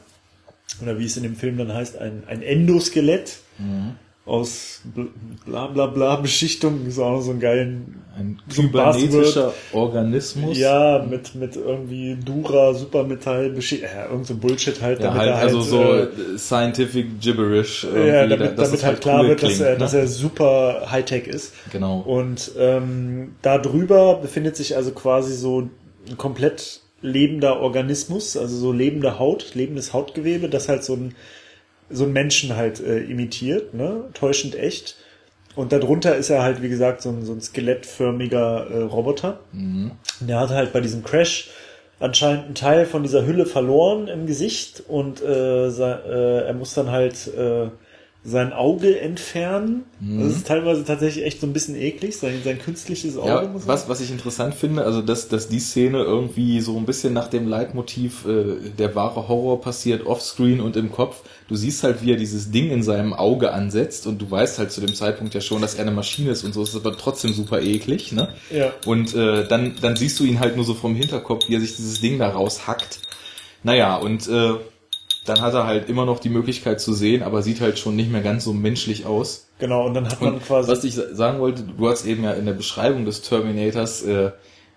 oder wie es in dem Film dann heißt, ein, ein Endoskelett Mhm. Aus bl- bla bla bla Beschichtung, ist auch noch so einen geilen Ein So ein kybernetischer Organismus. ja, mit, mit irgendwie Dura, Supermetall, Beschichtung, ja, irgend so Bullshit halt, Ja, damit halt, er halt, also so äh, scientific gibberish. ja, damit, dass damit es halt klar cool wird, dass, klingt, er, ne? dass er super Hightech ist. Genau. Und ähm, da drüber befindet sich also quasi so ein komplett lebender Organismus, also so lebende Haut, lebendes Hautgewebe, das halt so ein, so ein Menschen halt äh, imitiert, ne? täuschend echt. Und darunter ist er halt, wie gesagt, so ein, so ein skelettförmiger äh, Roboter. Mhm. Und Der hat halt bei diesem Crash anscheinend einen Teil von dieser Hülle verloren im Gesicht und äh, äh, er muss dann halt äh, sein Auge entfernen. Mhm. Das ist teilweise tatsächlich echt so ein bisschen eklig, sein, sein künstliches Auge. Ja, was, was ich interessant finde, also dass, dass die Szene irgendwie so ein bisschen nach dem Leitmotiv, äh, der wahre Horror passiert offscreen und im Kopf. Du siehst halt, wie er dieses Ding in seinem Auge ansetzt und du weißt halt zu dem Zeitpunkt ja schon, dass er eine Maschine ist und so, ist aber trotzdem super eklig, ne? Ja. Und äh, dann, dann siehst du ihn halt nur so vom Hinterkopf, wie er sich dieses Ding da raushackt. Naja, und äh, dann hat er halt immer noch die Möglichkeit zu sehen, aber sieht halt schon nicht mehr ganz so menschlich aus. Genau, und dann hat man Und quasi. was ich sa- sagen wollte, du hast eben ja in der Beschreibung des Terminators äh,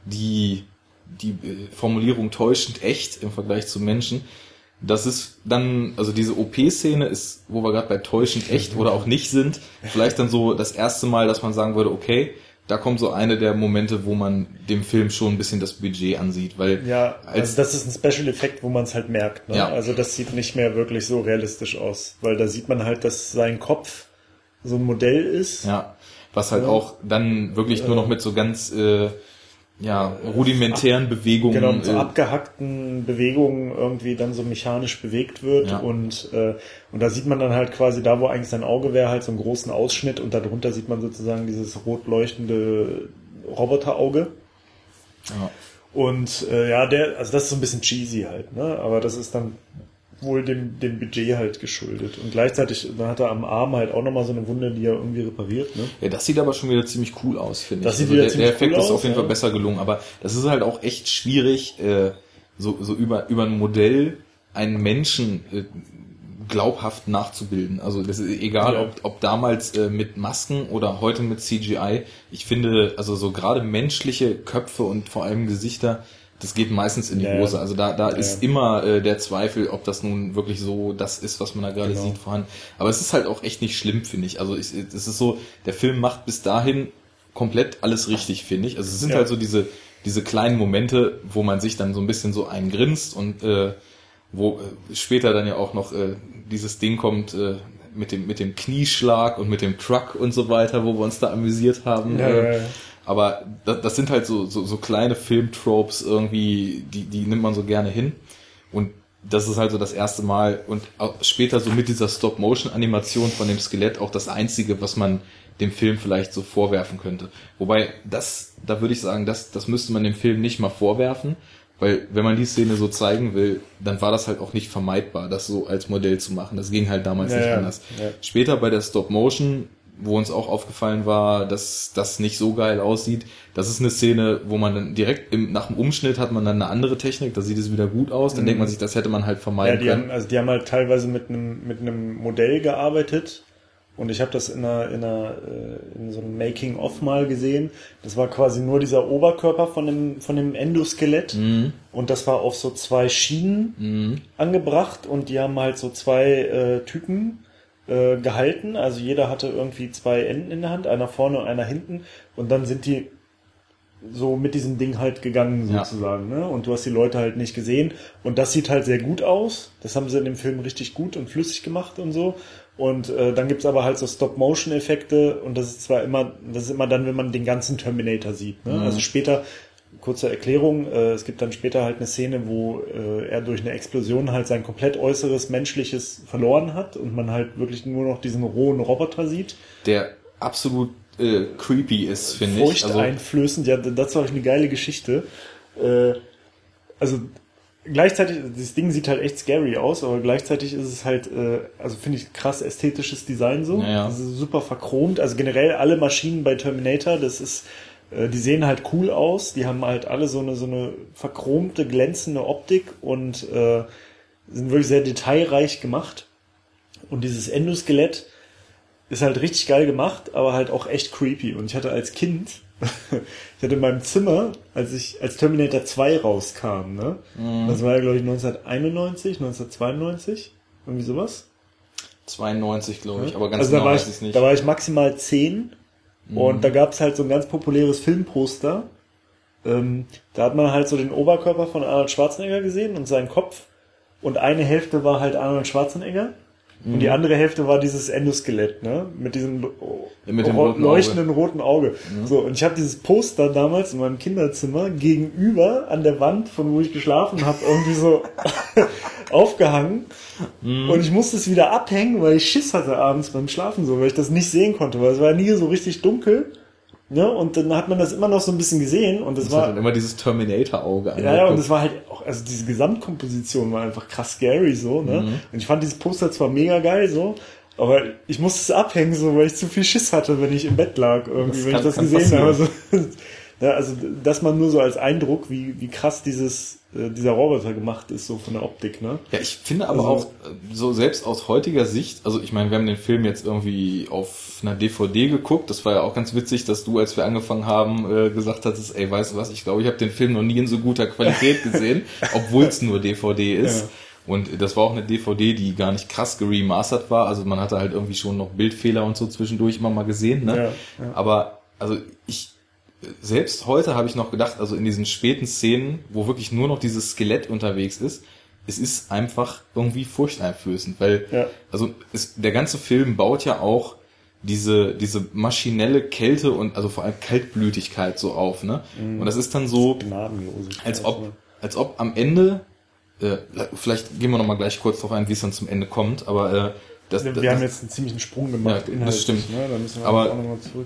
die, die äh, Formulierung täuschend echt im Vergleich zu Menschen. Das ist dann, also diese OP-Szene ist, wo wir gerade bei täuschend echt oder auch nicht sind, vielleicht dann so das erste Mal, dass man sagen würde, okay, da kommt so eine der Momente, wo man dem Film schon ein bisschen das Budget ansieht, weil ja, als also das ist ein Special Effekt, wo man es halt merkt. Ne? Ja. Also das sieht nicht mehr wirklich so realistisch aus, weil da sieht man halt, dass sein Kopf so ein Modell ist. Ja, was halt Ja. auch dann wirklich nur noch mit so ganz äh, ja, rudimentären Bewegungen Genau, so äh, abgehackten Bewegungen irgendwie dann so mechanisch bewegt wird Ja. und äh, und da sieht man dann halt quasi da, wo eigentlich sein Auge wäre, halt so einen großen Ausschnitt und darunter sieht man sozusagen dieses rot leuchtende Roboterauge ja. und äh, ja, der, also das ist so ein bisschen cheesy halt, ne? Aber das ist dann wohl dem, dem Budget halt geschuldet. Und gleichzeitig, dann hat er am Arm halt auch nochmal so eine Wunde, die er irgendwie repariert, ne? Ja, das sieht aber schon wieder ziemlich cool aus, finde ich. sieht Also der, der Effekt cool ist auf jeden ja. Fall besser gelungen, aber das ist halt auch echt schwierig, äh, so, so über, über ein Modell einen Menschen äh, glaubhaft nachzubilden. Also das ist egal, Ja. ob, ob damals äh, mit Masken oder heute mit CGI. Ich finde, also so gerade menschliche Köpfe und vor allem Gesichter, das geht meistens in die Ja. Hose. Also da, da Ja, ist immer äh, der Zweifel, ob das nun wirklich so das ist, was man da gerade Genau. sieht, vorhanden. Aber es ist halt auch echt nicht schlimm, finde ich. Also ich, es ist so, der Film macht bis dahin komplett alles richtig, finde ich. Also es sind Ja. halt so diese, diese kleinen Momente, wo man sich dann so ein bisschen so eingrinst und äh, wo äh, später dann ja auch noch äh, dieses Ding kommt äh, mit dem mit dem Knieschlag und mit dem Truck und so weiter, wo wir uns da amüsiert haben. Ja, äh, ja, ja. Aber das, das sind halt so, so, so kleine Filmtropes irgendwie, die, die nimmt man so gerne hin. Und das ist halt so das erste Mal und auch später so mit dieser Stop-Motion-Animation von dem Skelett auch das einzige, was man dem Film vielleicht so vorwerfen könnte. Wobei das, da würde ich sagen, das, das müsste man dem Film nicht mal vorwerfen, weil wenn man die Szene so zeigen will, dann war das halt auch nicht vermeidbar, das so als Modell zu machen. Das ging halt damals Ja, nicht ja, anders. ja. Später bei der Stop-Motion, wo uns auch aufgefallen war, dass das nicht so geil aussieht, das ist eine Szene, wo man dann direkt im, nach dem Umschnitt hat man dann eine andere Technik, da sieht es wieder gut aus, dann denkt man sich, das hätte man halt Ja, vermeiden die können. haben, also die haben halt teilweise mit einem mit einem Modell gearbeitet. Und ich habe das in einer, in einer äh, in so einem Making of mal gesehen. Das war quasi nur dieser Oberkörper von dem von dem Endoskelett. Und das war auf so zwei Schienen Mhm. angebracht. Und die haben halt so zwei äh, Typen äh, gehalten. Also jeder hatte irgendwie zwei Enden in der Hand, einer vorne und einer hinten und dann sind die so mit diesem Ding halt gegangen Ja. sozusagen, ne? Und du hast die Leute halt nicht gesehen und das sieht halt sehr gut aus. Das haben sie in dem Film richtig gut und flüssig gemacht und so. Und äh, dann gibt's aber halt so Stop-Motion-Effekte und das ist zwar immer, das ist immer dann, wenn man den ganzen Terminator sieht. Ne? Also später, kurze Erklärung, äh, es gibt dann später halt eine Szene, wo äh, er durch eine Explosion halt sein komplett äußeres Menschliches verloren hat und man halt wirklich nur noch diesen rohen Roboter sieht. Der absolut äh, creepy ist, finde ich. Also, Furchteinflößend, ja, das war eine geile Geschichte. Äh, also gleichzeitig, das Ding sieht halt echt scary aus, aber gleichzeitig ist es halt, äh, also finde ich krass ästhetisches Design so. Ja, ja. Das ist super verchromt. Also generell alle Maschinen bei Terminator, das ist, die sehen halt cool aus. Die haben halt alle so eine so eine verchromte, glänzende Optik und äh, sind wirklich sehr detailreich gemacht. Und dieses Endoskelett ist halt richtig geil gemacht, aber halt auch echt creepy. Und ich hatte als Kind, ich hatte in meinem Zimmer, als ich, als Terminator 2 rauskam, ne? Das war ja, glaube ich, 1991, 1992, irgendwie sowas. 92, glaube ich, aber ganz also genau da war weiß ich, ich es nicht. Da war ich maximal 10 und da gab's halt so ein ganz populäres Filmposter. Ähm, da hat man halt so den Oberkörper von Arnold Schwarzenegger gesehen und seinen Kopf. Und eine Hälfte war halt Arnold Schwarzenegger. Und Mhm. die andere Hälfte war dieses Endoskelett, ne? Mit diesem Ja, mit dem ro- roten leuchtenden roten Auge. So, und ich habe dieses Poster damals in meinem Kinderzimmer gegenüber an der Wand, von wo ich geschlafen habe, irgendwie so aufgehangen. Mhm. Und ich musste es wieder abhängen, weil ich Schiss hatte abends beim Schlafen so, weil ich das nicht sehen konnte, weil es war nie so richtig dunkel. Ne? Und dann hat man das immer noch so ein bisschen gesehen und das Das hat war dann immer dieses Terminator-Auge ja, ja, und es war halt auch, also diese Gesamtkomposition war einfach krass scary so, ne? Mhm. Und ich fand dieses Poster zwar mega geil so, aber ich musste es abhängen so, weil ich zu viel Schiss hatte, wenn ich im Bett lag irgendwie, Das wenn kann- ich das gesehen habe. passieren. So. Ja, also das mal nur so als Eindruck, wie, wie krass dieses, äh, dieser Roboter gemacht ist, so von der Optik, ne? Ja, ich finde aber Also- auch, äh, so selbst aus heutiger Sicht, also ich meine, wir haben den Film jetzt irgendwie auf einer DVD geguckt, das war ja auch ganz witzig, dass du, als wir angefangen haben, äh, gesagt hattest, ey, weißt du was, ich glaube, ich habe den Film noch nie in so guter Qualität gesehen, obwohl es nur DVD ist. Ja. Und das war auch eine DVD, die gar nicht krass geremastert war, also man hatte halt irgendwie schon noch Bildfehler und so zwischendurch immer mal gesehen, ne? Ja, ja. Aber, also ich, selbst heute habe ich noch gedacht, also in diesen späten Szenen, wo wirklich nur noch dieses Skelett unterwegs ist, es ist einfach irgendwie furchteinflößend, weil Ja. also es, der ganze Film baut ja auch diese diese maschinelle Kälte und also vor allem Kaltblütigkeit so auf, ne? Und das ist dann so, als ob als ob am Ende äh, vielleicht gehen wir noch mal gleich kurz darauf ein, wie es dann zum Ende kommt, aber äh, das, Wir, das, haben jetzt einen ziemlichen Sprung gemacht. Ja, das stimmt. Ne? Da müssen wir aber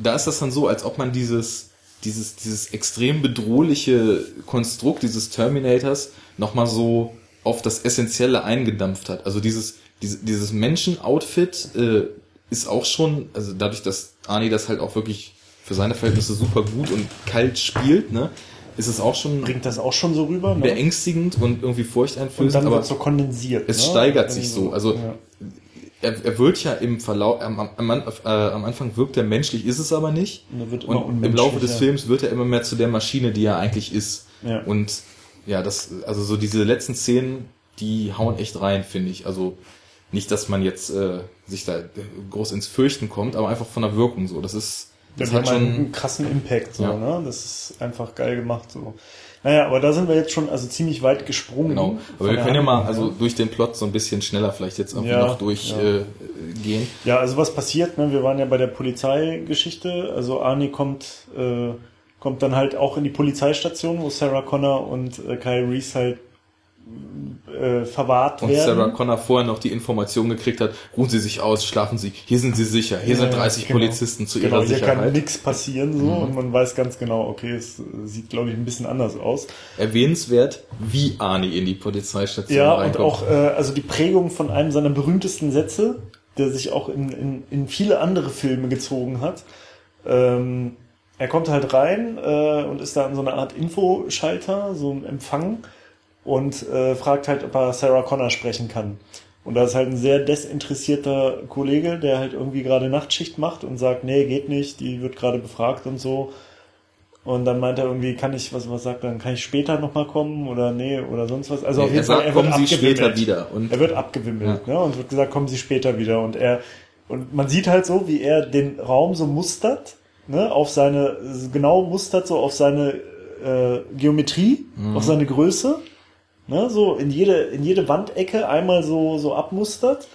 da ist das dann so, als ob man dieses, dieses, dieses extrem bedrohliche Konstrukt dieses Terminators nochmal so auf das Essentielle eingedampft hat. Also dieses, diese, dieses Menschen-Outfit äh, ist auch schon, also dadurch, dass Arnie das halt auch wirklich für seine Verhältnisse super gut und kalt spielt, ne, ist es auch schon Bringt das auch schon so rüber, ne? beängstigend und irgendwie Und furchteinflößend, dann aber so kondensiert. es ne? steigert sich so. Also ja. Er, er wird ja im Verlauf, am, am, am, äh, am Anfang wirkt er menschlich, ist es aber nicht. Und Und im Laufe des. Films wird er immer mehr zu der Maschine, die er eigentlich ist. Ja. Und ja, das, also so diese letzten Szenen, die hauen echt rein, finde ich. Also nicht, dass man jetzt äh, sich da groß ins Fürchten kommt, aber einfach von der Wirkung so. Das ist, das Das hat hat einen schon. krassen Impact, so, Ja. ne? Das ist einfach geil gemacht, so. Naja, aber da sind wir jetzt schon also ziemlich weit gesprungen. Genau. Aber wir können ja mal also her. durch den Plot so ein bisschen schneller vielleicht jetzt irgendwie Ja, noch durchgehen. ja. Äh. Ja, also was passiert, ne? Wir waren ja bei der Polizeigeschichte. Also Arnie kommt, äh, kommt dann halt auch in die Polizeistation, wo Sarah Connor und äh, Kyle Reese halt äh, verwahrt Und werden. Sarah Connor vorher noch die Information gekriegt hat, ruhen Sie sich aus, schlafen Sie, hier sind Sie sicher, hier sind Ja, 30 genau. Polizisten zu genau, Ihrer hier kann Sicherheit. Mhm. nichts passieren so und man weiß ganz genau, okay, es sieht glaube ich ein bisschen anders aus. Erwähnenswert, wie Arnie in die Polizeistation Ja, und reinkommt. auch äh, also die Prägung von einem seiner berühmtesten Sätze, der sich auch in, in, in viele andere Filme gezogen hat. Ähm, er kommt halt rein äh, und ist da an so einer Art Infoschalter, so ein Empfang und äh, fragt halt, ob er Sarah Connor sprechen kann. Und da ist halt ein sehr desinteressierter Kollege, der halt irgendwie gerade Nachtschicht macht und sagt, nee, geht nicht, die wird gerade befragt und so. Und dann meint er irgendwie, kann ich, was, was sagt er, dann kann ich später nochmal kommen oder nee oder sonst was. Also auf er jeden sagt, Fall, er wird kommen Sie abgewimmelt. später wieder. Und Er wird abgewimmelt, ne? Und wird gesagt, kommen Sie später wieder. Und er, und man sieht halt so, wie er den Raum so mustert ne, auf seine, genau mustert so auf seine äh, Geometrie, Mhm. auf seine Größe, ne, so in jede, in jede Wandecke einmal so, so abmustert.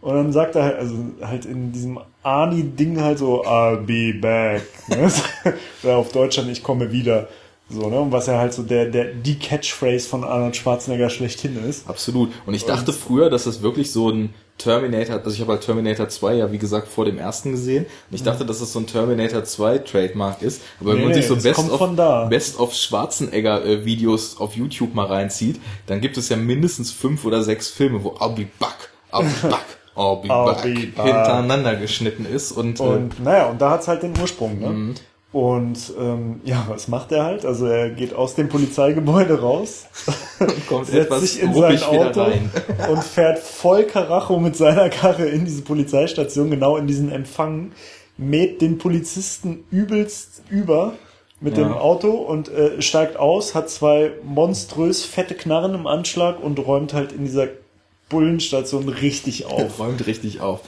Und dann sagt er halt, also halt in diesem Ani-Ding halt so, I'll be back. Ne? Oder auf Deutsch dann, ich komme wieder. So, ne? Und was ja halt so der, der, die Catchphrase von Arnold Schwarzenegger schlechthin ist. Absolut. Und ich dachte früher, dass das wirklich so ein Terminator, also ich habe halt Terminator 2 ja wie gesagt vor dem ersten gesehen und ich dachte, dass das so ein Terminator 2 Trademark ist, aber wenn man sich so Best of. Best of Schwarzenegger äh, Videos auf YouTube mal reinzieht, dann gibt es ja mindestens fünf oder sechs Filme, wo I'll be back, I'll be back, I'll be I'll back be back. hintereinander geschnitten ist und, Und naja, und da hat's halt den Ursprung, ne? Und ähm, ja, was macht er halt? Also er geht aus dem Polizeigebäude raus, setzt sich in sein Auto und fährt voll Karacho mit seiner Karre in diese Polizeistation, genau in diesen Empfang, mäht den Polizisten übelst über mit Ja. dem Auto und äh, steigt aus, hat zwei monströs fette Knarren im Anschlag und räumt halt in dieser Bullenstation richtig auf. räumt richtig auf.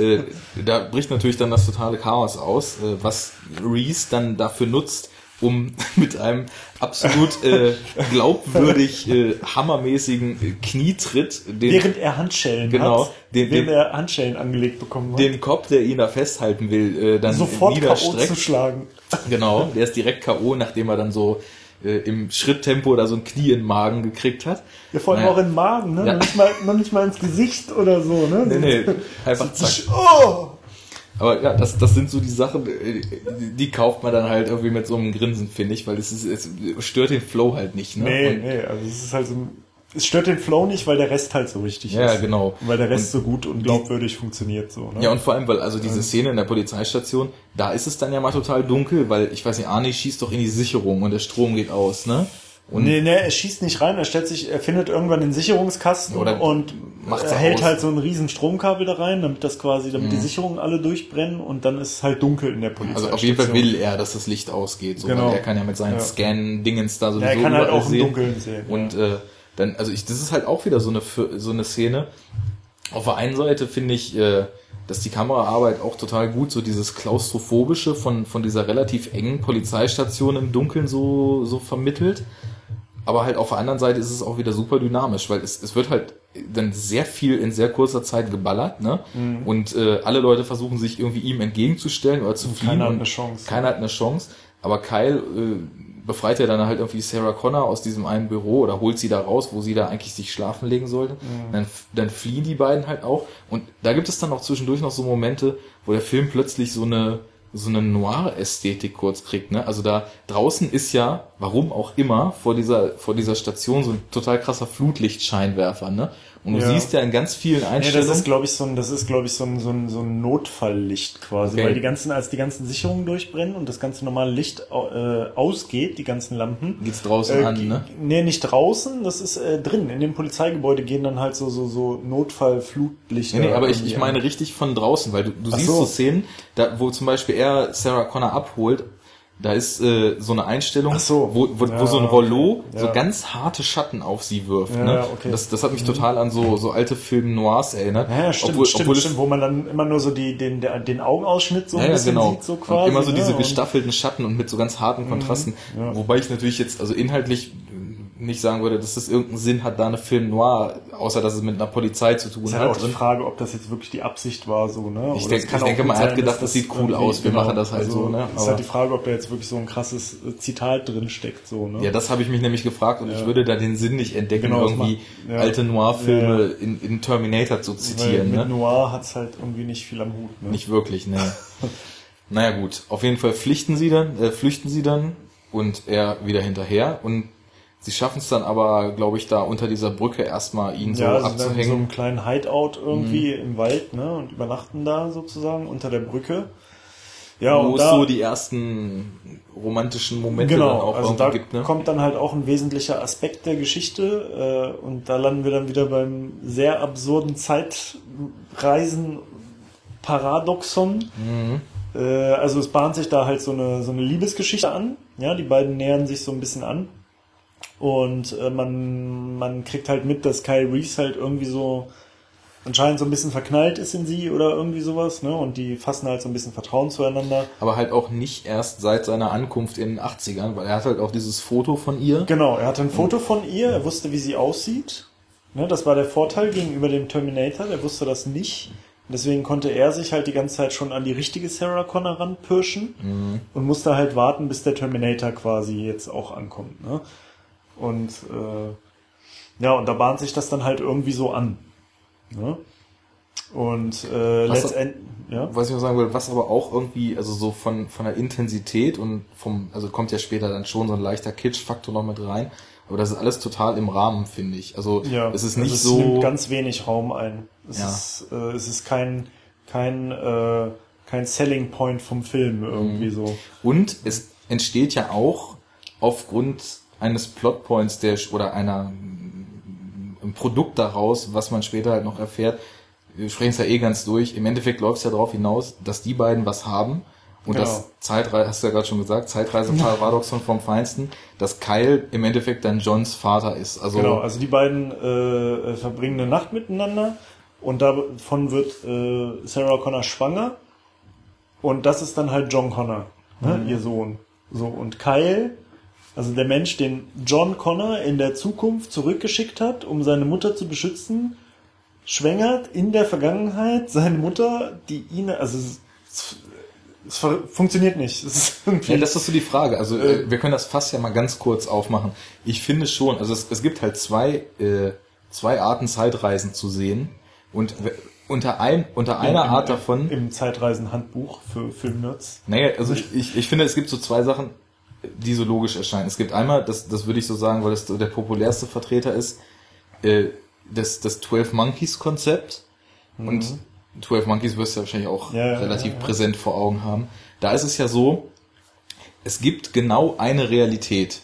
äh, da bricht natürlich dann das totale Chaos aus, äh, was Reese dann dafür nutzt, um mit einem absolut äh, glaubwürdig äh, hammermäßigen Knietritt den, Während er Handschellen Genau, hat, den- während den- er Handschellen angelegt bekommen hat, den Kopf, der ihn da festhalten will, äh, dann sofort K.O. zu schlagen. Genau, der ist direkt K.O., nachdem er dann so äh, im Schritttempo da so ein Knie in den Magen gekriegt hat. Ja, vor allem Naja. auch in den Magen, ne? Ja. Noch, nicht mal, noch nicht mal ins Gesicht oder so, ne? Nee, nee, einfach zack. Oh! Aber ja, das, das sind so die Sachen, äh, die, die kauft man dann halt irgendwie mit so einem Grinsen, finde ich, weil es, ist, es stört den Flow halt nicht. Ne? Nee, Und, nee, also es ist halt so, es stört den Flow nicht, weil der Rest halt so richtig Ja, ist. genau. Weil der Rest so gut und glaubwürdig funktioniert so, ne? Ja, und vor allem, weil also diese Szene in der Polizeistation, da ist es dann ja mal total dunkel, weil ich weiß nicht, Arnie schießt doch in die Sicherung und der Strom geht aus, ne? Und Nee, nee, er schießt nicht rein, er stellt sich, er findet irgendwann den Sicherungskasten Oder und er hält aus. halt so einen riesen Stromkabel da rein, damit das quasi, damit Mhm. die Sicherungen alle durchbrennen und dann ist es halt dunkel in der Polizei. also auf jeden Fall will er, dass das Licht ausgeht, so, Genau. weil er kann ja mit seinen Ja. Scan-Dingens da sowieso Ja, er kann halt auch im sehen. Dunkeln sehen. Und äh, dann, also ich, das ist halt auch wieder so eine so eine Szene. Auf der einen Seite finde ich, äh, dass die Kameraarbeit auch total gut so dieses klaustrophobische von von dieser relativ engen Polizeistation im Dunkeln so so vermittelt. Aber halt auf der anderen Seite ist es auch wieder super dynamisch, weil es, es wird halt dann sehr viel in sehr kurzer Zeit geballert, ne? Mhm. Und äh, alle Leute versuchen sich irgendwie ihm entgegenzustellen oder zu fliehen. keiner hat eine Chance. Keiner hat eine Chance. Aber Kyle äh, befreit ja dann halt irgendwie Sarah Connor aus diesem einen Büro oder holt sie da raus, wo sie da eigentlich sich schlafen legen sollte. Mhm. Dann, dann fliehen die beiden halt auch. Und da gibt es dann auch zwischendurch noch so Momente, wo der Film plötzlich so eine so eine Noir-Ästhetik kurz kriegt, ne? Also da draußen ist ja, warum auch immer, vor dieser, vor dieser Station so ein total krasser Flutlichtscheinwerfer, ne? Und du Ja. siehst ja in ganz vielen Einstellungen. das ist, glaube ich, so ein, das ist, glaube ich, so ein, so ein, so ein Notfalllicht quasi, Okay. weil die ganzen, als die ganzen Sicherungen durchbrennen und das ganze normale Licht äh, ausgeht, die ganzen Lampen. geht's draußen Äh, an, ne? Nee, nicht draußen, das ist äh, drin. In dem Polizeigebäude gehen dann halt so, so, so Notfallflutlichter. Nee, nee, aber ich, ich meine richtig von draußen, weil du, du Ach siehst so. so Szenen, da, wo zum Beispiel er Sarah Connor abholt, da ist äh, so eine Einstellung, so. wo, wo, Ja, wo so ein Rollo okay. so Ja. ganz harte Schatten auf sie wirft. Ja, ne? ja, okay. Mhm. das, das hat mich total an so, so alte Film Noirs erinnert. Ja, stimmt, obwohl, stimmt, obwohl stimmt, wo man dann immer nur so die, den, den Augenausschnitt so ein bisschen genau. sieht, so quasi. und immer so ne? diese gestaffelten Schatten und mit so ganz harten Kontrasten. ja. Wobei ich natürlich jetzt, also inhaltlich nicht sagen würde, dass das irgendeinen Sinn hat, da eine Film Noir, außer dass es mit einer Polizei zu tun ist hat. halt auch die. Frage, ob das jetzt wirklich die Absicht war, so, ne? Ich denk- es ich denke mal, er hat sein, gedacht, dass das sieht cool aus, wir machen das halt also, so, ne? Ist Aber- halt die Frage, ob da jetzt wirklich so ein krasses äh, Zitat drin steckt, so, ne? Ja, das habe ich mich nämlich gefragt und ich würde da den Sinn nicht entdecken, Genau, das irgendwie macht- ja. alte Noir-Filme Ja, ja. in, in Terminator zu Weil zitieren. mit Ne? Noir hat's halt irgendwie nicht viel am Hut, ne? Nicht wirklich, ne. naja gut, auf jeden Fall flüchten sie dann, äh, flüchten sie dann und er wieder hinterher und sie schaffen es dann aber, glaube ich, da unter dieser Brücke erstmal ihn so ja, sie sind dann in so abzuhängen. einem kleinen Hideout irgendwie Mhm. im Wald, ne? Und übernachten da sozusagen unter der Brücke. Ja, wo und es da, so die ersten romantischen Momente dann genau, auch also irgendwie da gibt, ne? kommt dann halt auch ein wesentlicher Aspekt der Geschichte äh, und da landen wir dann wieder beim sehr absurden Zeitreisen Paradoxon. Mhm. Äh, also es bahnt sich da halt so eine, so eine Liebesgeschichte an. Ja, die beiden nähern sich so ein bisschen an. Und äh, man, man kriegt halt mit, dass Kyle Reese halt irgendwie so anscheinend so ein bisschen verknallt ist in sie oder irgendwie sowas, ne? Und die fassen halt so ein bisschen Vertrauen zueinander. Aber halt auch nicht erst seit seiner Ankunft in den 80ern, weil er hat halt auch dieses Foto von ihr. Genau, er hatte ein Foto von ihr, er wusste, wie sie aussieht. Ne, das war der Vorteil gegenüber dem Terminator, der wusste das nicht. Deswegen konnte er sich halt die ganze Zeit schon an die richtige Sarah Connor ranpirschen Mhm. und musste halt warten, bis der Terminator quasi jetzt auch ankommt. Ne? Und äh, ja, und da bahnt sich das dann halt irgendwie so an. Ne? Und äh, letztendlich, ja. Was ich noch sagen will, was aber auch irgendwie, also so von, von der Intensität und vom, also kommt ja später dann schon so ein leichter Kitsch-Faktor noch mit rein. Aber das ist alles total im Rahmen, finde ich. Also Ja, es ist also nicht es so. nimmt ganz wenig Raum ein. Es Ja. ist, äh, es ist kein, kein, äh, kein Selling Point vom Film irgendwie Mhm. so. Und es entsteht ja auch aufgrund eines Plotpoints der oder einer ein Produkt daraus, was man später halt noch erfährt. Wir sprechen es ja eh ganz durch. Im Endeffekt läuft es ja darauf hinaus, dass die beiden was haben. Und Genau. das Zeitreise, hast du ja gerade schon gesagt, Zeitreise-Paradoxon vom Feinsten, dass Kyle im Endeffekt dann Johns Vater ist. Also, Genau, also die beiden äh, äh, verbringen eine Nacht miteinander und davon wird äh, Sarah Connor schwanger und das ist dann halt John Connor, ne, Mhm. ihr Sohn. So und Kyle, also der Mensch, den John Connor in der Zukunft zurückgeschickt hat, um seine Mutter zu beschützen, schwängert in der Vergangenheit seine Mutter, die ihn, also es, es, funktioniert nicht. Es Ja, das ist so die Frage. Also äh, wir können das fast ja mal ganz kurz aufmachen. Ich finde schon, also es, es gibt halt zwei, äh, zwei Arten Zeitreisen zu sehen. Und unter, ein, unter einer im, Art davon, im Zeitreisen-Handbuch für Filmnerds. naja, also ich, ich, ich finde, es gibt so zwei Sachen, die so logisch erscheinen. Es gibt einmal, das, das würde ich so sagen, weil das der populärste Vertreter ist, äh, das, das 12 Monkeys Konzept. Und 12 Monkeys wirst du ja wahrscheinlich auch Mhm. Ja, relativ ja, ja. präsent vor Augen haben. Da ist es ja so, es gibt genau eine Realität.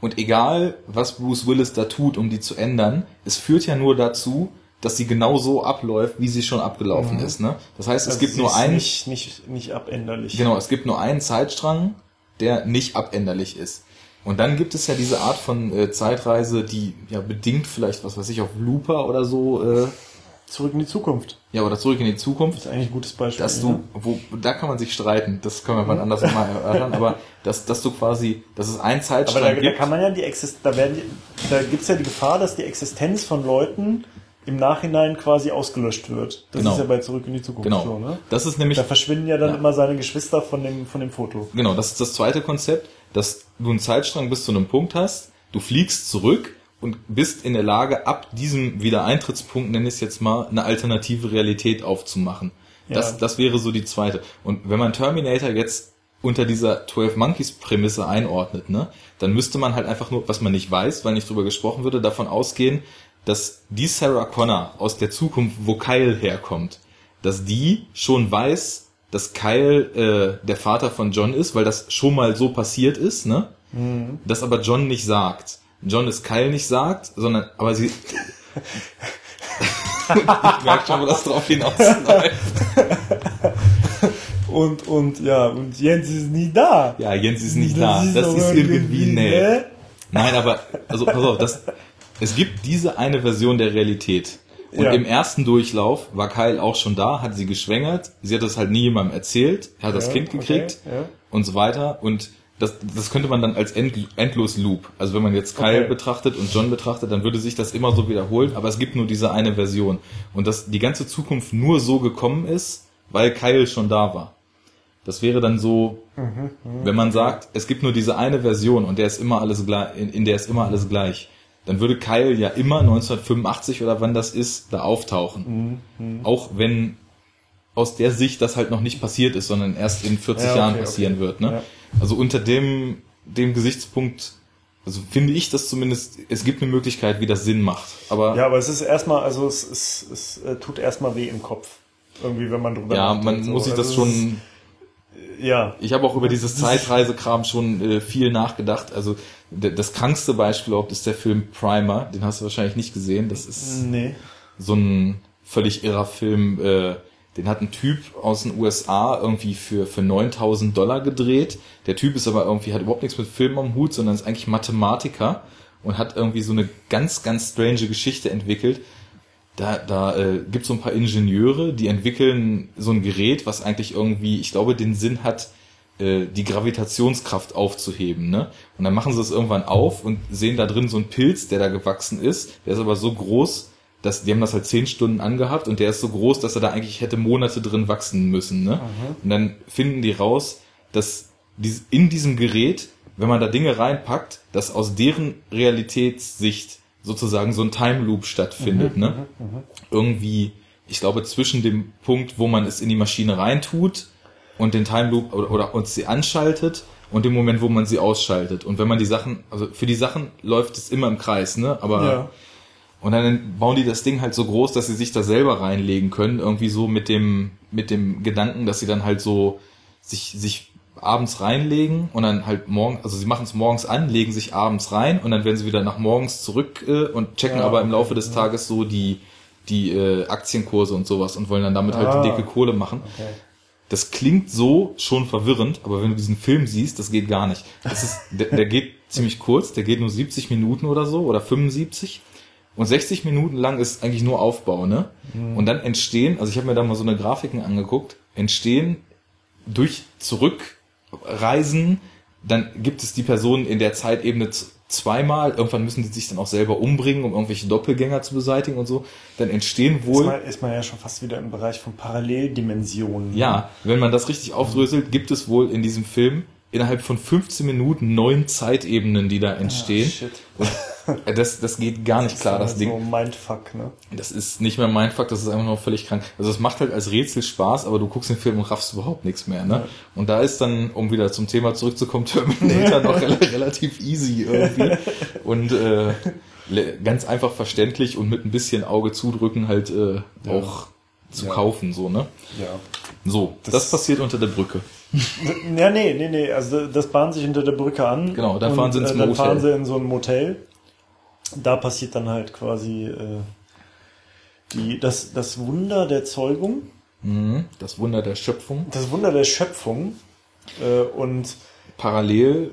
Und egal, was Bruce Willis da tut, um die zu ändern, es führt ja nur dazu, dass sie genau so abläuft, wie sie schon abgelaufen ist. Ne? Das heißt, es Also gibt sie nur ist einen, Nicht, nicht, nicht abänderlich. genau, es gibt nur einen Zeitstrang, der nicht abänderlich ist. Und dann gibt es ja diese Art von äh, Zeitreise, die ja bedingt vielleicht, was weiß ich, auf Looper oder so, äh, Zurück in die Zukunft. ja, oder zurück in die Zukunft, Das ist eigentlich ein gutes Beispiel. dass du, wo, da kann man sich streiten, das können wir mal anders mal erörtern, aber dass, dass du quasi, dass es Aber Zeitstrang da, da gibt. kann man ja die Exist da werden die, da gibt's ja die Gefahr, dass die Existenz von Leuten im Nachhinein quasi ausgelöscht wird. Das Genau. ist ja bei Zurück in die Zukunft genau. so, ne? Das ist nämlich Da verschwinden ja dann Ja. immer seine Geschwister von dem, von dem Foto. Genau, das ist das zweite Konzept, dass du einen Zeitstrang bis zu einem Punkt hast, du fliegst zurück und bist in der Lage, ab diesem Wiedereintrittspunkt, nenne ich es jetzt mal, eine alternative Realität aufzumachen. Das, Ja. das wäre so die zweite. Und wenn man Terminator jetzt unter dieser 12 Monkeys Prämisse einordnet, ne, dann müsste man halt einfach nur, was man nicht weiß, weil nicht drüber gesprochen würde, davon ausgehen, dass die Sarah Connor aus der Zukunft, wo Kyle herkommt, dass die schon weiß, dass Kyle äh, der Vater von John ist, weil das schon mal so passiert ist, ne? Das aber John nicht sagt. John es Kyle nicht sagt, sondern aber sie. ich merke schon, wo das drauf hinausläuft. Und, und, ja, und Jens ist nie da. Ja, Jens ist nicht da. Das ist Das ist irgendwie, nee. ne? Nein, aber, also pass auf, das, es gibt diese eine Version der Realität. Und Ja. im ersten Durchlauf war Kyle auch schon da, hat sie geschwängert. Sie hat das halt nie jemandem erzählt. Er hat das Ja, Kind gekriegt okay, ja. und so weiter. Und das, das könnte man dann als End, endlos Loop. Also wenn man jetzt Kyle Okay. betrachtet und John betrachtet, dann würde sich das immer so wiederholen. Aber es gibt nur diese eine Version. Und dass die ganze Zukunft nur so gekommen ist, weil Kyle schon da war. Das wäre dann so, wenn man sagt, es gibt nur diese eine Version und der ist immer alles gleich, in, in der ist immer alles gleich, dann würde Kyle ja immer 1985 oder wann das ist, da auftauchen. Auch wenn aus der Sicht das halt noch nicht passiert ist, sondern erst in 40 Ja, okay, Jahren passieren okay. wird. Ne? Ja. Also unter dem, dem Gesichtspunkt, also finde ich das zumindest, es gibt eine Möglichkeit, wie das Sinn macht. Aber Ja, aber es ist erstmal, also es, es, es äh, tut erstmal weh im Kopf. Irgendwie, wenn man drüber ja, man so. muss sich das Also schon Ja, Ich habe auch über dieses Zeitreisekram schon äh, viel nachgedacht. Also das krankste Beispiel überhaupt ist der Film Primer. Den hast du wahrscheinlich nicht gesehen. Das ist nee. so ein völlig irrer Film. Äh, den hat ein Typ aus den USA irgendwie für, für 9000 Dollar gedreht. Der Typ ist aber irgendwie, hat überhaupt nichts mit Film am Hut, sondern ist eigentlich Mathematiker und hat irgendwie so eine ganz, ganz strange Geschichte entwickelt. da, da äh, gibt so ein paar Ingenieure, die entwickeln so ein Gerät, was eigentlich irgendwie, ich glaube, den Sinn hat, äh, die Gravitationskraft aufzuheben. Ne? Und dann machen sie es irgendwann auf und sehen da drin so einen Pilz, der da gewachsen ist. Der ist aber so groß, dass die haben das halt zehn Stunden angehabt und der ist so groß, dass er da eigentlich hätte Monate drin wachsen müssen. Ne? Und dann finden die raus, dass in diesem Gerät, wenn man da Dinge reinpackt, dass aus deren Realitätssicht sozusagen so ein Time Loop stattfindet. ne? Irgendwie, ich glaube, zwischen dem Punkt, wo man es in die Maschine reintut und den Time Loop oder, oder uns sie anschaltet und dem Moment, wo man sie ausschaltet. Und wenn man die Sachen, also für die Sachen läuft es immer im Kreis, ne? Aber Ja. und dann bauen die das Ding halt so groß, dass sie sich da selber reinlegen können, irgendwie so mit dem mit dem Gedanken, dass sie dann halt so sich sich abends reinlegen und dann halt morgen, also sie machen es morgens an, legen sich abends rein und dann werden sie wieder nach morgens zurück äh, und checken Ja, aber im okay, Laufe des ja. Tages so die die äh, Aktienkurse und sowas und wollen dann damit halt Ah. die dicke Kohle machen. Okay. Das klingt so schon verwirrend, aber wenn du diesen Film siehst, das geht gar nicht. Das ist, der, der geht ziemlich kurz, der geht nur 70 Minuten oder so oder 75. Und 60 Minuten lang ist eigentlich nur Aufbau, ne? Und dann entstehen, also ich habe mir da mal so eine Grafiken angeguckt, entstehen durch Zurückreisen, dann gibt es die Personen in der Zeitebene zweimal, irgendwann müssen die sich dann auch selber umbringen, um irgendwelche Doppelgänger zu beseitigen und so. Dann entstehen Ist wohl. man, ist man ja schon fast wieder im Bereich von Paralleldimensionen. Ja, wenn man das richtig aufdröselt, gibt es wohl in diesem Film innerhalb von 15 Minuten neun Zeitebenen, die da entstehen. shit. Und äh, das, das geht gar nicht klar, das ist Ding. So Mindfuck, ne? Das ist nicht mehr mein Fakt, das ist einfach nur völlig krank. Also es macht halt als Rätsel Spaß, aber du guckst den Film und raffst überhaupt nichts mehr. Ne? Und da ist dann, um wieder zum Thema zurückzukommen, Terminator noch rel relativ easy irgendwie. Und äh, ganz einfach verständlich und mit ein bisschen Auge zudrücken halt äh, auch zu Ja. kaufen. so ne Ja. So, das, Das- passiert unter der Brücke. Ja, nee, nee, nee. Also das bahnt sich hinter der Brücke an. Genau, dann fahren sie ins äh, Dann Motel. fahren sie in so ein Motel. Da passiert dann halt quasi äh, die, das, das Wunder der Zeugung, Mhm. Das Wunder der Schöpfung. das Wunder der Schöpfung. Äh, und Parallel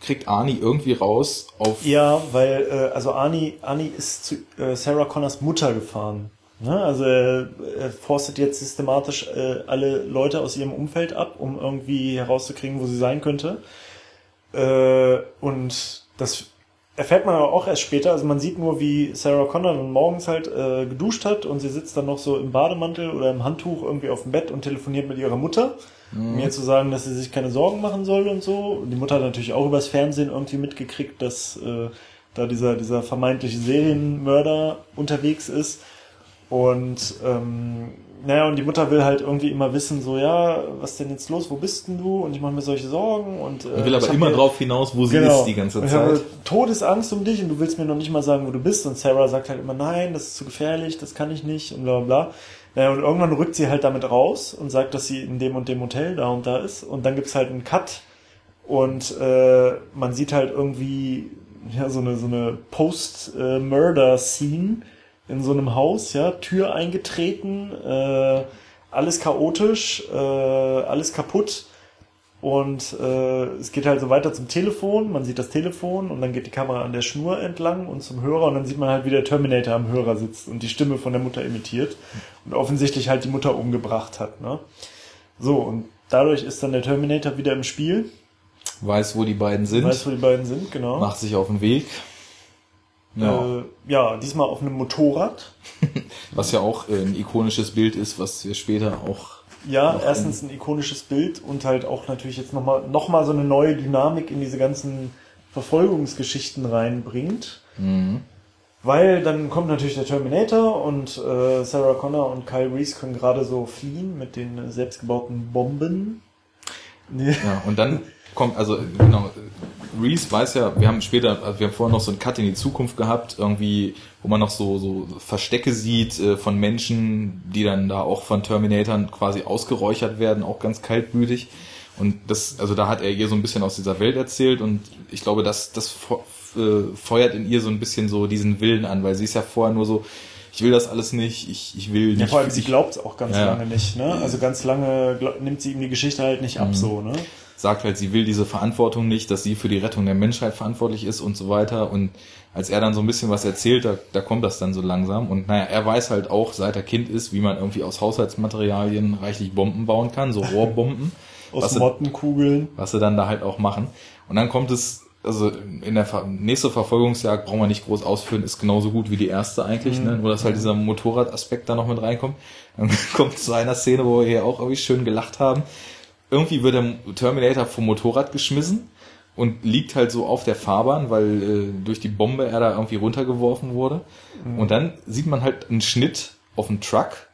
kriegt Arnie irgendwie raus auf ja, weil äh, also Arnie, Arnie ist zu äh, Sarah Connors Mutter gefahren. Ne? Also er, er forstet jetzt systematisch äh, alle Leute aus ihrem Umfeld ab, um irgendwie herauszukriegen, wo sie sein könnte. Äh, und das erfährt man aber auch erst später. Also man sieht nur, wie Sarah Connor dann morgens halt äh, geduscht hat und sie sitzt dann noch so im Bademantel oder im Handtuch irgendwie auf dem Bett und telefoniert mit ihrer Mutter, um ihr zu sagen, dass sie sich keine Sorgen machen soll und so. Und die Mutter hat natürlich auch übers Fernsehen irgendwie mitgekriegt, dass äh, da dieser, dieser vermeintliche Serienmörder unterwegs ist. Und ähm, naja, und die Mutter will halt irgendwie immer wissen, so, ja, was denn jetzt los, wo bist denn du? Und ich mache mir solche Sorgen und äh, und will aber immer mir- drauf hinaus, wo sie Genau. ist die ganze Und ich Zeit. habe Todesangst um dich und du willst mir noch nicht mal sagen, wo du bist. Und Sarah sagt halt immer, nein, das ist zu gefährlich, das kann ich nicht und bla bla bla. Naja, und irgendwann rückt sie halt damit raus und sagt, dass sie in dem und dem Hotel da und da ist. Und dann gibt's halt einen Cut und äh, man sieht halt irgendwie ja, so eine, so eine Post-Murder-Scene in so einem Haus, ja, Tür eingetreten, äh, alles chaotisch, äh, alles kaputt. Und äh, es geht halt so weiter zum Telefon, man sieht das Telefon und dann geht die Kamera an der Schnur entlang und zum Hörer und dann sieht man halt, wie der Terminator am Hörer sitzt und die Stimme von der Mutter imitiert und offensichtlich halt die Mutter umgebracht hat. Ne? So, und dadurch ist dann der Terminator wieder im Spiel, Weiß, wo die beiden sind, weiß, wo die beiden sind, genau. macht sich auf den Weg. Ja. Äh, ja, diesmal auf einem Motorrad. Was ja auch äh, ein ikonisches Bild ist, was wir später auch. Ja, erstens ein ikonisches Bild und halt auch natürlich jetzt nochmal noch mal so eine neue Dynamik in diese ganzen Verfolgungsgeschichten reinbringt. Mhm. Weil dann kommt natürlich der Terminator und äh, Sarah Connor und Kyle Reese können gerade so fliehen mit den selbstgebauten Bomben. Ja, und dann kommt, also genau, Reese weiß ja, wir haben später, also wir haben vorher noch so einen Cut in die Zukunft gehabt, irgendwie, wo man noch so, so Verstecke sieht äh, von Menschen, die dann da auch von Terminatoren quasi ausgeräuchert werden, auch ganz kaltblütig. Und das, also da hat er ihr so ein bisschen aus dieser Welt erzählt und ich glaube, das, das äh, feuert in ihr so ein bisschen so diesen Willen an, weil sie ist ja vorher nur so, ich will das alles nicht, ich, ich will nicht. Ja, vor allem, sie glaubt es auch ganz Ja. lange nicht, ne? Also ganz lange nimmt sie ihm die Geschichte halt nicht ab, Mhm. so, ne? Sagt halt, sie will diese Verantwortung nicht, dass sie für die Rettung der Menschheit verantwortlich ist und so weiter. Und als er dann so ein bisschen was erzählt, da, da kommt das dann so langsam. Und naja, er weiß halt auch, seit er Kind ist, wie man irgendwie aus Haushaltsmaterialien reichlich Bomben bauen kann, so Rohrbomben. aus Mottenkugeln. Was sie dann da halt auch machen. Und dann kommt es, also in der Ver nächste Verfolgungsjagd brauchen wir nicht groß ausführen, ist genauso gut wie die erste eigentlich, mhm. ne? nur dass halt dieser Motorradaspekt da noch mit reinkommt. Dann kommt zu einer Szene, wo wir hier auch irgendwie schön gelacht haben. Irgendwie wird der Terminator vom Motorrad geschmissen und liegt halt so auf der Fahrbahn, weil äh, durch die Bombe er da irgendwie runtergeworfen wurde. Mhm. Und dann sieht man halt einen Schnitt auf einen Truck,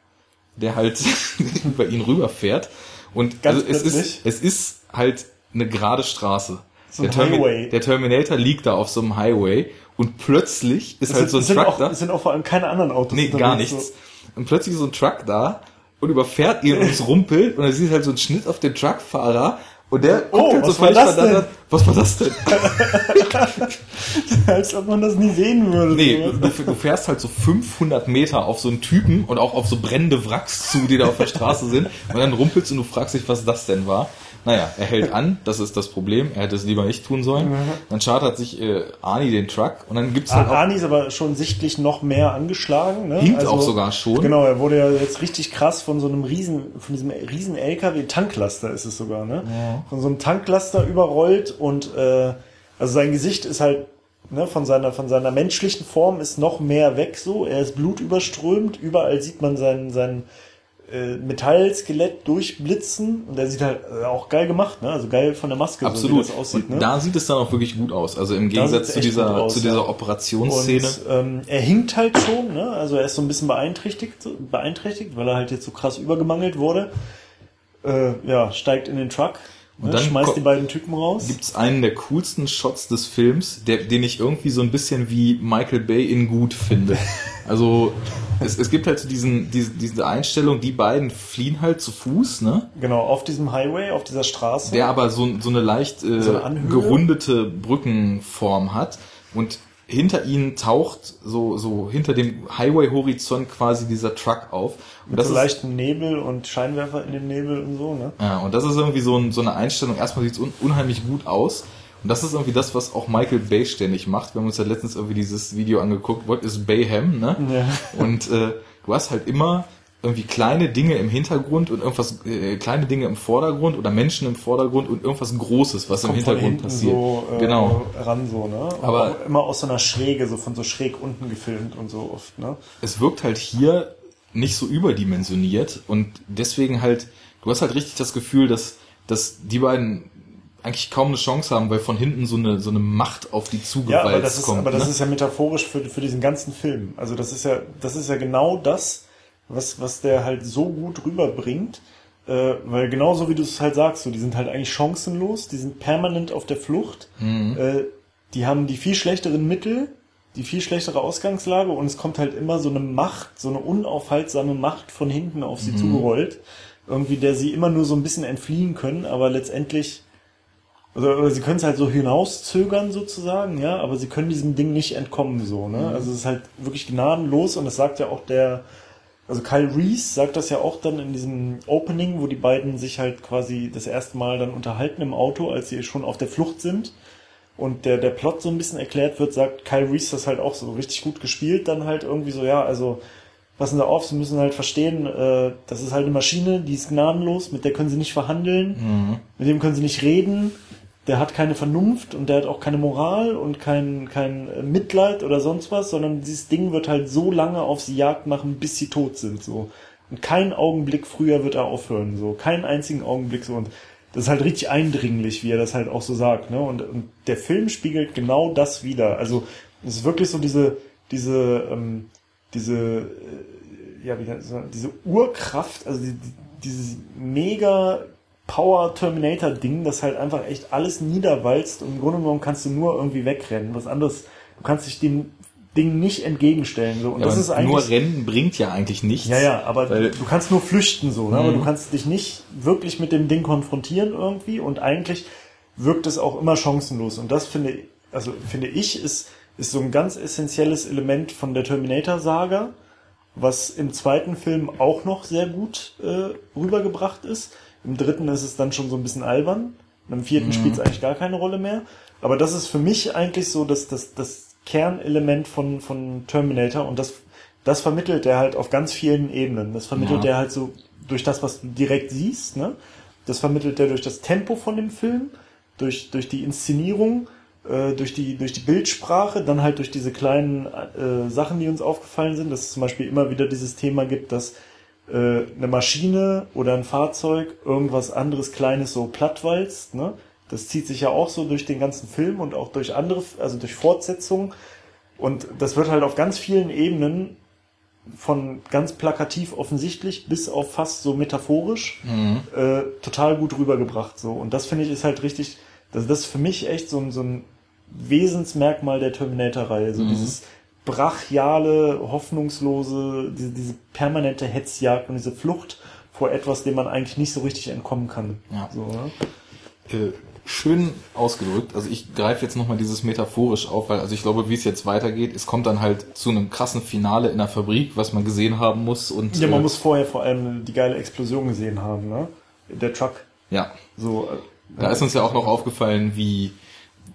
der halt über ihn rüberfährt. Und Ganz also es ist, es ist halt eine gerade Straße. So der, Termi der, Terminator liegt da auf so einem Highway und plötzlich ist es halt sind, so ein Truck auch, da. Es sind auch vor allem keine anderen Autos. Nee, gar nichts. So. Und plötzlich so ein Truck da und überfährt ihn und es rumpelt und dann sieht halt so einen Schnitt auf den Truckfahrer und der oh, halt so was war das denn? Was war das denn? Als ob man das nie sehen würde. Nee, du, du, fährst halt so 500 Meter auf so einen Typen und auch auf so brennende Wracks zu, die da auf der Straße sind. Und dann rumpelst und du fragst dich, was das denn war. Naja, er hält an, das ist das Problem. Er hätte es lieber nicht tun sollen. Mhm. Dann chartert sich äh, Arnie den Truck und dann gibt's halt ah, Arnie ist aber schon sichtlich noch mehr angeschlagen. Ne? Hinkt also, auch sogar schon. Genau, er wurde ja jetzt richtig krass von so einem riesen, von diesem riesen LKW, Tanklaster ist es sogar, ne? Ja. Von so einem Tanklaster überrollt und äh, also sein Gesicht ist halt ne, von seiner von seiner menschlichen Form ist noch mehr weg so. Er ist blutüberströmt. Überall sieht man seinen seinen äh, Metallskelett durchblitzen und der sieht halt äh, auch geil gemacht, ne? Also geil von der Maske, Absolut. so wie das aussieht. Ne? Da sieht es dann auch wirklich gut aus. Also im Gegensatz zu dieser aus, zu dieser ja. Operationsszene. Und, ähm, er hinkt halt schon, ne? Also er ist so ein bisschen beeinträchtigt, beeinträchtigt, weil er halt jetzt so krass übergemangelt wurde. Äh, ja, steigt in den Truck, und ne, dann schmeißt die beiden Typen raus. Gibt's einen der coolsten Shots des Films, der, den ich irgendwie so ein bisschen wie Michael Bay in gut finde. Also es, es gibt halt so diesen, diese, diese Einstellung, die beiden fliehen halt zu Fuß, ne? Genau, auf diesem Highway, auf dieser Straße. Der aber so, so eine leicht äh, so eine gerundete Brückenform hat. Und hinter ihnen taucht so, so hinter dem Highway-Horizont quasi dieser Truck auf. Und Mit das so ist, leichten Nebel und Scheinwerfer in dem Nebel und so, ne? Ja, und das ist irgendwie so, ein, so eine Einstellung. Erstmal sieht es un unheimlich gut aus. Und das ist irgendwie das, was auch Michael Bay ständig macht. Wir haben uns ja letztens irgendwie dieses Video angeguckt, What is Bayham, ne? Ja. Und äh, du hast halt immer irgendwie kleine Dinge im Hintergrund und irgendwas, äh, kleine Dinge im Vordergrund oder Menschen im Vordergrund und irgendwas Großes, was im Hintergrund passiert. So, äh, genau. Ran so, ne? Aber immer aus so einer Schräge, so von so schräg unten gefilmt und so oft, ne? Es wirkt halt hier nicht so überdimensioniert und deswegen halt, du hast halt richtig das Gefühl, dass, dass die beiden eigentlich kaum eine Chance haben, weil von hinten so eine, so eine Macht auf die zugewalzt ja, aber das ist, kommt. Aber das ne? ist ja metaphorisch für, für diesen ganzen Film. Also das ist ja, das ist ja genau das, was, was der halt so gut rüberbringt. Äh, weil genauso wie du es halt sagst, so, die sind halt eigentlich chancenlos, die sind permanent auf der Flucht, mhm. äh, die haben die viel schlechteren Mittel, die viel schlechtere Ausgangslage und es kommt halt immer so eine Macht, so eine unaufhaltsame Macht von hinten auf sie mhm. zugerollt, irgendwie der sie immer nur so ein bisschen entfliehen können, aber letztendlich also sie können es halt so hinauszögern sozusagen, ja, aber sie können diesem Ding nicht entkommen so, ne? Mhm. Also es ist halt wirklich gnadenlos und das sagt ja auch der also Kyle Reese sagt das ja auch dann in diesem Opening, wo die beiden sich halt quasi das erste Mal dann unterhalten im Auto, als sie schon auf der Flucht sind. Und der, der Plot so ein bisschen erklärt wird, sagt Kyle Reese das halt auch so richtig gut gespielt, dann halt irgendwie so, ja, also passen Sie auf, Sie müssen halt verstehen, äh, das ist halt eine Maschine, die ist gnadenlos, mit der können Sie nicht verhandeln, mhm. mit dem können Sie nicht reden, der hat keine Vernunft und der hat auch keine Moral und kein, kein Mitleid oder sonst was, sondern dieses Ding wird halt so lange auf sie Jagd machen, bis sie tot sind, so. Und keinen Augenblick früher wird er aufhören, so. Keinen einzigen Augenblick so. Und das ist halt richtig eindringlich, wie er das halt auch so sagt, ne? Und, und der Film spiegelt genau das wieder. Also, es ist wirklich so diese, diese, ähm, diese, äh, ja, wie diese Urkraft, also die, die, dieses mega Power Terminator Ding, das halt einfach echt alles niederwalzt und im Grunde genommen kannst du nur irgendwie wegrennen. Was anderes, du kannst dich dem Ding nicht entgegenstellen. So. Und ja, das ist eigentlich, nur Rennen bringt ja eigentlich nichts. Ja, ja, aber du kannst nur flüchten so, ne? aber du mhm. kannst dich nicht wirklich mit dem Ding konfrontieren irgendwie und eigentlich wirkt es auch immer chancenlos. Und das finde, also finde ich, ist, ist so ein ganz essentielles Element von der Terminator-Saga, was im zweiten Film auch noch sehr gut äh, rübergebracht ist im dritten ist es dann schon so ein bisschen albern, Im vierten mhm. spielt es eigentlich gar keine Rolle mehr. Aber das ist für mich eigentlich so das, das, das Kernelement von, von Terminator und das, das vermittelt er halt auf ganz vielen Ebenen. Das vermittelt ja. er halt so durch das, was du direkt siehst, ne? Das vermittelt er durch das Tempo von dem Film, durch, durch die Inszenierung, äh, durch, die, durch die Bildsprache, dann halt durch diese kleinen äh, Sachen, die uns aufgefallen sind, dass es zum Beispiel immer wieder dieses Thema gibt, dass eine Maschine oder ein Fahrzeug irgendwas anderes Kleines so plattwalzt, ne? Das zieht sich ja auch so durch den ganzen Film und auch durch andere, also durch Fortsetzungen. Und das wird halt auf ganz vielen Ebenen von ganz plakativ offensichtlich bis auf fast so metaphorisch mhm. äh, total gut rübergebracht. So. Und das finde ich ist halt richtig, das, das ist für mich echt so ein, so ein Wesensmerkmal der Terminator-Reihe. So mhm. dieses brachiale, hoffnungslose, diese, diese permanente Hetzjagd und diese Flucht vor etwas, dem man eigentlich nicht so richtig entkommen kann. Ja. So, ne? äh, schön ausgedrückt. Also ich greife jetzt nochmal dieses metaphorisch auf, weil also ich glaube, wie es jetzt weitergeht, es kommt dann halt zu einem krassen Finale in der Fabrik, was man gesehen haben muss. Und, ja, man äh, muss vorher vor allem die geile Explosion gesehen haben, ne? Der Truck. Ja. So. Äh, da ist uns ja auch noch aufgefallen, wie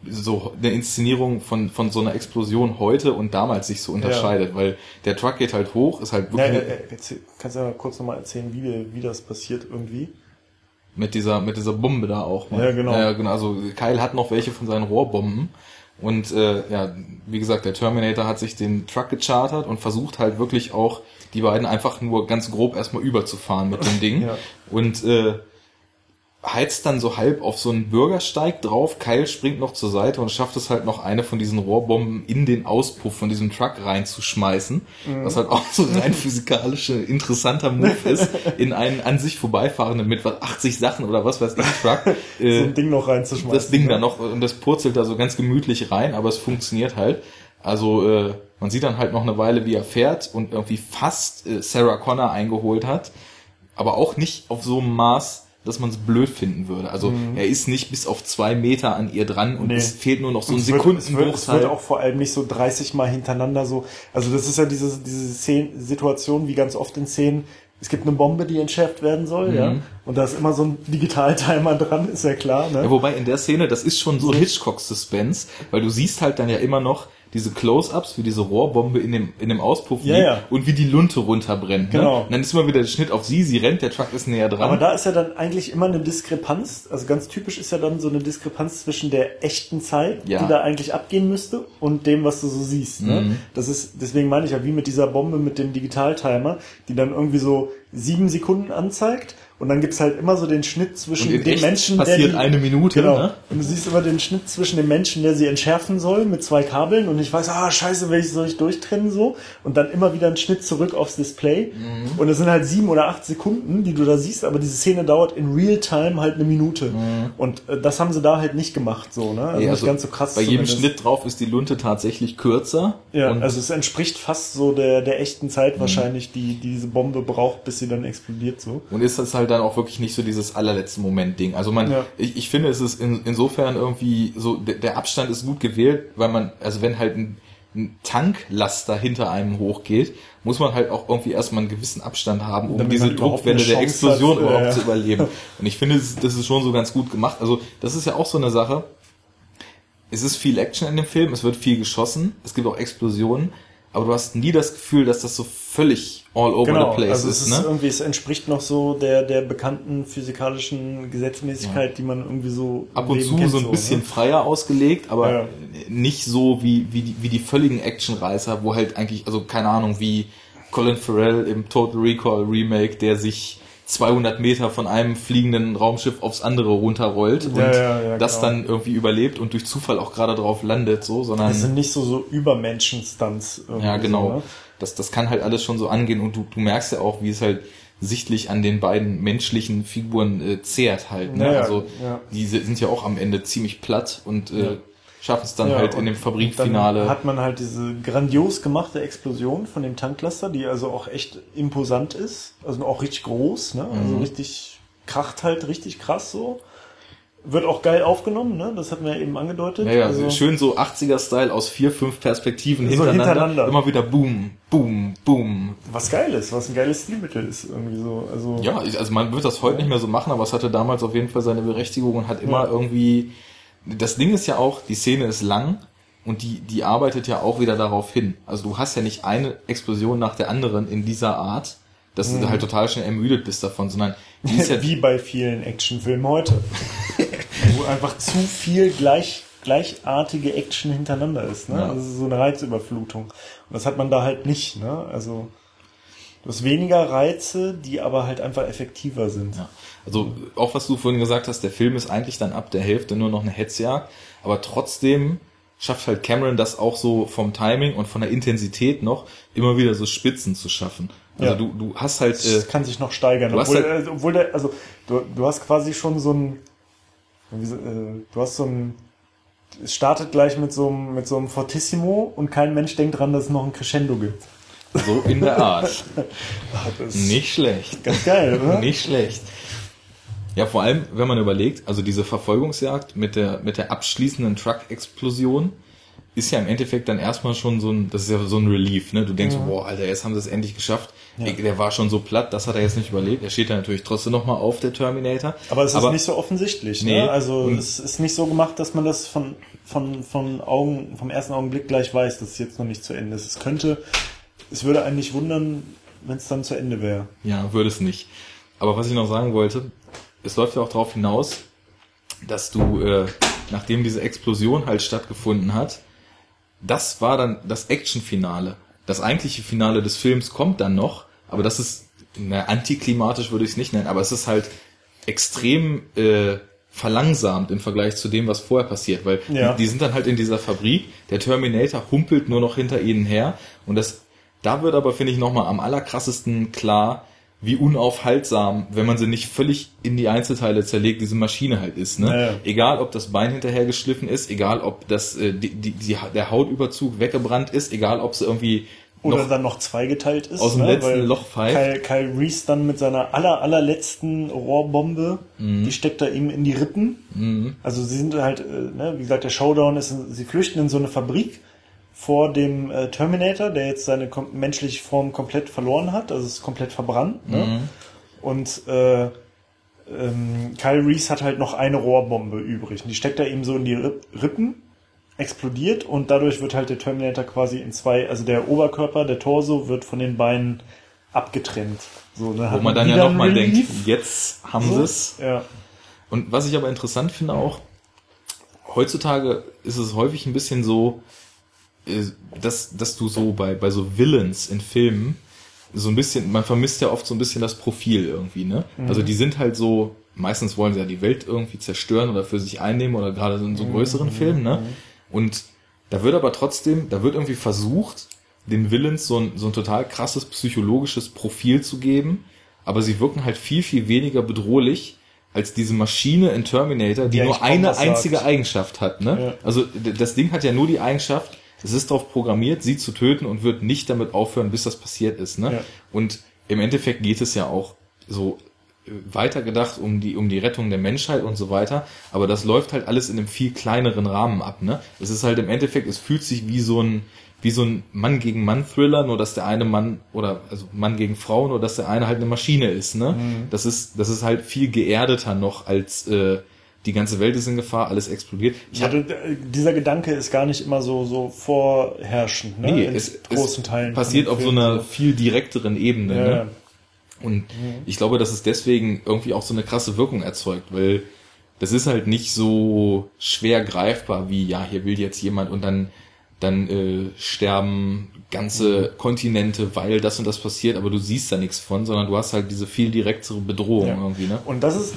so eine Inszenierung von, von so einer Explosion heute und damals sich so unterscheidet, ja. weil der Truck geht halt hoch, ist halt wirklich. Ja, ja, ja, kannst du ja kurz nochmal erzählen, wie, wie das passiert irgendwie? Mit dieser, mit dieser Bombe da auch. Mal. Ja, genau. Ja, genau. Also Kyle hat noch welche von seinen Rohrbomben. Und äh, ja, wie gesagt, der Terminator hat sich den Truck gechartert und versucht halt wirklich auch die beiden einfach nur ganz grob erstmal überzufahren mit dem Ding. ja. Und äh, heizt dann so halb auf so einen Bürgersteig drauf. Kyle springt noch zur Seite und schafft es halt noch eine von diesen Rohrbomben in den Auspuff von diesem Truck reinzuschmeißen. Mhm. Was halt auch so rein physikalische interessanter Move ist, in einen an sich vorbeifahrenden mit was 80 Sachen oder was weiß ich Truck. Äh, so ein Ding noch reinzuschmeißen. Das Ding ne? da noch und das purzelt da so ganz gemütlich rein, aber es funktioniert halt. Also äh, man sieht dann halt noch eine Weile, wie er fährt und irgendwie fast äh, Sarah Connor eingeholt hat, aber auch nicht auf so einem Maß, dass man es blöd finden würde. Also mhm. er ist nicht bis auf zwei Meter an ihr dran und nee. es fehlt nur noch so ein Sekundenbruchteil. Es, wird auch vor allem nicht so 30 Mal hintereinander so. Also das ist ja diese, diese Szene, Situation, wie ganz oft in Szenen, es gibt eine Bombe, die entschärft werden soll, mhm. ja. Und da ist immer so ein Digitaltimer dran, ist ja klar. Ne? Ja, wobei in der Szene, das ist schon so Hitchcock-Suspense, weil du siehst halt dann ja immer noch, diese Close-ups, wie diese Rohrbombe in dem, in dem Auspuff ja, ja. und wie die Lunte runterbrennt. Ne? Genau. Und dann ist immer wieder der Schnitt auf sie, sie rennt, der Truck ist näher dran. Aber da ist ja dann eigentlich immer eine Diskrepanz, also ganz typisch ist ja dann so eine Diskrepanz zwischen der echten Zeit, ja. die da eigentlich abgehen müsste, und dem, was du so siehst. Ne? Mhm. Das ist, deswegen meine ich ja, wie mit dieser Bombe mit dem Digitaltimer, die dann irgendwie so sieben Sekunden anzeigt und dann gibt's halt immer so den Schnitt zwischen dem Menschen, passiert der die, eine Minute. Genau. Ne? Und du siehst immer den Schnitt zwischen dem Menschen, der sie entschärfen soll mit zwei Kabeln und ich weiß, ah scheiße, welche soll ich durchtrennen so? Und dann immer wieder ein Schnitt zurück aufs Display. Mhm. Und es sind halt sieben oder acht Sekunden, die du da siehst, aber diese Szene dauert in Real Time halt eine Minute. Mhm. Und äh, das haben sie da halt nicht gemacht so, ne? Also, also nicht ganz so krass. Bei jedem Schnitt drauf ist die Lunte tatsächlich kürzer. Ja, also es entspricht fast so der, der echten Zeit mhm. wahrscheinlich, die, die diese Bombe braucht, bis sie dann explodiert so. Und ist das halt dann auch wirklich nicht so dieses allerletzte Moment-Ding. Also man, ja. ich, ich finde, es ist in, insofern irgendwie so, der, der Abstand ist gut gewählt, weil man, also wenn halt ein, ein Tanklaster hinter einem hochgeht, muss man halt auch irgendwie erstmal einen gewissen Abstand haben, um Damit diese Druckwelle der Explosion hat, überhaupt ja. zu überleben. Und ich finde, das ist schon so ganz gut gemacht. Also das ist ja auch so eine Sache. Es ist viel Action in dem Film, es wird viel geschossen, es gibt auch Explosionen, aber du hast nie das Gefühl, dass das so völlig all over genau, the place also es ist. Ne? irgendwie, es entspricht noch so der, der bekannten physikalischen Gesetzmäßigkeit, ja. die man irgendwie so ab und zu so ein so, bisschen ne? freier ausgelegt, aber ja. nicht so wie, wie, die, wie die völligen Actionreißer, wo halt eigentlich, also keine Ahnung, wie Colin Farrell im Total Recall Remake, der sich 200 Meter von einem fliegenden Raumschiff aufs andere runterrollt und ja, ja, das genau. dann irgendwie überlebt und durch Zufall auch gerade drauf landet, so, sondern. Das sind nicht so, so Übermenschen-Stunts. Ja, genau. So, ne? das, das kann halt alles schon so angehen und du, du merkst ja auch, wie es halt sichtlich an den beiden menschlichen Figuren äh, zehrt halt. Ne? Ja, also ja. die sind ja auch am Ende ziemlich platt und äh, schaffen es dann ja, halt in dem Fabrikfinale. hat man halt diese grandios gemachte Explosion von dem Tanklaster, die also auch echt imposant ist, also auch richtig groß, ne? Also mhm. richtig kracht halt richtig krass so. Wird auch geil aufgenommen, ne? Das hatten wir eben angedeutet. Ja, ja, also schön so 80er-Style aus vier, fünf Perspektiven so hintereinander. hintereinander. Immer wieder boom, boom, boom. Was geil ist, was ein geiles Stilmittel ist irgendwie so. Also ja, also man wird das heute nicht mehr so machen, aber es hatte damals auf jeden Fall seine Berechtigung und hat immer ja. irgendwie. Das Ding ist ja auch, die Szene ist lang und die, die arbeitet ja auch wieder darauf hin. Also du hast ja nicht eine Explosion nach der anderen in dieser Art, dass mhm. du halt total schnell ermüdet bist davon, sondern die ist ja wie bei vielen Actionfilmen heute, wo einfach zu viel gleich gleichartige Action hintereinander ist. Ne? Ja. Das ist so eine Reizüberflutung. Und das hat man da halt nicht. Ne? Also du hast weniger Reize, die aber halt einfach effektiver sind. Ja. Also auch was du vorhin gesagt hast, der Film ist eigentlich dann ab der Hälfte nur noch eine Hetzjagd, aber trotzdem schafft halt Cameron das auch so vom Timing und von der Intensität noch immer wieder so Spitzen zu schaffen. Also ja. du, du hast halt. Äh, das kann sich noch steigern. Obwohl, halt, äh, obwohl der, also du, du hast quasi schon so ein. Äh, du hast so ein. Es startet gleich mit so, einem, mit so einem Fortissimo und kein Mensch denkt dran, dass es noch ein Crescendo gibt. So in der Art. Nicht schlecht. Ganz geil, oder? Nicht schlecht. Ja, vor allem, wenn man überlegt, also diese Verfolgungsjagd mit der, mit der abschließenden Truck-Explosion ist ja im Endeffekt dann erstmal schon so ein, das ist ja so ein Relief, ne? Du denkst, ja. boah, Alter, jetzt haben sie es endlich geschafft. Ja. Der war schon so platt, das hat er jetzt nicht überlebt. Er steht ja natürlich trotzdem nochmal auf, der Terminator. Aber es ist Aber, nicht so offensichtlich, ne? nee. ne? Also es ist nicht so gemacht, dass man das von, von, von Augen, vom ersten Augenblick gleich weiß, dass es jetzt noch nicht zu Ende ist. Es könnte, es würde eigentlich wundern, wenn es dann zu Ende wäre. Ja, würde es nicht. Aber was ich noch sagen wollte, es läuft ja auch darauf hinaus, dass du, äh, nachdem diese Explosion halt stattgefunden hat, das war dann das Actionfinale. Das eigentliche Finale des Films kommt dann noch, aber das ist, na, antiklimatisch würde ich es nicht nennen, aber es ist halt extrem äh, verlangsamt im Vergleich zu dem, was vorher passiert, weil ja. die, die, sind dann halt in dieser Fabrik, der Terminator humpelt nur noch hinter ihnen her und das, da wird aber, finde ich, nochmal am allerkrassesten klar, wie unaufhaltsam, wenn man sie nicht völlig in die Einzelteile zerlegt, diese Maschine halt ist. Ne? Naja. Egal, ob das Bein hinterher geschliffen ist, egal, ob das äh, die, die, die, der Hautüberzug weggebrannt ist, egal, ob sie irgendwie oder dann noch zweigeteilt ist. Aus dem ne? letzten Weil Loch pfeift. Kyle, Kyle Reese dann mit seiner aller, allerletzten Rohrbombe, mhm. die steckt da ihm in die Rippen. Mhm. Also sie sind halt, äh, ne, wie gesagt, der Showdown ist, sie flüchten in so eine Fabrik vor dem äh, Terminator, der jetzt seine menschliche Form komplett verloren hat, also ist komplett verbrannt. Ne? Mhm. Und äh, ähm, Kyle Reese hat halt noch eine Rohrbombe übrig. Und die steckt er ihm so in die Rippen, explodiert und dadurch wird halt der Terminator quasi in zwei, also der Oberkörper, der Torso wird von den Beinen abgetrennt. So, ne, Wo man dann ja nochmal denkt, jetzt haben so, sie es. Ja. Und was ich aber interessant finde auch, heutzutage ist es häufig ein bisschen so, dass, dass du so bei, bei so Villains in Filmen so ein bisschen, man vermisst ja oft so ein bisschen das Profil irgendwie, ne? Mhm. Also die sind halt so, meistens wollen sie ja die Welt irgendwie zerstören oder für sich einnehmen oder gerade in so größeren mhm. Filmen, ne? Und da wird aber trotzdem, da wird irgendwie versucht, den Villains so ein, so ein total krasses psychologisches Profil zu geben, aber sie wirken halt viel, viel weniger bedrohlich als diese Maschine in Terminator, die ja, nur eine einzige sagt. Eigenschaft hat, ne? Ja. Also das Ding hat ja nur die Eigenschaft, es ist darauf programmiert, sie zu töten und wird nicht damit aufhören, bis das passiert ist. Ne? Ja. Und im Endeffekt geht es ja auch so äh, weitergedacht um die um die Rettung der Menschheit und so weiter, aber das läuft halt alles in einem viel kleineren Rahmen ab, ne? Es ist halt im Endeffekt, es fühlt sich wie so ein wie so ein Mann gegen Mann Thriller, nur dass der eine Mann oder also Mann gegen Frau, nur dass der eine halt eine Maschine ist, ne? Mhm. Das ist das ist halt viel geerdeter noch als äh, die ganze Welt ist in Gefahr, alles explodiert. Ich ja, hatte, dieser Gedanke ist gar nicht immer so, so vorherrschend, ne? Nee, in es, großen es Teilen. Passiert auf so einer viel direkteren Ebene, ja. ne? Und mhm. ich glaube, dass es deswegen irgendwie auch so eine krasse Wirkung erzeugt, weil das ist halt nicht so schwer greifbar wie, ja, hier will jetzt jemand und dann, dann äh, sterben ganze Kontinente, weil das und das passiert, aber du siehst da nichts von, sondern du hast halt diese viel direktere Bedrohung ja. irgendwie, ne? Und das ist,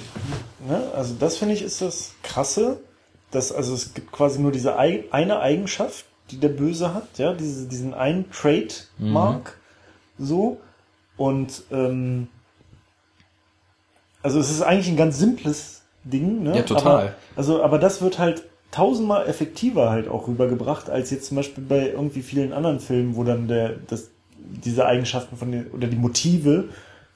ne, also das finde ich ist das Krasse, dass, also es gibt quasi nur diese eine Eigenschaft, die der Böse hat, ja, diese, diesen einen Trademark, mhm. so, und, ähm, also es ist eigentlich ein ganz simples Ding, ne? Ja, total. Aber, also, aber das wird halt tausendmal effektiver halt auch rübergebracht, als jetzt zum Beispiel bei irgendwie vielen anderen Filmen, wo dann der, das, diese Eigenschaften von den, oder die Motive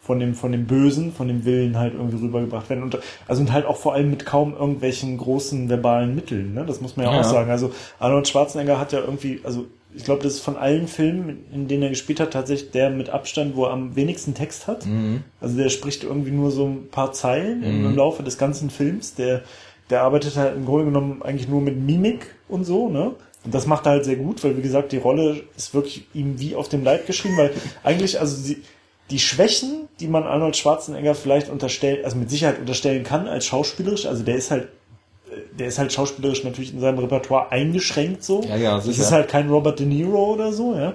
von dem, von dem Bösen, von dem Willen halt irgendwie rübergebracht werden. Und, also und halt auch vor allem mit kaum irgendwelchen großen verbalen Mitteln, ne? Das muss man ja, ja. auch sagen. Also Arnold Schwarzenegger hat ja irgendwie, also ich glaube, das ist von allen Filmen, in denen er gespielt hat, tatsächlich der mit Abstand, wo er am wenigsten Text hat. Mhm. Also der spricht irgendwie nur so ein paar Zeilen mhm. im Laufe des ganzen Films. Der, der arbeitet halt im Grunde genommen eigentlich nur mit Mimik und so, ne? Und das macht er halt sehr gut, weil wie gesagt, die Rolle ist wirklich ihm wie auf dem Leib geschrieben, weil eigentlich, also sie, die Schwächen, die man Arnold Schwarzenegger vielleicht unterstellt, also mit Sicherheit unterstellen kann als schauspielerisch, also der ist halt der ist halt schauspielerisch natürlich in seinem Repertoire eingeschränkt so. Ja, ja, sicher. Das ist halt kein Robert De Niro oder so, ja.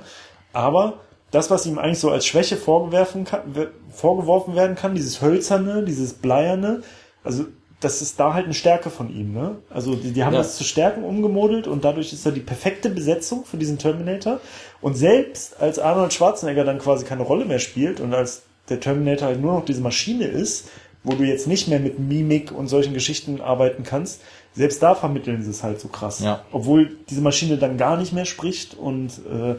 Aber das, was ihm eigentlich so als Schwäche vorgeworfen, kann, vorgeworfen werden kann, dieses Hölzerne, dieses Bleierne, also das ist da halt eine Stärke von ihm, ne? Also die, die haben ja. das zu Stärken umgemodelt und dadurch ist er die perfekte Besetzung für diesen Terminator. Und selbst als Arnold Schwarzenegger dann quasi keine Rolle mehr spielt und als der Terminator halt nur noch diese Maschine ist, wo du jetzt nicht mehr mit Mimik und solchen Geschichten arbeiten kannst, selbst da vermitteln sie es halt so krass. Ja. Obwohl diese Maschine dann gar nicht mehr spricht und äh,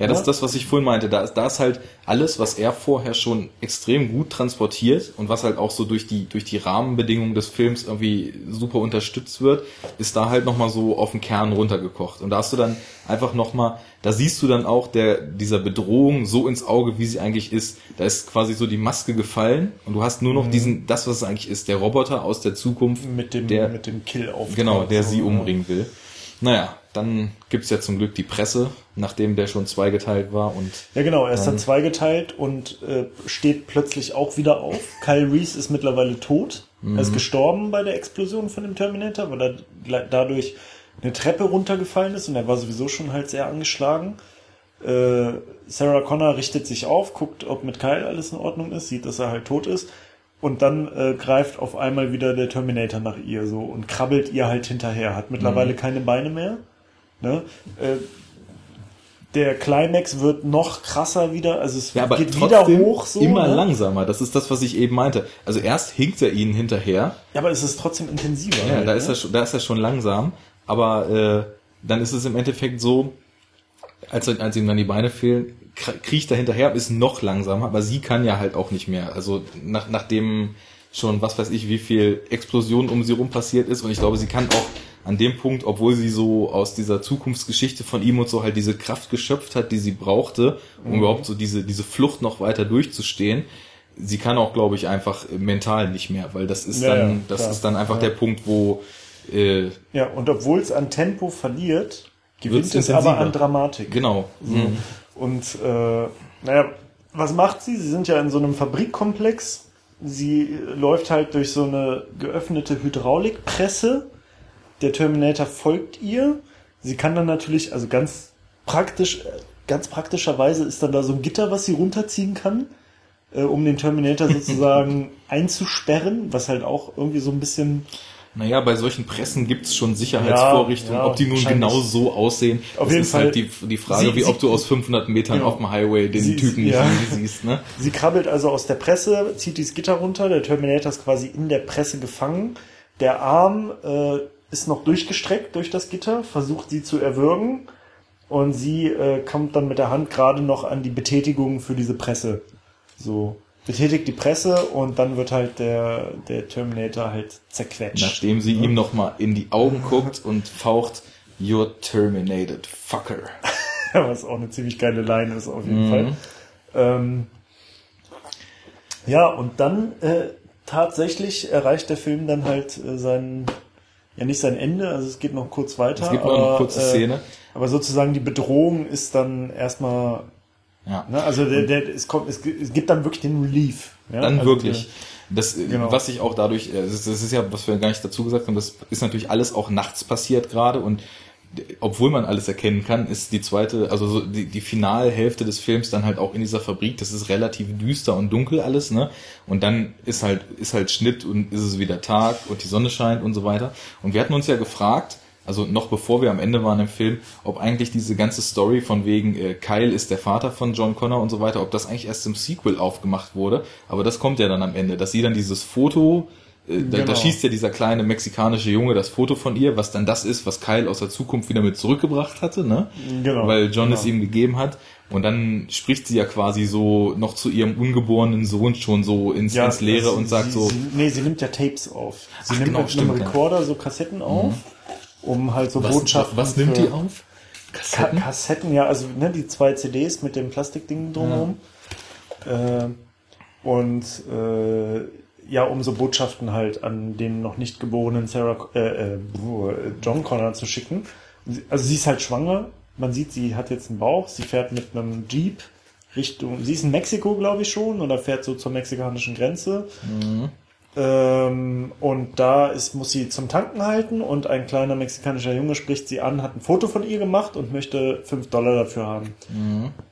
ja, das ist das, was ich vorhin meinte. Da ist, da ist halt alles, was er vorher schon extrem gut transportiert und was halt auch so durch die, durch die Rahmenbedingungen des Films irgendwie super unterstützt wird, ist da halt nochmal so auf den Kern runtergekocht. Und da hast du dann einfach nochmal, da siehst du dann auch der, dieser Bedrohung so ins Auge, wie sie eigentlich ist. Da ist quasi so die Maske gefallen und du hast nur noch mhm. diesen, das, was es eigentlich ist, der Roboter aus der Zukunft. Mit dem, der, mit dem Kill auf. Genau, der sie umbringen will. Naja, dann gibt's ja zum Glück die Presse, nachdem der schon zweigeteilt war. und Ja genau, er ist dann zweigeteilt und äh, steht plötzlich auch wieder auf. Kyle Reese ist mittlerweile tot. Mhm. Er ist mhm. gestorben bei der Explosion von dem Terminator, weil er dadurch eine Treppe runtergefallen ist und er war sowieso schon halt sehr angeschlagen. Äh, Sarah Connor richtet sich auf, guckt, ob mit Kyle alles in Ordnung ist, sieht, dass er halt tot ist und dann äh, greift auf einmal wieder der Terminator nach ihr so und krabbelt ihr halt hinterher. Hat mittlerweile mhm. keine Beine mehr. Ne? Äh, der Climax wird noch krasser wieder, also es ja, aber geht wieder hoch so. Immer ne? langsamer, das ist das, was ich eben meinte. Also erst hinkt er ihnen hinterher. Ja, aber es ist trotzdem intensiver. Ja, halt, da, ne? ist er, schon, da ist er schon langsam, aber äh, dann ist es im Endeffekt so, als, als ihm dann die Beine fehlen, kriecht er hinterher, ist noch langsamer, aber sie kann ja halt auch nicht mehr. Also nach, nachdem schon, was weiß ich, wie viel Explosion um sie rum passiert ist und ich glaube, sie kann auch an dem Punkt, obwohl sie so aus dieser Zukunftsgeschichte von ihm und so halt diese Kraft geschöpft hat, die sie brauchte, um mhm. überhaupt so diese, diese Flucht noch weiter durchzustehen, sie kann auch, glaube ich, einfach mental nicht mehr, weil das ist ja, dann, ja, das ist dann einfach ja. der Punkt, wo äh, ja und obwohl es an Tempo verliert, gewinnt es aber an Dramatik. Genau. Mhm. Und äh, naja, was macht sie? Sie sind ja in so einem Fabrikkomplex. Sie läuft halt durch so eine geöffnete Hydraulikpresse. Der Terminator folgt ihr. Sie kann dann natürlich, also ganz praktisch, ganz praktischerweise ist dann da so ein Gitter, was sie runterziehen kann, äh, um den Terminator sozusagen einzusperren, was halt auch irgendwie so ein bisschen naja, bei solchen Pressen gibt's schon Sicherheitsvorrichtungen. Ja, ja, ob die nun genau so aussehen, auf das jeden ist Fall. halt die, die Frage, sie, wie ob du aus 500 Metern genau. auf dem Highway den sie, Typen ja. nicht siehst. Ne? Sie krabbelt also aus der Presse, zieht dieses Gitter runter, der Terminator ist quasi in der Presse gefangen. Der Arm äh, ist noch durchgestreckt durch das Gitter, versucht sie zu erwürgen und sie äh, kommt dann mit der Hand gerade noch an die Betätigung für diese Presse. So betätigt die Presse und dann wird halt der, der Terminator halt zerquetscht. Nachdem sie ja. ihm nochmal in die Augen guckt und faucht, You're terminated, fucker. Was auch eine ziemlich geile Line ist auf jeden mhm. Fall. Ähm, ja, und dann äh, tatsächlich erreicht der Film dann halt äh, sein, ja nicht sein Ende, also es geht noch kurz weiter. Es gibt noch eine kurze äh, Szene. aber sozusagen die Bedrohung ist dann erstmal ja. Ne? Also der, der, es, kommt, es, es gibt dann wirklich den Relief. Ja? Dann also wirklich. Das, genau. was ich auch dadurch, äh, das ist ja, was wir gar nicht dazu gesagt haben, das ist natürlich alles auch nachts passiert gerade und obwohl man alles erkennen kann, ist die zweite, also so die, die Finalhälfte des Films dann halt auch in dieser Fabrik, das ist relativ düster und dunkel alles, ne? Und dann ist halt, ist halt Schnitt und ist es wieder Tag und die Sonne scheint und so weiter. Und wir hatten uns ja gefragt, also noch bevor wir am Ende waren im Film, ob eigentlich diese ganze Story von wegen äh, Kyle ist der Vater von John Connor und so weiter, ob das eigentlich erst im Sequel aufgemacht wurde. Aber das kommt ja dann am Ende, dass sie dann dieses Foto, äh, genau. da, da, schießt ja dieser kleine mexikanische Junge das Foto von ihr, was dann das ist, was Kyle aus der Zukunft wieder mit zurückgebracht hatte, ne? Genau. Weil John genau. es ihm gegeben hat. Und dann spricht sie ja quasi so noch zu ihrem ungeborenen Sohn schon so ins, Ja, ins Leere sie- und sagt sie, so, Sie, nee, sie nimmt ja Tapes auf. Sie Ach, nimmt genau, mit einem stimmt, ja. Recorder so Kassetten auf, um halt so was, Botschaften. was nimmt die auf? Ka Kassetten? Kassetten, ja, also ne, die zwei CDs mit dem Plastikding drumherum. Äh, und äh, ja, um so Botschaften halt an den noch nicht geborenen Sarah äh, äh, John Connor zu schicken. Also sie ist halt schwanger. Man sieht, sie hat jetzt einen Bauch. Sie fährt mit einem Jeep Richtung. Sie ist in Mexiko, glaube ich schon, oder fährt so zur mexikanischen Grenze. Ähm, und da ist, muss sie zum Tanken halten und ein kleiner mexikanischer Junge spricht sie an, hat ein Foto von ihr gemacht und möchte 5 Dollar dafür haben.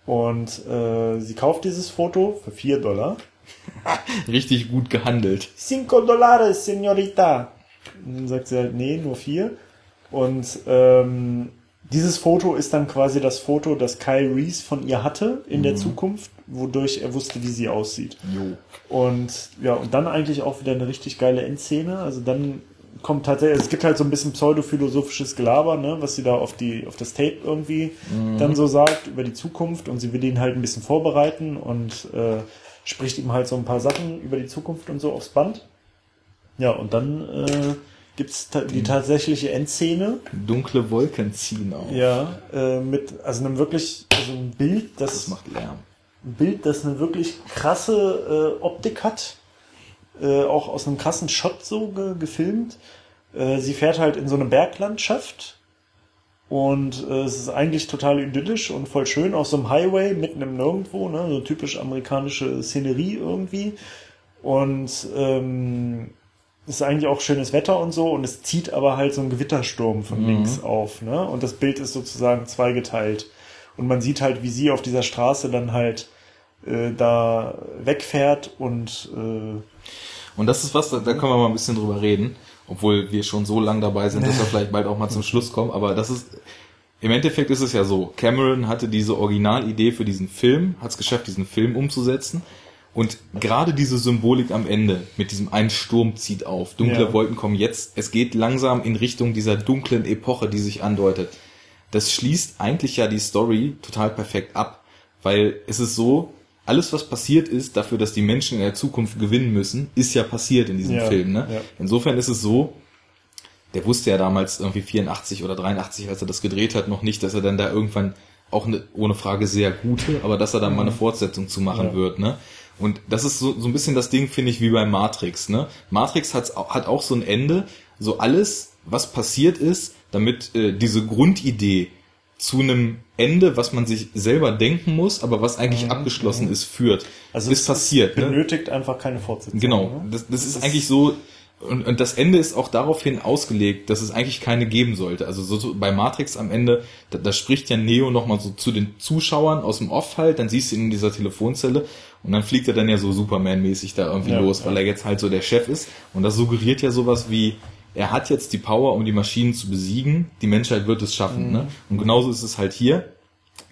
Und äh, sie kauft dieses Foto für 4 Dollar. Richtig gut gehandelt. Cinco dólares, señorita. Und dann sagt sie halt, nee, nur 4. Und ähm, dieses Foto ist dann quasi das Foto, das Kyle Reese von ihr hatte in der Zukunft, wodurch er wusste, wie sie aussieht. Jo. Und ja, und dann eigentlich auch wieder eine richtig geile Endszene. Also dann kommt tatsächlich, es gibt halt so ein bisschen pseudophilosophisches Gelaber, ne, was sie da auf die, auf das Tape irgendwie dann so sagt über die Zukunft und sie will ihn halt ein bisschen vorbereiten und äh, spricht ihm halt so ein paar Sachen über die Zukunft und so aufs Band. Ja, und dann äh, gibt's ta die tatsächliche Endszene. Dunkle Wolken ziehen auf. Ja, äh, mit also einem wirklich, also ein Bild, das, Das macht Lärm. ein Bild, das eine wirklich krasse äh, Optik hat. Äh, auch aus einem krassen Shot so ge gefilmt. Äh, sie fährt halt in so eine Berglandschaft. Und äh, es ist eigentlich total idyllisch und voll schön auf so einem Highway mitten im Nirgendwo, ne? so typisch amerikanische Szenerie irgendwie. Und ähm, es ist eigentlich auch schönes Wetter und so und es zieht aber halt so ein Gewittersturm von links auf, ne? Und das Bild ist sozusagen zweigeteilt. Und man sieht halt, wie sie auf dieser Straße dann halt äh, da wegfährt und äh, Und das ist was, da, da können wir mal ein bisschen drüber reden, obwohl wir schon so lang dabei sind, dass wir vielleicht bald auch mal zum Schluss kommen. Aber das ist, im Endeffekt ist es ja so, Cameron hatte diese Originalidee für diesen Film, hat es geschafft, diesen Film umzusetzen. Und gerade diese Symbolik am Ende mit diesem ein Sturm zieht auf, dunkle Ja. Wolken kommen jetzt, es geht langsam in Richtung dieser dunklen Epoche, die sich andeutet. Das schließt eigentlich ja die Story total perfekt ab, weil es ist so, alles was passiert ist, dafür, dass die Menschen in der Zukunft gewinnen müssen, ist ja passiert in diesem Ja, Film. Ne? ja. Insofern ist es so, der wusste ja damals irgendwie 84 oder 83, als er das gedreht hat, noch nicht, dass er dann da irgendwann auch eine, ohne Frage sehr gute, aber dass er dann mal eine Fortsetzung zu machen Mhm. Ja. wird, ne? Und das ist so, so ein bisschen das Ding, finde ich, wie bei Matrix, ne? Matrix hat's, hat auch so ein Ende, so alles, was passiert ist, damit äh, diese Grundidee zu einem Ende, was man sich selber denken muss, aber was eigentlich abgeschlossen ist, führt. Mhm. also ist es passiert, ne? benötigt einfach keine Fortsetzung. Genau, ne? das, das ist eigentlich so, und, und das Ende ist auch daraufhin ausgelegt, dass es eigentlich keine geben sollte. Also so, so bei Matrix am Ende, da, da spricht ja Neo nochmal so zu den Zuschauern aus dem Off halt, dann siehst du ihn in dieser Telefonzelle und dann fliegt er dann ja so Superman-mäßig da irgendwie Ja, los, ja. weil er jetzt halt so der Chef ist. Und das suggeriert ja sowas wie, er hat jetzt die Power, um die Maschinen zu besiegen, die Menschheit wird es schaffen. Mhm. Ne? Und genauso ist es halt hier.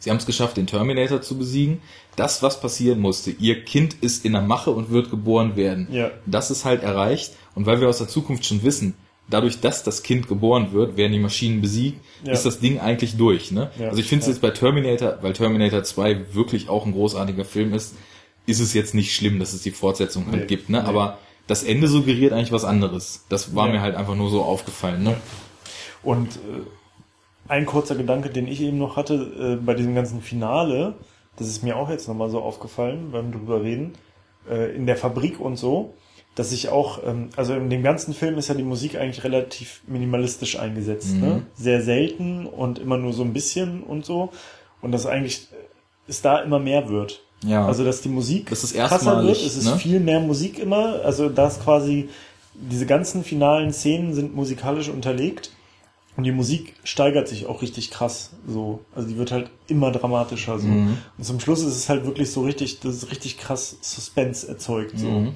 Sie haben es geschafft, den Terminator zu besiegen. Das, was passieren musste, ihr Kind ist in der Mache und wird geboren werden. Ja. Das ist halt erreicht. Und weil wir aus der Zukunft schon wissen, dadurch, dass das Kind geboren wird, werden die Maschinen besiegt, Ja. ist das Ding eigentlich durch. Ne? Ja. Also ich finde es Ja. jetzt bei Terminator, weil Terminator 2 wirklich auch ein großartiger Film ist, ist es jetzt nicht schlimm, dass es die Fortsetzung halt Nee. gibt. Ne? Nee. Aber das Ende suggeriert eigentlich was anderes. Das war Ja. mir halt einfach nur so aufgefallen. Ne? Und äh, ein kurzer Gedanke, den ich eben noch hatte äh, bei diesem ganzen Finale, das ist mir auch jetzt nochmal so aufgefallen beim drüber reden, äh, in der Fabrik und so, dass ich auch, ähm, also in dem ganzen Film ist ja die Musik eigentlich relativ minimalistisch eingesetzt, ne? Sehr selten und immer nur so ein bisschen und so. Und dass eigentlich äh, es da immer mehr wird. Ja. Also dass die Musik Das ist krasser wird, es ist ne? viel mehr Musik immer, also das quasi diese ganzen finalen Szenen sind musikalisch unterlegt und die Musik steigert sich auch richtig krass so. Also die wird halt immer dramatischer so. Mhm. Und zum Schluss ist es halt wirklich so richtig, das ist richtig krass Suspense erzeugt so. Mhm.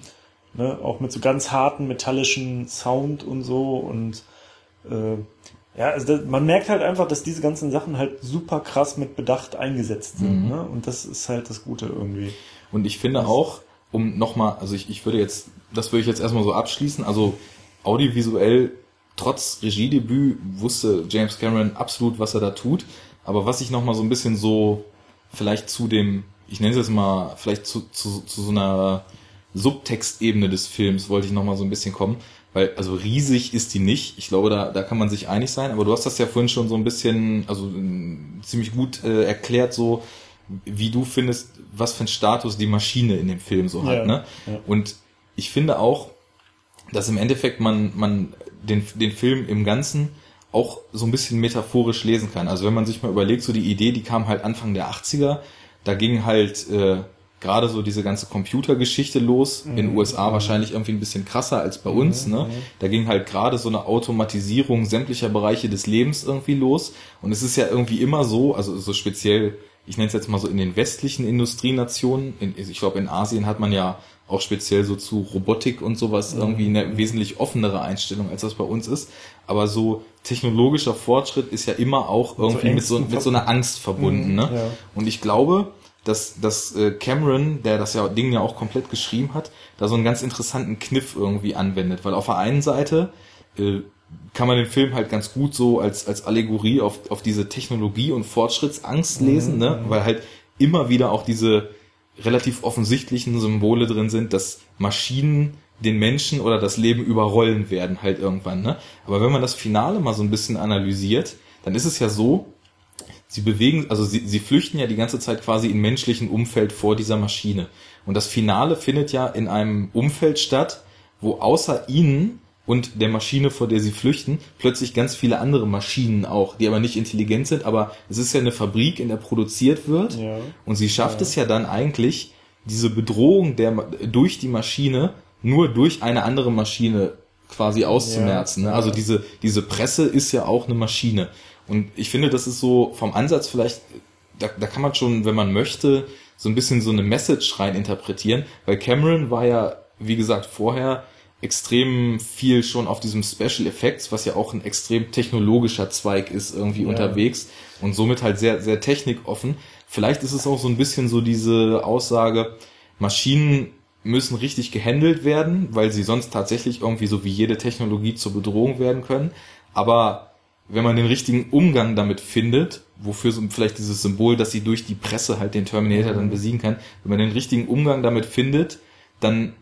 Ne? Auch mit so ganz harten metallischen Sound und so und äh, ja, also das, man merkt halt einfach, dass diese ganzen Sachen halt super krass mit Bedacht eingesetzt sind. Mhm. Ne? Und das ist halt das Gute irgendwie. Und ich finde auch, um nochmal, also ich, ich würde jetzt, das würde ich jetzt erstmal so abschließen, also audiovisuell, trotz Regiedebüt, wusste James Cameron absolut, was er da tut. Aber was ich nochmal so ein bisschen so vielleicht zu dem, ich nenne es jetzt mal, vielleicht zu, zu, zu so einer Subtextebene des Films wollte ich nochmal so ein bisschen kommen. Weil, also riesig ist die nicht. Ich glaube, da, da kann man sich einig sein. Aber du hast das ja vorhin schon so ein bisschen, also äh, ziemlich gut äh, erklärt, so wie du findest, was für ein Status die Maschine in dem Film so hat. Ja, ne? ja. Und ich finde auch, dass im Endeffekt man, man den, den Film im Ganzen auch so ein bisschen metaphorisch lesen kann. Also wenn man sich mal überlegt, so die Idee, die kam halt Anfang der 80er, da ging halt äh, gerade so diese ganze Computergeschichte los, in den USA wahrscheinlich irgendwie ein bisschen krasser als bei uns, ne? Da ging halt gerade so eine Automatisierung sämtlicher Bereiche des Lebens irgendwie los und es ist ja irgendwie immer so, also so speziell, ich nenne es jetzt mal so in den westlichen Industrienationen, in, ich glaube in Asien hat man ja auch speziell so zu Robotik und sowas irgendwie eine wesentlich offenere Einstellung, als das bei uns ist. Aber so technologischer Fortschritt ist ja immer auch irgendwie mit so, mit so einer Angst verbunden. Ne? ja. Und ich glaube, dass, dass äh, Cameron, der das ja Ding ja auch komplett geschrieben hat, da so einen ganz interessanten Kniff irgendwie anwendet. Weil auf der einen Seite äh, kann man den Film halt ganz gut so als, als Allegorie auf, auf diese Technologie- und Fortschrittsangst lesen, ne? weil halt immer wieder auch diese relativ offensichtlichen Symbole drin sind, dass Maschinen den Menschen oder das Leben überrollen werden halt irgendwann. Ne? Aber wenn man das Finale mal so ein bisschen analysiert, dann ist es ja so, sie bewegen, also sie, sie flüchten ja die ganze Zeit quasi in menschlichen Umfeld vor dieser Maschine. Und das Finale findet ja in einem Umfeld statt, wo außer ihnen und der Maschine, vor der sie flüchten, plötzlich ganz viele andere Maschinen auch, die aber nicht intelligent sind, aber es ist ja eine Fabrik, in der produziert wird. Ja. Und sie schafft es ja dann eigentlich, diese Bedrohung der, durch die Maschine nur durch eine andere Maschine quasi auszumerzen. Ne? Also diese, diese Presse ist ja auch eine Maschine. Und ich finde, das ist so vom Ansatz vielleicht, da, da kann man schon, wenn man möchte, so ein bisschen so eine Message rein interpretieren, weil Cameron war ja, wie gesagt, vorher extrem viel schon auf diesem Special Effects, was ja auch ein extrem technologischer Zweig ist, irgendwie unterwegs und somit halt sehr, sehr technikoffen. Vielleicht ist es auch so ein bisschen so diese Aussage, Maschinen müssen richtig gehandelt werden, weil sie sonst tatsächlich irgendwie so wie jede Technologie zur Bedrohung werden können. Aber wenn man den richtigen Umgang damit findet, wofür so vielleicht dieses Symbol, dass sie durch die Presse halt den Terminator dann besiegen kann, wenn man den richtigen Umgang damit findet, dann,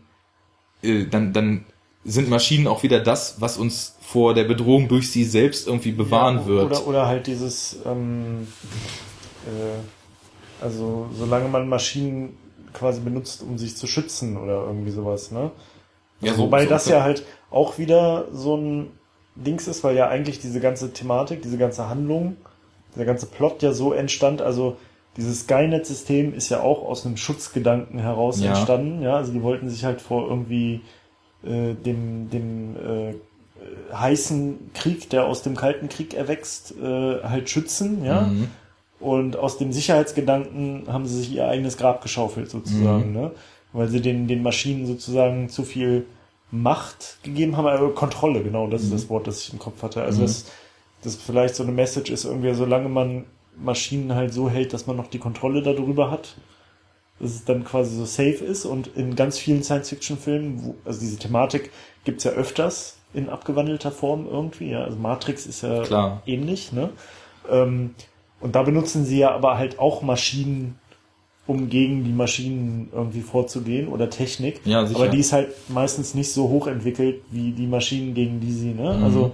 äh, dann, dann sind Maschinen auch wieder das, was uns vor der Bedrohung durch sie selbst irgendwie bewahren Ja, wird. Oder, oder halt dieses, ähm, äh, also solange man Maschinen quasi benutzt, um sich zu schützen oder irgendwie sowas, ne? Ja, so- Wobei so- das ja halt auch wieder so ein Dings ist, weil ja eigentlich diese ganze Thematik, diese ganze Handlung, der ganze Plot ja so entstand, also dieses Skynet-System ist ja auch aus einem Schutzgedanken heraus Ja. entstanden, ja, also die wollten sich halt vor irgendwie äh, dem, dem äh, heißen Krieg, der aus dem Kalten Krieg erwächst, äh, halt schützen, ja. Mhm. Und aus dem Sicherheitsgedanken haben sie sich ihr eigenes Grab geschaufelt, sozusagen, ne? Weil sie den, den Maschinen sozusagen zu viel Macht gegeben haben, also Kontrolle, genau, das ist das Wort, das ich im Kopf hatte. Also das, das vielleicht so eine Message ist irgendwie, solange man Maschinen halt so hält, dass man noch die Kontrolle darüber hat, dass es dann quasi so safe ist und in ganz vielen Science-Fiction-Filmen, also diese Thematik gibt's ja öfters in abgewandelter Form irgendwie, ja, also Matrix ist ja Klar. ähnlich, ne? Ähm, und da benutzen sie ja aber halt auch Maschinen, um gegen die Maschinen irgendwie vorzugehen oder Technik. Ja, sicher. Aber die ist halt meistens nicht so hochentwickelt wie die Maschinen, gegen die sie, ne? Mhm. Also,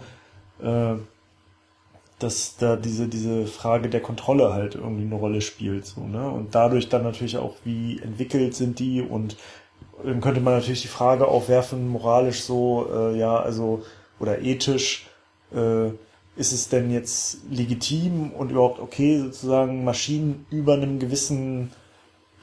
äh, dass da diese, diese Frage der Kontrolle halt irgendwie eine Rolle spielt, so, ne? Und dadurch dann natürlich auch, wie entwickelt sind die und dann könnte man natürlich die Frage aufwerfen, moralisch so, äh, ja, also, oder ethisch, äh, ist es denn jetzt legitim und überhaupt okay, sozusagen Maschinen über einem gewissen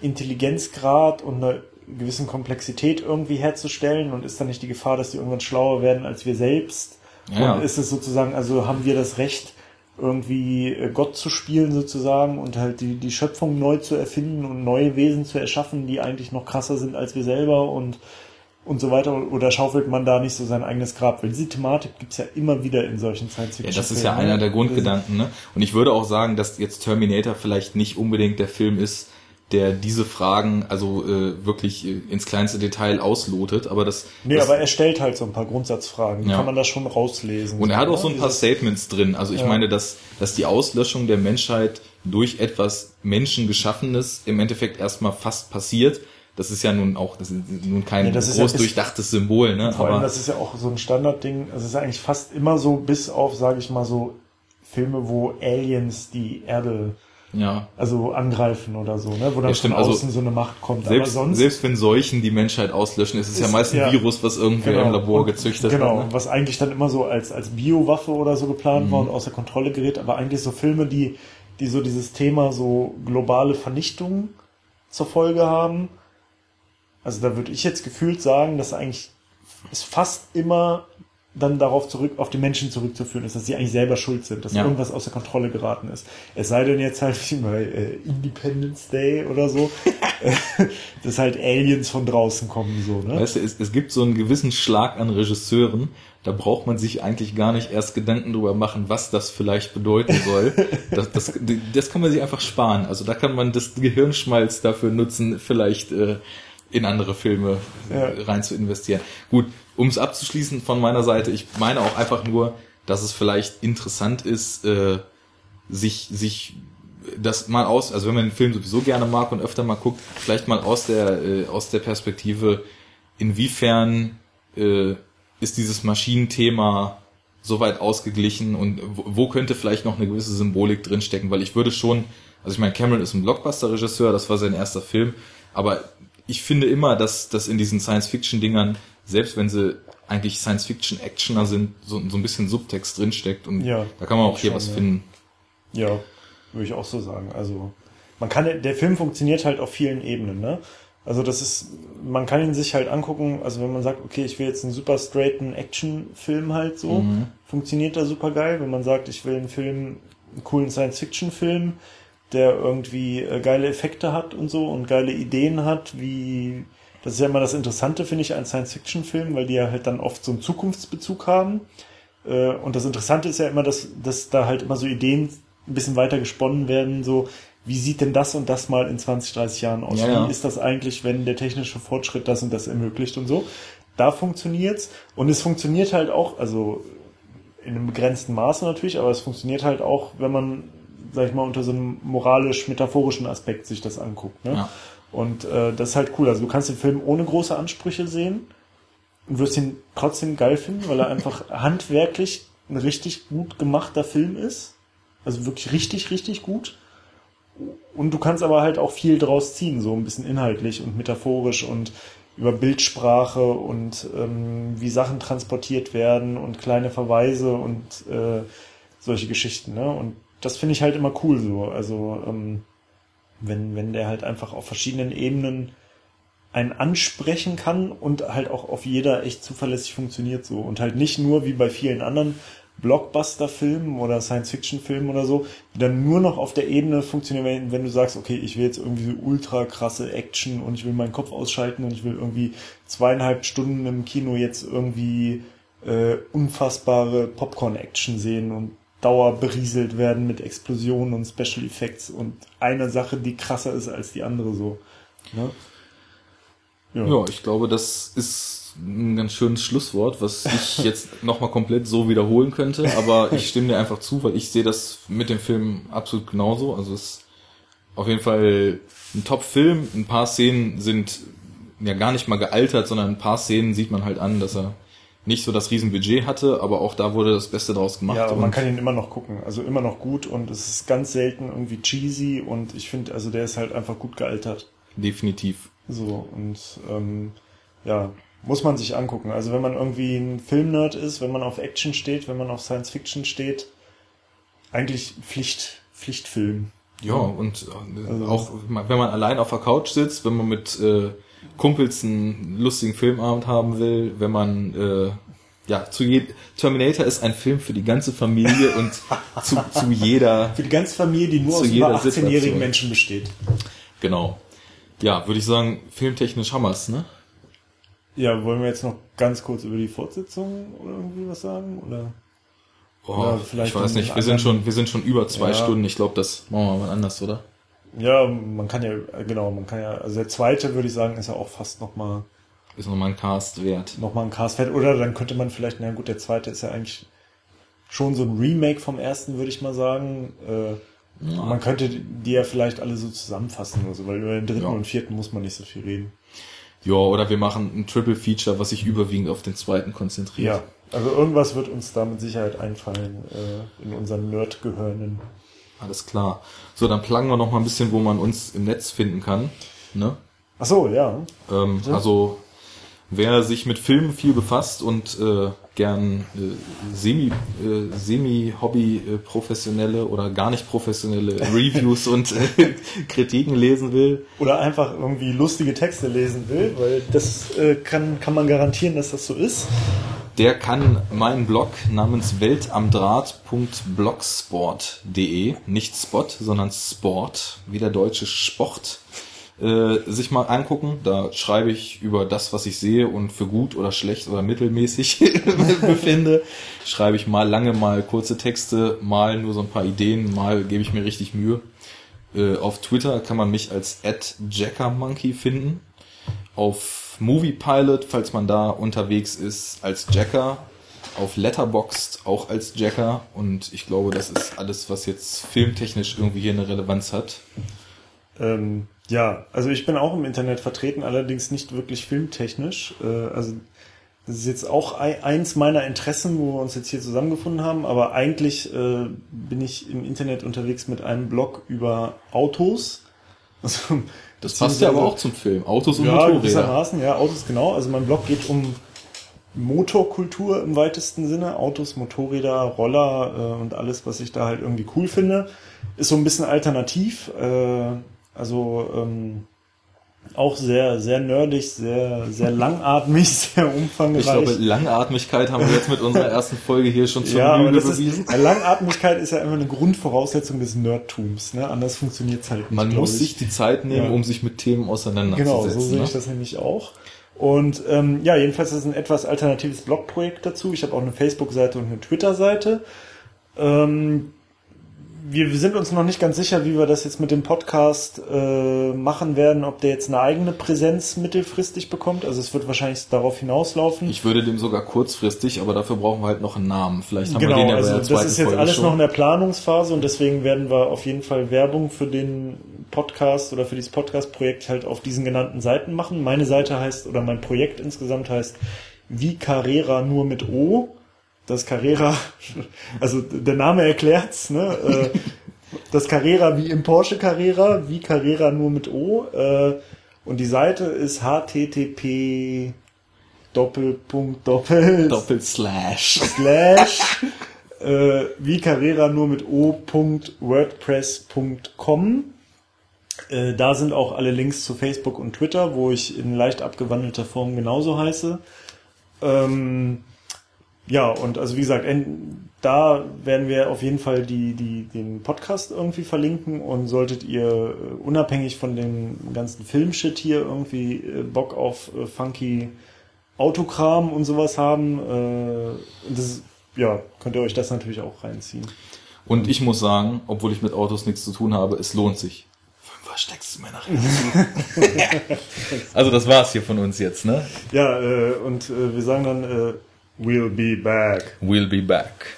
Intelligenzgrad und einer gewissen Komplexität irgendwie herzustellen und ist dann nicht die Gefahr, dass die irgendwann schlauer werden als wir selbst? Ja. Und ist es sozusagen, also haben wir das Recht, irgendwie äh, Gott zu spielen sozusagen und halt die, die Schöpfung neu zu erfinden und neue Wesen zu erschaffen, die eigentlich noch krasser sind als wir selber und und so weiter oder schaufelt man da nicht so sein eigenes Grab? Weil diese Thematik gibt's ja immer wieder in solchen science Ja, fiction das ist ja einer der Grundgedanken, ne? Und ich würde auch sagen, dass jetzt Terminator vielleicht nicht unbedingt der Film ist, der diese Fragen also äh, wirklich äh, ins kleinste Detail auslotet, aber das, Nee, das aber er stellt halt so ein paar Grundsatzfragen, Ja. kann man da schon rauslesen. und er hat auch so ein paar Statements drin. Also ich Ja. meine, dass dass die Auslöschung der Menschheit durch etwas Menschengeschaffenes im Endeffekt erstmal fast passiert. Das ist ja nun auch, das ist nun kein Ja, das groß ja- durchdachtes Symbol, ne? Vor allem, Aber das ist ja auch so ein Standardding. Es ist eigentlich fast immer so, bis auf, sage ich mal so, Filme, wo Aliens die Erde ja, also angreifen oder so, ne? wo dann Ja, stimmt, von also außen so eine Macht kommt. selbst, Aber sonst selbst wenn Seuchen die Menschheit auslöschen, ist es ja Ist- meist ein ja. Virus, was irgendwer Genau. im Labor Und- gezüchtet Genau, hat. Ne? was eigentlich dann immer so als, als Biowaffe oder so geplant Mhm. war und außer Kontrolle gerät, aber eigentlich so Filme, die, die so dieses Thema so globale Vernichtung zur Folge haben. Also da würde ich jetzt gefühlt sagen, dass eigentlich es fast immer dann darauf zurück, auf die Menschen zurückzuführen ist, dass sie eigentlich selber schuld sind, dass Ja. irgendwas außer Kontrolle geraten ist. Es sei denn jetzt halt wie bei äh, Independence Day oder so, äh, dass halt Aliens von draußen kommen, so, ne? Weißt du, es, es gibt so einen gewissen Schlag an Regisseuren, da braucht man sich eigentlich gar nicht erst Gedanken drüber machen, was das vielleicht bedeuten soll. Das, das, das kann man sich einfach sparen. Also da kann man das Gehirnschmalz dafür nutzen, vielleicht äh, in andere Filme Ja. äh, rein zu investieren. Gut, um es abzuschließen von meiner Seite, ich meine auch einfach nur, dass es vielleicht interessant ist, äh, sich, sich das mal aus, also wenn man den Film sowieso gerne mag und öfter mal guckt, vielleicht mal aus der, äh, aus der Perspektive, inwiefern äh, ist dieses Maschinenthema so weit ausgeglichen und wo, wo könnte vielleicht noch eine gewisse Symbolik drinstecken, weil ich würde schon, also ich meine, Cameron ist ein Blockbuster-Regisseur, das war sein erster Film, aber ich finde immer, dass, dass in diesen Science-Fiction-Dingern, selbst wenn sie eigentlich Science-Fiction-Actioner sind, so, so ein bisschen Subtext drinsteckt und Ja, da kann man auch hier schon, was ja. finden. Ja, würde ich auch so sagen. Also man kann, der Film funktioniert halt auf vielen Ebenen, ne? Also das ist, man kann ihn sich halt angucken, also wenn man sagt, okay, ich will jetzt einen super straighten Action-Film halt so, Mhm. funktioniert da super geil. Wenn man sagt, ich will einen Film, einen coolen Science-Fiction-Film, der irgendwie äh, geile Effekte hat und so und geile Ideen hat, wie, das ist ja immer das Interessante, finde ich, an Science-Fiction-Filmen, weil die ja halt dann oft so einen Zukunftsbezug haben. Äh, Und das Interessante ist ja immer, dass, dass da halt immer so Ideen ein bisschen weiter gesponnen werden, so, wie sieht denn das und das mal in 20, 30 Jahren aus? Ja, ja. Wie ist das eigentlich, wenn der technische Fortschritt das und das ermöglicht und so? Da funktioniert's. Und es funktioniert halt auch, also in einem begrenzten Maße natürlich, aber es funktioniert halt auch, wenn man, sag ich mal, unter so einem moralisch-metaphorischen Aspekt sich das anguckt. Ne? Ja. Und äh, das ist halt cool. Also du kannst den Film ohne große Ansprüche sehen und wirst ihn trotzdem geil finden, weil er einfach handwerklich ein richtig gut gemachter Film ist. Also wirklich richtig, richtig gut. Und du kannst aber halt auch viel draus ziehen, so ein bisschen inhaltlich und metaphorisch und über Bildsprache und ähm, wie Sachen transportiert werden und kleine Verweise und äh, solche Geschichten. Ne? Und das finde ich halt immer cool so. Also ähm, wenn, wenn der halt einfach auf verschiedenen Ebenen einen ansprechen kann und halt auch auf jeder echt zuverlässig funktioniert so. Und halt nicht nur wie bei vielen anderen Blockbuster-Filmen oder Science-Fiction-Filmen oder so, die dann nur noch auf der Ebene funktionieren, wenn, du sagst, okay, ich will jetzt irgendwie so ultra krasse Action und ich will meinen Kopf ausschalten und ich will irgendwie zweieinhalb Stunden im Kino jetzt irgendwie äh, unfassbare Popcorn-Action sehen und Dauer berieselt werden mit Explosionen und Special Effects und eine Sache, die krasser ist als die andere so. Ne? Ja, ich glaube, das ist ein ganz schönes Schlusswort, was ich jetzt nochmal komplett so wiederholen könnte, aber ich stimme dir einfach zu, weil ich sehe das mit dem Film absolut genauso. Also es ist auf jeden Fall ein Top-Film. Ein paar Szenen sind ja gar nicht mal gealtert, sondern ein paar Szenen sieht man halt an, dass er nicht so das Riesenbudget hatte, aber auch da wurde das Beste draus gemacht. Ja, aber man kann ihn immer noch gucken. Also immer noch gut und es ist ganz selten irgendwie cheesy und ich finde, also der ist halt einfach gut gealtert. definitiv. So und ähm, ja, muss man sich angucken. Also wenn man irgendwie ein Filmnerd ist, wenn man auf Action steht, wenn man auf Science Fiction steht, eigentlich Pflicht, Pflichtfilm. Ja, und äh, Also- auch wenn man allein auf der Couch sitzt, wenn man mit äh, Kumpels einen lustigen Filmabend haben will, wenn man äh, ja zu je Terminator ist ein Film für die ganze Familie und zu, zu jeder Für die ganze Familie, die nur aus jeder über 18-jährigen Situation. Menschen besteht. genau. Ja, würde ich sagen, filmtechnisch Hammers, ne? Ja, wollen wir jetzt noch ganz kurz über die Fortsetzung oder irgendwie was sagen? Oder? Oh, Ja, vielleicht ich weiß nicht, wir sind schon, wir sind schon über zwei Ja. Stunden. Ich glaube, das machen wir mal anders, oder? Ja, man kann ja, genau, man kann ja, also der zweite würde ich sagen, ist ja auch fast nochmal Ist nochmal ein Cast wert. noch mal ein Cast wert. Oder dann könnte man vielleicht, na gut, der zweite ist ja eigentlich schon so ein Remake vom ersten, würde ich mal sagen. Äh, Ja. Man könnte die ja vielleicht alle so zusammenfassen oder so, weil über den dritten ja. und vierten muss man nicht so viel reden. Ja, oder wir machen ein Triple Feature, was sich überwiegend auf den zweiten konzentriert. Ja, also irgendwas wird uns da mit Sicherheit einfallen äh, in unseren Nerd-Gehörnen. Alles klar. So, dann plagen wir noch mal ein bisschen, wo man uns im Netz finden kann. Ne? Ach so, ja. Ähm, also wer sich mit Filmen viel befasst und äh, gern äh, semi äh, semi Hobby äh, professionelle oder gar nicht professionelle Reviews und äh, Kritiken lesen will oder einfach irgendwie lustige Texte lesen will, weil das äh, kann kann man garantieren, dass das so ist. Der kann meinen Blog namens weltamdraht.blogsport.de, nicht Spot, sondern Sport, wie der deutsche Sport, äh, sich mal angucken. Da schreibe ich über das, was ich sehe und für gut oder schlecht oder mittelmäßig befinde. Schreibe ich mal lange, mal kurze Texte, mal nur so ein paar Ideen, mal gebe ich mir richtig Mühe. Äh, auf Twitter kann man mich als @jackermonkey finden. Auf Movie Pilot, falls man da unterwegs ist, als Jacker. Auf Letterboxd auch als Jacker. Und ich glaube, das ist alles, was jetzt filmtechnisch irgendwie hier eine Relevanz hat. Ähm, ja, also ich bin auch im Internet vertreten, allerdings nicht wirklich filmtechnisch. Äh, also das ist jetzt auch eins meiner Interessen, wo wir uns jetzt hier zusammengefunden haben, aber eigentlich äh, bin ich im Internet unterwegs mit einem Blog über Autos. Also, das passt ja aber auch zum Film. Autos und ja, Motorräder. Gewissermaßen, ja, Autos genau. Also mein Blog geht um Motorkultur im weitesten Sinne. Autos, Motorräder, Roller äh, und alles, was ich da halt irgendwie cool finde. Ist so ein bisschen alternativ. Äh, also ähm, auch sehr, sehr nerdig, sehr, sehr langatmig, sehr umfangreich. Ich glaube, Langatmigkeit haben wir jetzt mit unserer ersten Folge hier schon zur ja, Lüge bewiesen. Ist, Langatmigkeit ist ja immer eine Grundvoraussetzung des Nerdtums. Ne? Anders funktioniert es halt nicht. Man muss ich. sich die Zeit nehmen, ja. um sich mit Themen auseinanderzusetzen. Genau, so sehe ne? ich das nämlich auch. Und ähm, ja, jedenfalls ist es ein etwas alternatives Blogprojekt dazu. Ich habe auch eine Facebook-Seite und eine Twitter-Seite. Ähm, wir sind uns noch nicht ganz sicher, wie wir das jetzt mit dem Podcast äh, machen werden, ob der jetzt eine eigene Präsenz mittelfristig bekommt. Also es wird wahrscheinlich darauf hinauslaufen. Ich würde dem sogar kurzfristig, aber dafür brauchen wir halt noch einen Namen. Vielleicht haben genau, wir den ja also bei der das ist jetzt Folge alles schon. noch in der Planungsphase und deswegen werden wir auf jeden Fall Werbung für den Podcast oder für dieses Podcast-Projekt halt auf diesen genannten Seiten machen. Meine Seite heißt oder mein Projekt insgesamt heißt wie Carrera nur mit O das Carrera, also der Name erklärt's, ne? Äh, das Carrera wie im Porsche Carrera, wie Carrera nur mit O. Äh, und die Seite ist http Doppelpunkt Doppel Doppel Slash Slash äh, wie Carrera nur mit o.wordpress.com. Äh, da sind auch alle Links zu Facebook und Twitter, wo ich in leicht abgewandelter Form genauso heiße. Ähm, ja, und also wie gesagt, da werden wir auf jeden Fall die, die, den Podcast irgendwie verlinken und solltet ihr äh, unabhängig von dem ganzen Filmshit hier irgendwie äh, Bock auf äh, funky Autokram und sowas haben, das, ja, könnt ihr euch das natürlich auch reinziehen. Und ich muss sagen, obwohl ich mit Autos nichts zu tun habe, es lohnt sich. Fünfer steckst du mir nachher Also das war's hier von uns jetzt, ne? Ja, und wir sagen dann We'll be back. We'll be back.